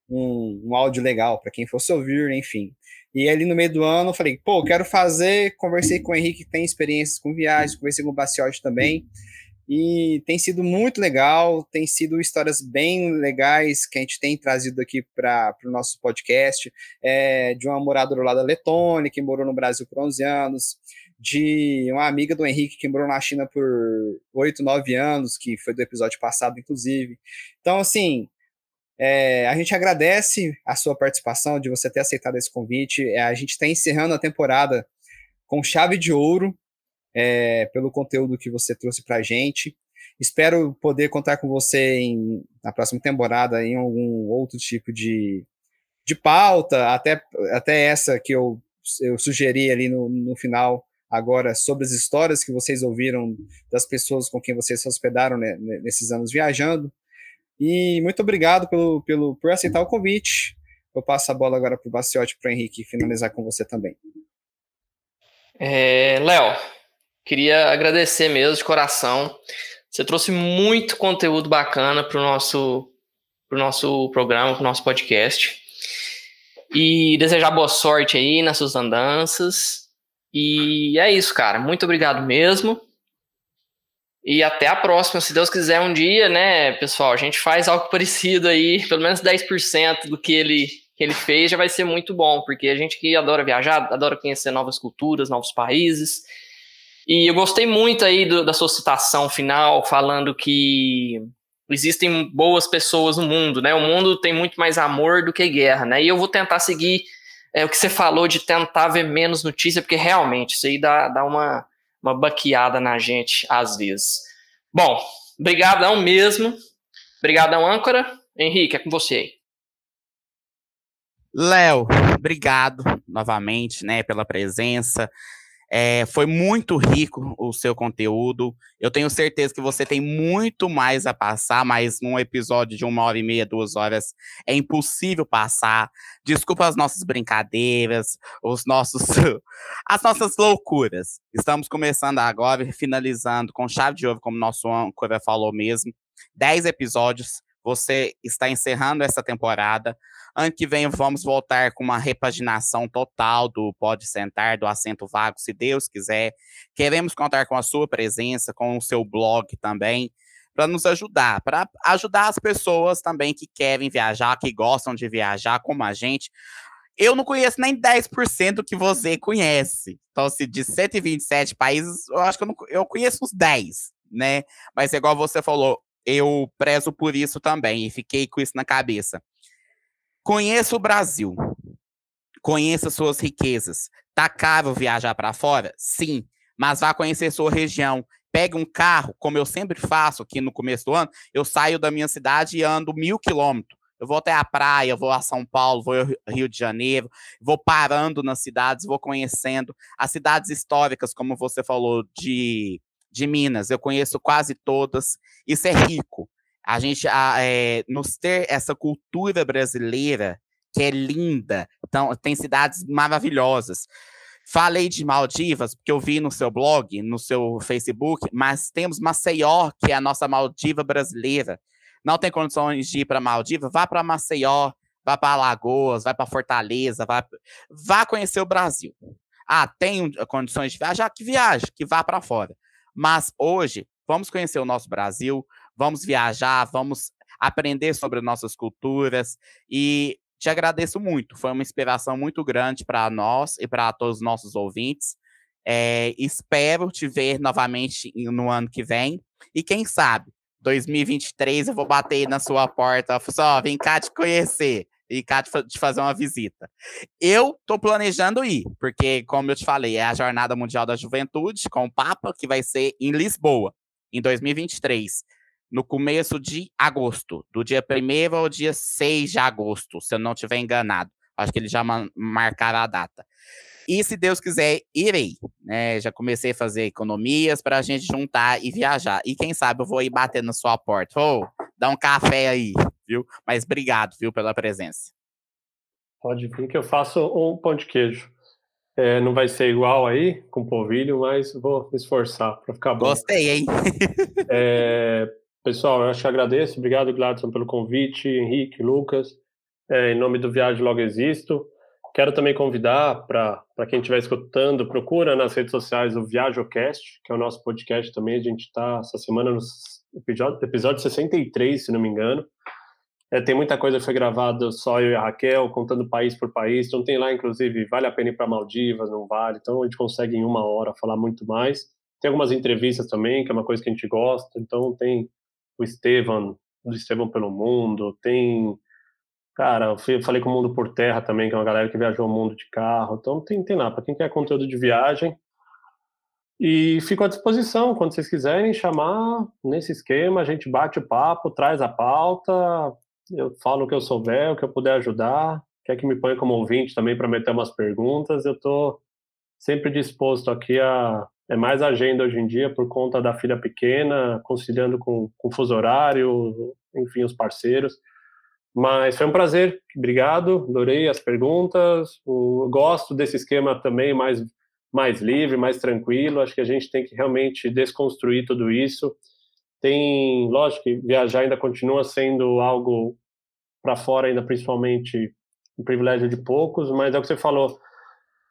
um, um áudio legal para quem fosse ouvir, enfim. E ali no meio do ano eu falei, pô, quero fazer, conversei com o Henrique que tem experiências com viagens, conversei com o Baciotti também, e tem sido muito legal, tem sido histórias bem legais que a gente tem trazido aqui para o nosso podcast, é, de uma moradora lá da Letônia, que morou no Brasil por 11 anos, de uma amiga do Henrique que morou na China por 8, 9 anos, que foi do episódio passado, inclusive. Então, assim, é, a gente agradece a sua participação, de você ter aceitado esse convite. É, a gente está encerrando a temporada com chave de ouro, é, pelo conteúdo que você trouxe para a gente. Espero poder contar com você em, na próxima temporada em algum outro tipo de, de pauta, até, até essa que eu, eu sugeri ali no, no final, agora sobre as histórias que vocês ouviram das pessoas com quem vocês se hospedaram né, nesses anos viajando. E muito obrigado pelo, pelo, por aceitar o convite. Eu passo a bola agora para o Baciotti, para o Henrique finalizar com você também. É, Léo, queria agradecer mesmo de coração. Você trouxe muito conteúdo bacana para o nosso, pro nosso programa, para o nosso podcast. E desejar boa sorte aí nas suas andanças. E é isso, cara. Muito obrigado mesmo. E até a próxima, se Deus quiser um dia, né, pessoal? A gente faz algo parecido aí, pelo menos 10% do que ele, que ele fez já vai ser muito bom, porque a gente que adora viajar, adora conhecer novas culturas, novos países. E eu gostei muito aí do, da sua citação final, falando que existem boas pessoas no mundo, né? O mundo tem muito mais amor do que guerra, né? E eu vou tentar seguir é, o que você falou de tentar ver menos notícia, porque realmente isso aí dá, dá uma, uma baqueada na gente às vezes. Bom, brigadão mesmo. Obrigadão, âncora. Henrique, é com você aí. Léo, obrigado novamente, né, pela presença. É, foi muito rico o seu conteúdo. Eu tenho certeza que você tem muito mais a passar, mas num episódio de uma hora e meia, duas horas, é impossível passar. Desculpa as nossas brincadeiras, os nossos, as nossas loucuras. Estamos começando agora, finalizando com chave de ouro, como nosso âncora falou mesmo. Dez episódios. Você está encerrando essa temporada. Ano que vem vamos voltar com uma repaginação total do Pode Sentar, do Assento Vago, se Deus quiser. Queremos contar com a sua presença, com o seu blog também, para nos ajudar, para ajudar as pessoas também que querem viajar, que gostam de viajar, como a gente. Eu não conheço nem 10% que você conhece. Então, se de 127 países, eu acho que eu, não, eu conheço uns 10, né? Mas, igual você falou, eu prezo por isso também e fiquei com isso na cabeça. Conheça o Brasil. Conheça suas riquezas. Tá caro viajar para fora? Sim, mas vá conhecer sua região. Pegue um carro, como eu sempre faço aqui no começo do ano, eu saio da minha cidade e ando mil quilômetros. Eu vou até a praia, vou a São Paulo, vou ao Rio de Janeiro, vou parando nas cidades, vou conhecendo as cidades históricas, como você falou, de, de Minas. Eu conheço quase todas. Isso é rico a gente é, nos ter essa cultura brasileira que é linda, então tem cidades maravilhosas. Falei de Maldivas, porque eu vi no seu blog, no seu Facebook, mas temos Maceió, que é a nossa Maldiva brasileira. Não tem condições de ir para Maldiva? Vá para Maceió, vá para Alagoas, vá para Fortaleza, vá, vá conhecer o Brasil. Ah, tem condições de viajar? Que viaje, que vá para fora. Mas hoje, vamos conhecer o nosso Brasil, vamos viajar, vamos aprender sobre nossas culturas e te agradeço muito. Foi uma inspiração muito grande para nós e para todos os nossos ouvintes. É, espero te ver novamente no ano que vem. E quem sabe, 2023 eu vou bater na sua porta, só vem cá te conhecer e cá te fazer uma visita. Eu tô planejando ir, porque, como eu te falei, é a Jornada Mundial da Juventude com o Papa, que vai ser em Lisboa, em 2023, no começo de agosto, do dia 1 ao dia 6 de agosto, se eu não estiver enganado. Acho que eles já marcaram a data. E se Deus quiser, irei. Né? Já comecei a fazer economias para a gente juntar e viajar. E quem sabe eu vou ir bater na sua porta. Ô, oh, dá um café aí, viu? Mas obrigado, viu, pela presença. Pode vir que eu faço um pão de queijo. É, não vai ser igual aí, com polvilho, mas vou me esforçar para ficar bom. Gostei, hein? é, pessoal, eu acho que agradeço. Obrigado, Gladson, pelo convite. Henrique, Lucas. É, em nome do Viagem Logo Existo. Quero também convidar para quem estiver escutando, procura nas redes sociais o ViajoCast, que é o nosso podcast também. A gente está essa semana no episódio, episódio 63, se não me engano. É, tem muita coisa que foi gravada só eu e a Raquel, contando país por país. Então tem lá, inclusive, vale a pena ir para Maldivas, não vale. Então a gente consegue em uma hora falar muito mais. Tem algumas entrevistas também, que é uma coisa que a gente gosta. Então tem o Estevam, do Estevam pelo Mundo, tem Cara, eu falei com o Mundo por Terra também, que é uma galera que viajou o mundo de carro. Então tem, tem lá, para quem quer conteúdo de viagem. E fico à disposição, quando vocês quiserem chamar nesse esquema, a gente bate o papo, traz a pauta, eu falo o que eu souber, o que eu puder ajudar. Quer que me ponha como ouvinte também para meter umas perguntas, eu estou sempre disposto aqui a. É mais agenda hoje em dia por conta da filha pequena, conciliando com, com fuso horário, enfim, os parceiros. Mas foi um prazer, obrigado, adorei as perguntas. O, gosto desse esquema também mais, mais livre, mais tranquilo. Acho que a gente tem que realmente desconstruir tudo isso. Tem, lógico que viajar ainda continua sendo algo para fora, ainda principalmente um privilégio de poucos, mas é o que você falou.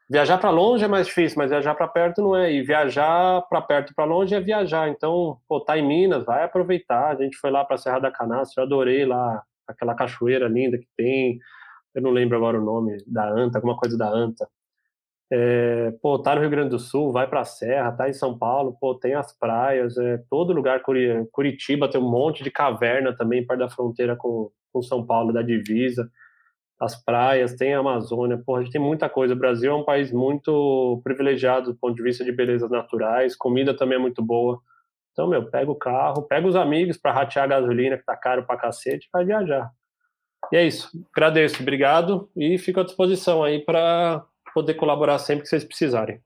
Viajar para longe é mais difícil, mas viajar para perto não é. E viajar para perto e para longe é viajar. Então, pô, tá em Minas, vai aproveitar. A gente foi lá para Serra da Canastra, eu adorei lá aquela cachoeira linda que tem, eu não lembro agora o nome, da Anta, alguma coisa da Anta. É, pô, tá no Rio Grande do Sul, vai pra Serra, tá em São Paulo, pô, tem as praias, é, todo lugar, Curitiba tem um monte de caverna também, perto da fronteira com, com São Paulo, da divisa, as praias, tem a Amazônia, pô, a gente tem muita coisa. O Brasil é um país muito privilegiado do ponto de vista de belezas naturais, comida também é muito boa. Então, meu, pega o carro, pega os amigos para ratear a gasolina, que tá caro pra cacete, vai viajar. E é isso. Agradeço, obrigado e fico à disposição aí para poder colaborar sempre que vocês precisarem.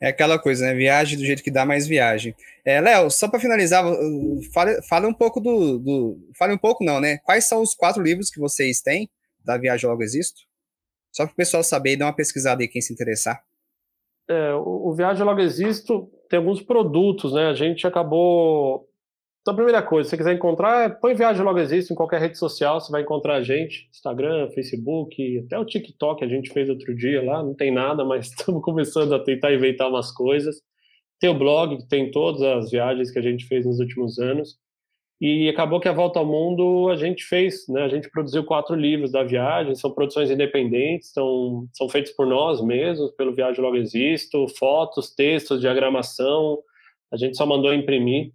É aquela coisa, né? Viagem do jeito que dá mais viagem. É, Léo, só para finalizar, fale, fale um pouco do, do. Fale um pouco, não, né? Quais são os quatro livros que vocês têm da Viagem Logo Existo? Só para o pessoal saber e dar uma pesquisada aí, quem se interessar. É, o, o Viagem Logo Existo tem alguns produtos, né? A gente acabou. Então, a primeira coisa, se você quiser encontrar, é, põe Viagem Logo Existe em qualquer rede social, você vai encontrar a gente, Instagram, Facebook, até o TikTok a gente fez outro dia lá, não tem nada, mas estamos começando a tentar inventar umas coisas. Tem o blog, que tem todas as viagens que a gente fez nos últimos anos. E acabou que a Volta ao Mundo a gente fez, né? A gente produziu quatro livros da viagem, são produções independentes, são, são feitos por nós mesmos, pelo Viagem Logo Existo, fotos, textos, diagramação. A gente só mandou imprimir.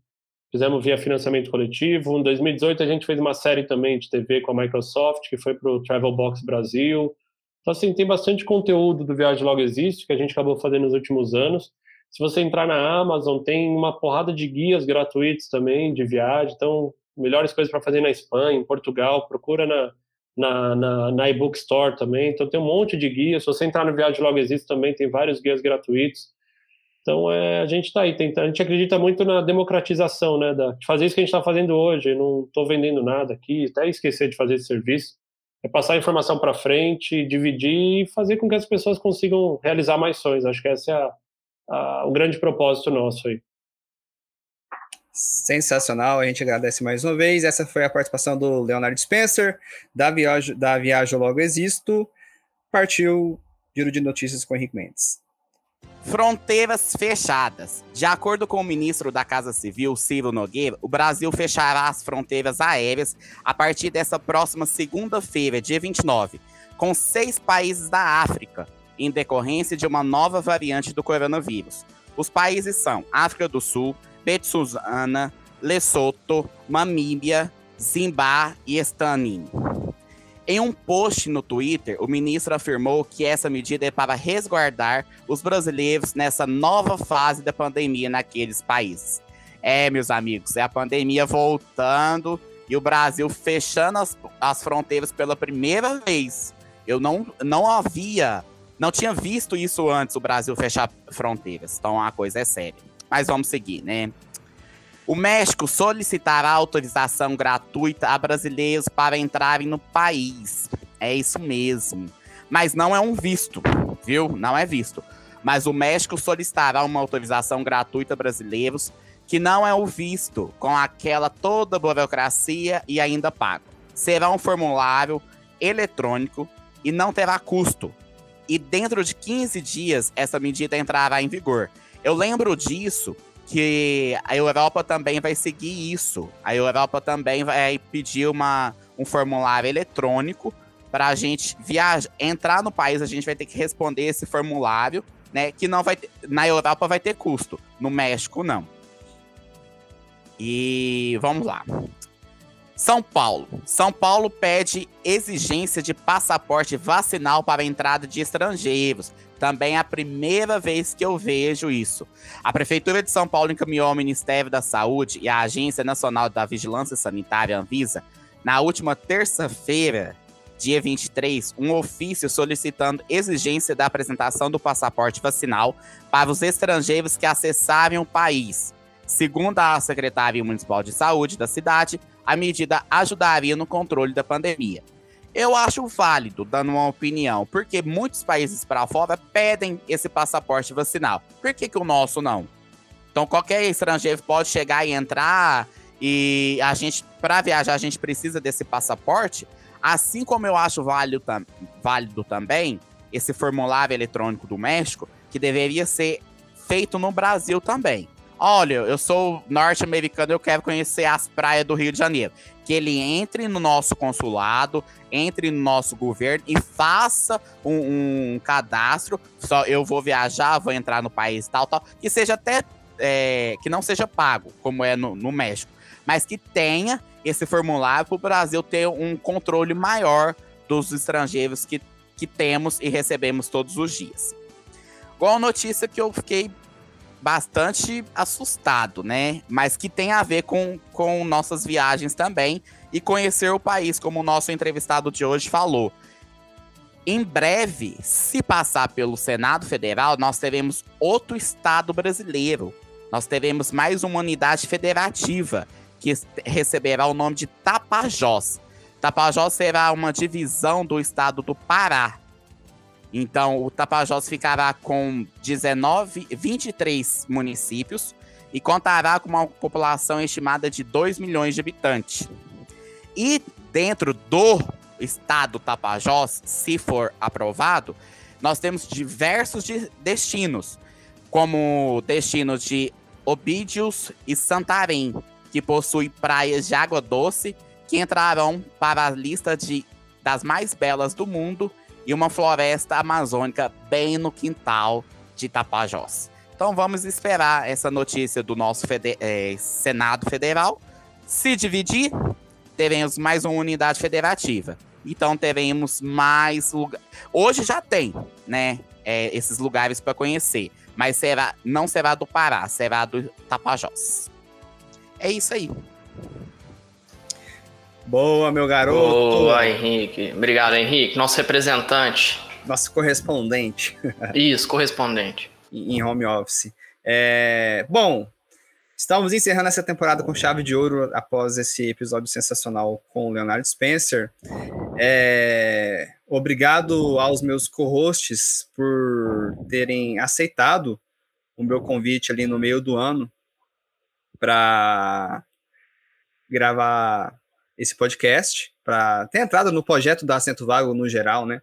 Fizemos via financiamento coletivo. Em 2018 a gente fez uma série também de TV com a Microsoft, que foi para o Travel Box Brasil. Então, assim, tem bastante conteúdo do Viagem Logo Existe, que a gente acabou fazendo nos últimos anos. Se você entrar na Amazon, tem uma porrada de guias gratuitos também de viagem. Então, melhores coisas para fazer na Espanha, em Portugal, procura na, na, na, na ebook store também. Então, tem um monte de guias. Se você entrar no Viagem Logo Existe também, tem vários guias gratuitos. Então, é, a gente está aí tentando. A gente acredita muito na democratização, né? Da, de fazer isso que a gente está fazendo hoje. não estou vendendo nada aqui, até esquecer de fazer esse serviço. É passar a informação para frente, dividir e fazer com que as pessoas consigam realizar mais sonhos. Acho que essa é a o grande propósito nosso aí. Sensacional, a gente agradece mais uma vez. Essa foi a participação do Leonardo Spencer, da Viagem, da Viagem Logo Existo. Partiu Giro de Notícias com Henrique Mendes. Fronteiras fechadas. De acordo com o ministro da Casa Civil, Ciro Nogueira, o Brasil fechará as fronteiras aéreas a partir dessa próxima segunda-feira, dia 29, com seis países da África, em decorrência de uma nova variante do coronavírus. Os países são África do Sul, Betsuzana, Lesoto, Mamíbia, Zimbá e Estanin. Em um post no Twitter, o ministro afirmou que essa medida é para resguardar os brasileiros nessa nova fase da pandemia naqueles países. É, meus amigos, é a pandemia voltando e o Brasil fechando as, as fronteiras pela primeira vez. Eu não, não havia, não tinha visto isso antes, o Brasil fechar fronteiras. Então a coisa é séria. Mas vamos seguir, né? O México solicitará autorização gratuita a brasileiros para entrarem no país. É isso mesmo. Mas não é um visto, viu? Não é visto. Mas o México solicitará uma autorização gratuita a brasileiros que não é o visto, com aquela toda burocracia e ainda pago. Será um formulário eletrônico e não terá custo. E dentro de 15 dias, essa medida entrará em vigor. Eu lembro disso que a Europa também vai seguir isso. A Europa também vai pedir uma, um formulário eletrônico para a gente viajar, entrar no país, a gente vai ter que responder esse formulário, né? Que não vai ter, na Europa vai ter custo, no México não. E vamos lá. São Paulo. São Paulo pede exigência de passaporte vacinal para a entrada de estrangeiros. Também é a primeira vez que eu vejo isso. A Prefeitura de São Paulo encaminhou ao Ministério da Saúde e à Agência Nacional da Vigilância Sanitária, Anvisa, na última terça-feira, dia 23, um ofício solicitando exigência da apresentação do passaporte vacinal para os estrangeiros que acessarem o país. Segundo a Secretaria Municipal de Saúde da cidade, a medida ajudaria no controle da pandemia. Eu acho válido, dando uma opinião, porque muitos países para fora pedem esse passaporte vacinal. Por que, que o nosso não? Então, qualquer estrangeiro pode chegar e entrar, e a gente, para viajar, a gente precisa desse passaporte. Assim como eu acho válido, tam válido também esse formulário eletrônico do México, que deveria ser feito no Brasil também. Olha, eu sou norte-americano, eu quero conhecer as praias do Rio de Janeiro. Que ele entre no nosso consulado, entre no nosso governo e faça um, um cadastro. Só eu vou viajar, vou entrar no país tal, tal. Que seja até. É, que não seja pago, como é no, no México. Mas que tenha esse formulário para o Brasil ter um controle maior dos estrangeiros que, que temos e recebemos todos os dias. Igual a notícia que eu fiquei bastante assustado, né? Mas que tem a ver com, com nossas viagens também e conhecer o país, como o nosso entrevistado de hoje falou. Em breve, se passar pelo Senado Federal, nós teremos outro estado brasileiro. Nós teremos mais uma unidade federativa que receberá o nome de Tapajós. Tapajós será uma divisão do estado do Pará, então, o Tapajós ficará com 19, 23 municípios e contará com uma população estimada de 2 milhões de habitantes. E dentro do estado Tapajós, se for aprovado, nós temos diversos de destinos, como destinos de Obídios e Santarém, que possui praias de água doce que entrarão para a lista de, das mais belas do mundo e uma floresta amazônica bem no quintal de Tapajós. Então vamos esperar essa notícia do nosso fede é, Senado Federal. Se dividir, teremos mais uma unidade federativa. Então teremos mais lugares. Hoje já tem, né? É, esses lugares para conhecer. Mas será, não será do Pará, será do Tapajós. É isso aí. Boa, meu garoto. Boa, Henrique. Obrigado, Henrique. Nosso representante. Nosso correspondente. Isso, correspondente. em home office. É... Bom, estamos encerrando essa temporada com chave de ouro após esse episódio sensacional com o Leonardo Spencer. É... Obrigado aos meus co-hosts por terem aceitado o meu convite ali no meio do ano para gravar esse podcast, para ter entrado no projeto da Assento Vago no geral, né?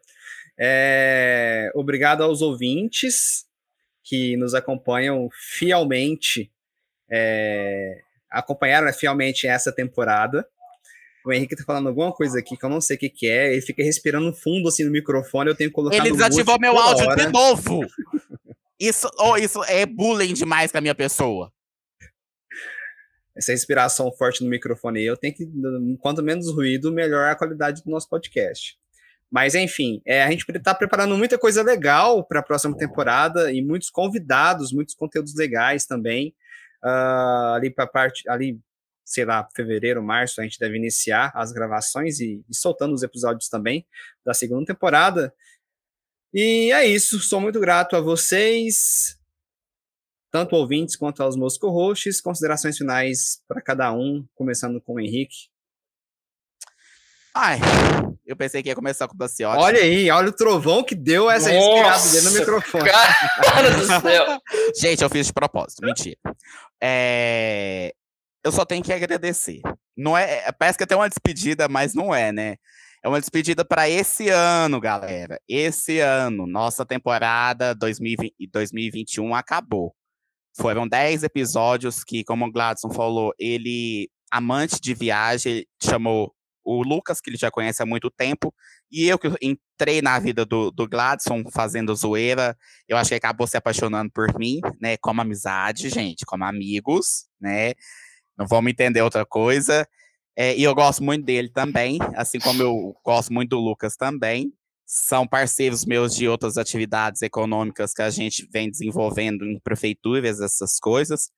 É, obrigado aos ouvintes que nos acompanham fielmente, é, acompanharam fielmente essa temporada. O Henrique tá falando alguma coisa aqui que eu não sei o que, que é. Ele fica respirando fundo assim no microfone. Eu tenho que colocar Ele desativou meu áudio hora. de novo. Isso, oh, isso é bullying demais com a minha pessoa. Essa respiração forte no microfone eu tenho que. Quanto menos ruído, melhor a qualidade do nosso podcast. Mas, enfim, é, a gente está preparando muita coisa legal para a próxima temporada e muitos convidados, muitos conteúdos legais também. Ah, ali para parte, ali, sei lá, fevereiro, março, a gente deve iniciar as gravações e, e soltando os episódios também da segunda temporada. E é isso, sou muito grato a vocês, tanto ouvintes quanto aos meus co-hosts. Considerações finais para cada um, começando com o Henrique. Ai, eu pensei que ia começar com o Daciotti. Olha aí, olha o trovão que deu essa respirada dele no microfone. Cara do céu. Gente, eu fiz de propósito, mentira. É, Eu só tenho que agradecer. Não é, parece que é até uma despedida, mas não é, né? É uma despedida para esse ano, galera. Esse ano, nossa temporada 2020, 2021 acabou. Foram 10 episódios que, como o Gladson falou, ele, amante de viagem, chamou o Lucas, que ele já conhece há muito tempo, e eu que entrei na vida do, do Gladson fazendo zoeira, eu acho que acabou se apaixonando por mim, né? Como amizade, gente, como amigos, né? Não vamos entender outra coisa. É, e eu gosto muito dele também, assim como eu gosto muito do Lucas também. São parceiros meus de outras atividades econômicas que a gente vem desenvolvendo em prefeituras, essas coisas.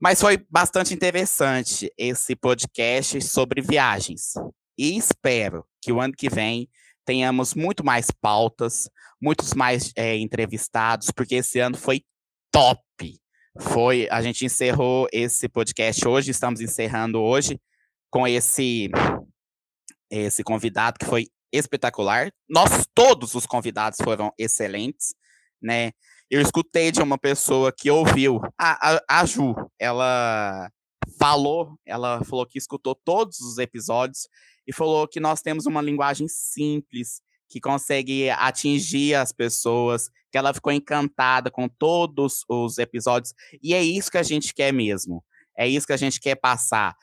Mas foi bastante interessante esse podcast sobre viagens. E espero que o ano que vem tenhamos muito mais pautas, muitos mais é, entrevistados, porque esse ano foi top. Foi, a gente encerrou esse podcast hoje, estamos encerrando hoje com esse esse convidado que foi espetacular. Nós todos os convidados foram excelentes, né? Eu escutei de uma pessoa que ouviu, a, a, a Ju, ela falou, ela falou que escutou todos os episódios e falou que nós temos uma linguagem simples, que consegue atingir as pessoas, que ela ficou encantada com todos os episódios, e é isso que a gente quer mesmo. É isso que a gente quer passar.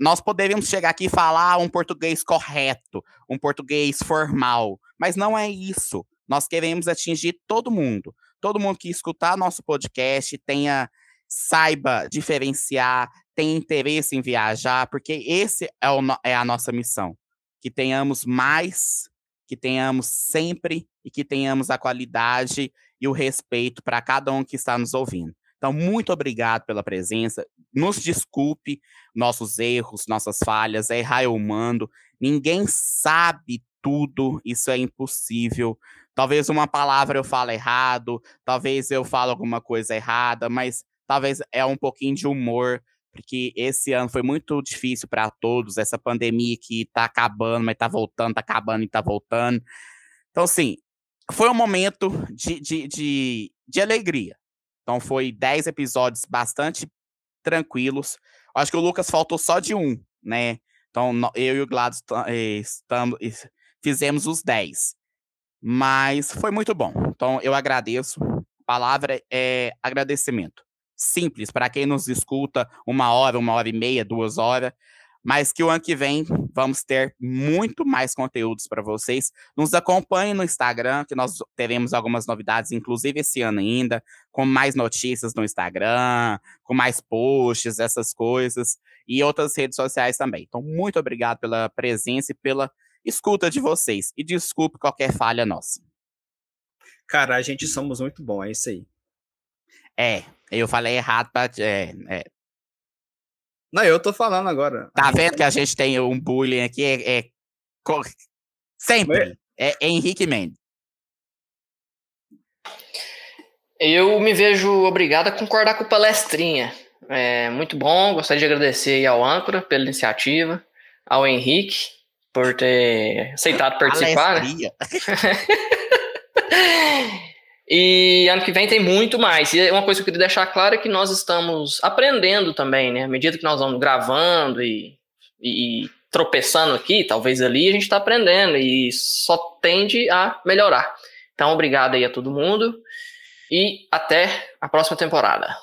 Nós poderíamos chegar aqui e falar um português correto, um português formal, mas não é isso. Nós queremos atingir todo mundo. Todo mundo que escutar nosso podcast tenha saiba diferenciar, tenha interesse em viajar, porque esse é, o, é a nossa missão. Que tenhamos mais, que tenhamos sempre e que tenhamos a qualidade e o respeito para cada um que está nos ouvindo. Então, muito obrigado pela presença. Nos desculpe nossos erros, nossas falhas, é errar humano. Ninguém sabe tudo, isso é impossível. Talvez uma palavra eu fale errado, talvez eu fale alguma coisa errada, mas talvez é um pouquinho de humor, porque esse ano foi muito difícil para todos, essa pandemia que está acabando, mas está voltando, está acabando e está voltando. Então, assim, foi um momento de, de, de, de alegria. Então, foi 10 episódios bastante tranquilos. Acho que o Lucas faltou só de um, né? Então, eu e o Gladys estamos, fizemos os 10. Mas foi muito bom. Então, eu agradeço. Palavra é agradecimento. Simples, para quem nos escuta uma hora, uma hora e meia, duas horas. Mas que o ano que vem vamos ter muito mais conteúdos para vocês. Nos acompanhem no Instagram, que nós teremos algumas novidades, inclusive esse ano ainda, com mais notícias no Instagram, com mais posts, essas coisas, e outras redes sociais também. Então, muito obrigado pela presença e pela escuta de vocês. E desculpe qualquer falha nossa. Cara, a gente somos muito bom, é isso aí. É, eu falei errado pra. É, é. Não, eu tô falando agora. Tá vendo que a gente tem um bullying aqui? É, é sempre. É, Henrique Mendes. Eu me vejo obrigado a concordar com o palestrinha. É muito bom, gostaria de agradecer ao Âncora pela iniciativa, ao Henrique por ter aceitado participar. Né? e ano que vem tem muito mais. E uma coisa que eu queria deixar claro é que nós estamos aprendendo também, né? À medida que nós vamos gravando e, e tropeçando aqui, talvez ali, a gente está aprendendo e só tende a melhorar. Então, obrigado aí a todo mundo e até a próxima temporada.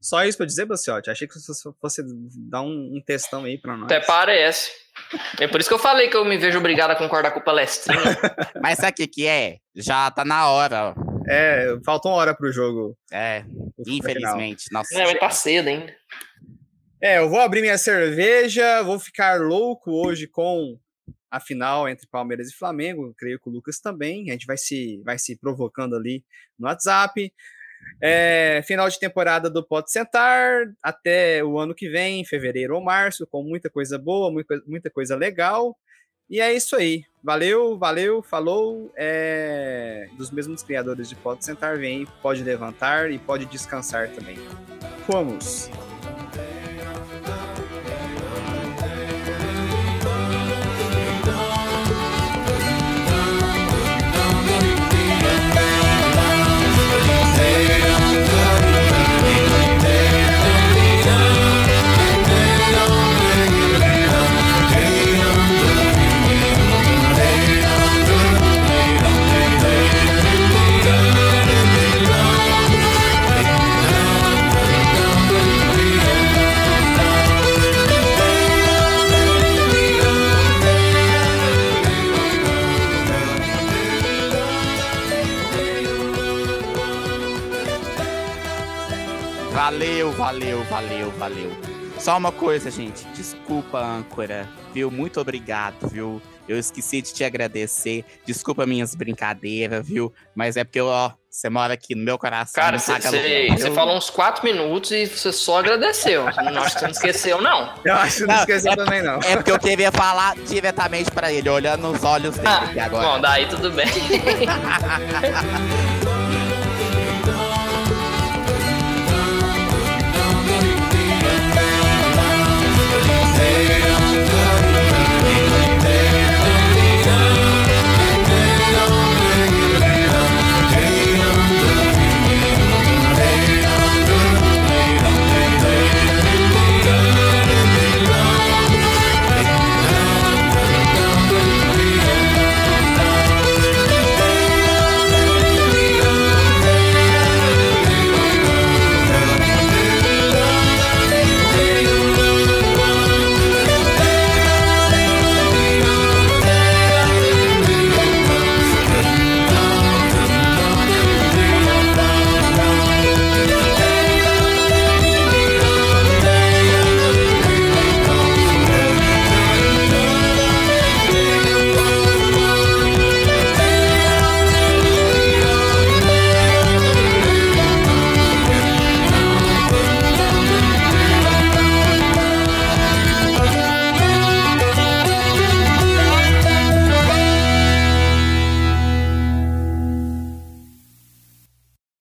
Só isso pra dizer, Baciotti? Achei que você fosse dar um, um textão aí pra nós. Até parece. É por isso que eu falei que eu me vejo obrigado a concordar com o palestrinho. Mas sabe o que, que é? Já tá na hora. É, faltou uma hora pro jogo. É, infelizmente. Nossa. Não, mas tá cedo ainda. É, eu vou abrir minha cerveja, vou ficar louco hoje com a final entre Palmeiras e Flamengo, creio que o Lucas também. A gente vai se, vai se provocando ali no WhatsApp. É, final de temporada do Pode Sentar até o ano que vem, fevereiro ou março, com muita coisa boa, muita, coisa legal. E é isso aí. Valeu, valeu, falou. É, dos mesmos criadores de Pode Sentar, vem, pode levantar e pode descansar também. Fomos! Valeu, valeu, valeu, valeu. Só uma coisa, gente. Desculpa, âncora, viu? Muito obrigado, viu? Eu esqueci de te agradecer. Desculpa minhas brincadeiras, viu? Mas é porque, ó, você mora aqui no meu coração. Cara, você falou uns quatro minutos e você só agradeceu. não acho que você não esqueceu, não. Eu acho que não, não esqueceu é, também, não. É porque eu queria falar diretamente pra ele, olhando nos olhos dele ah, agora. Bom, daí tudo bem.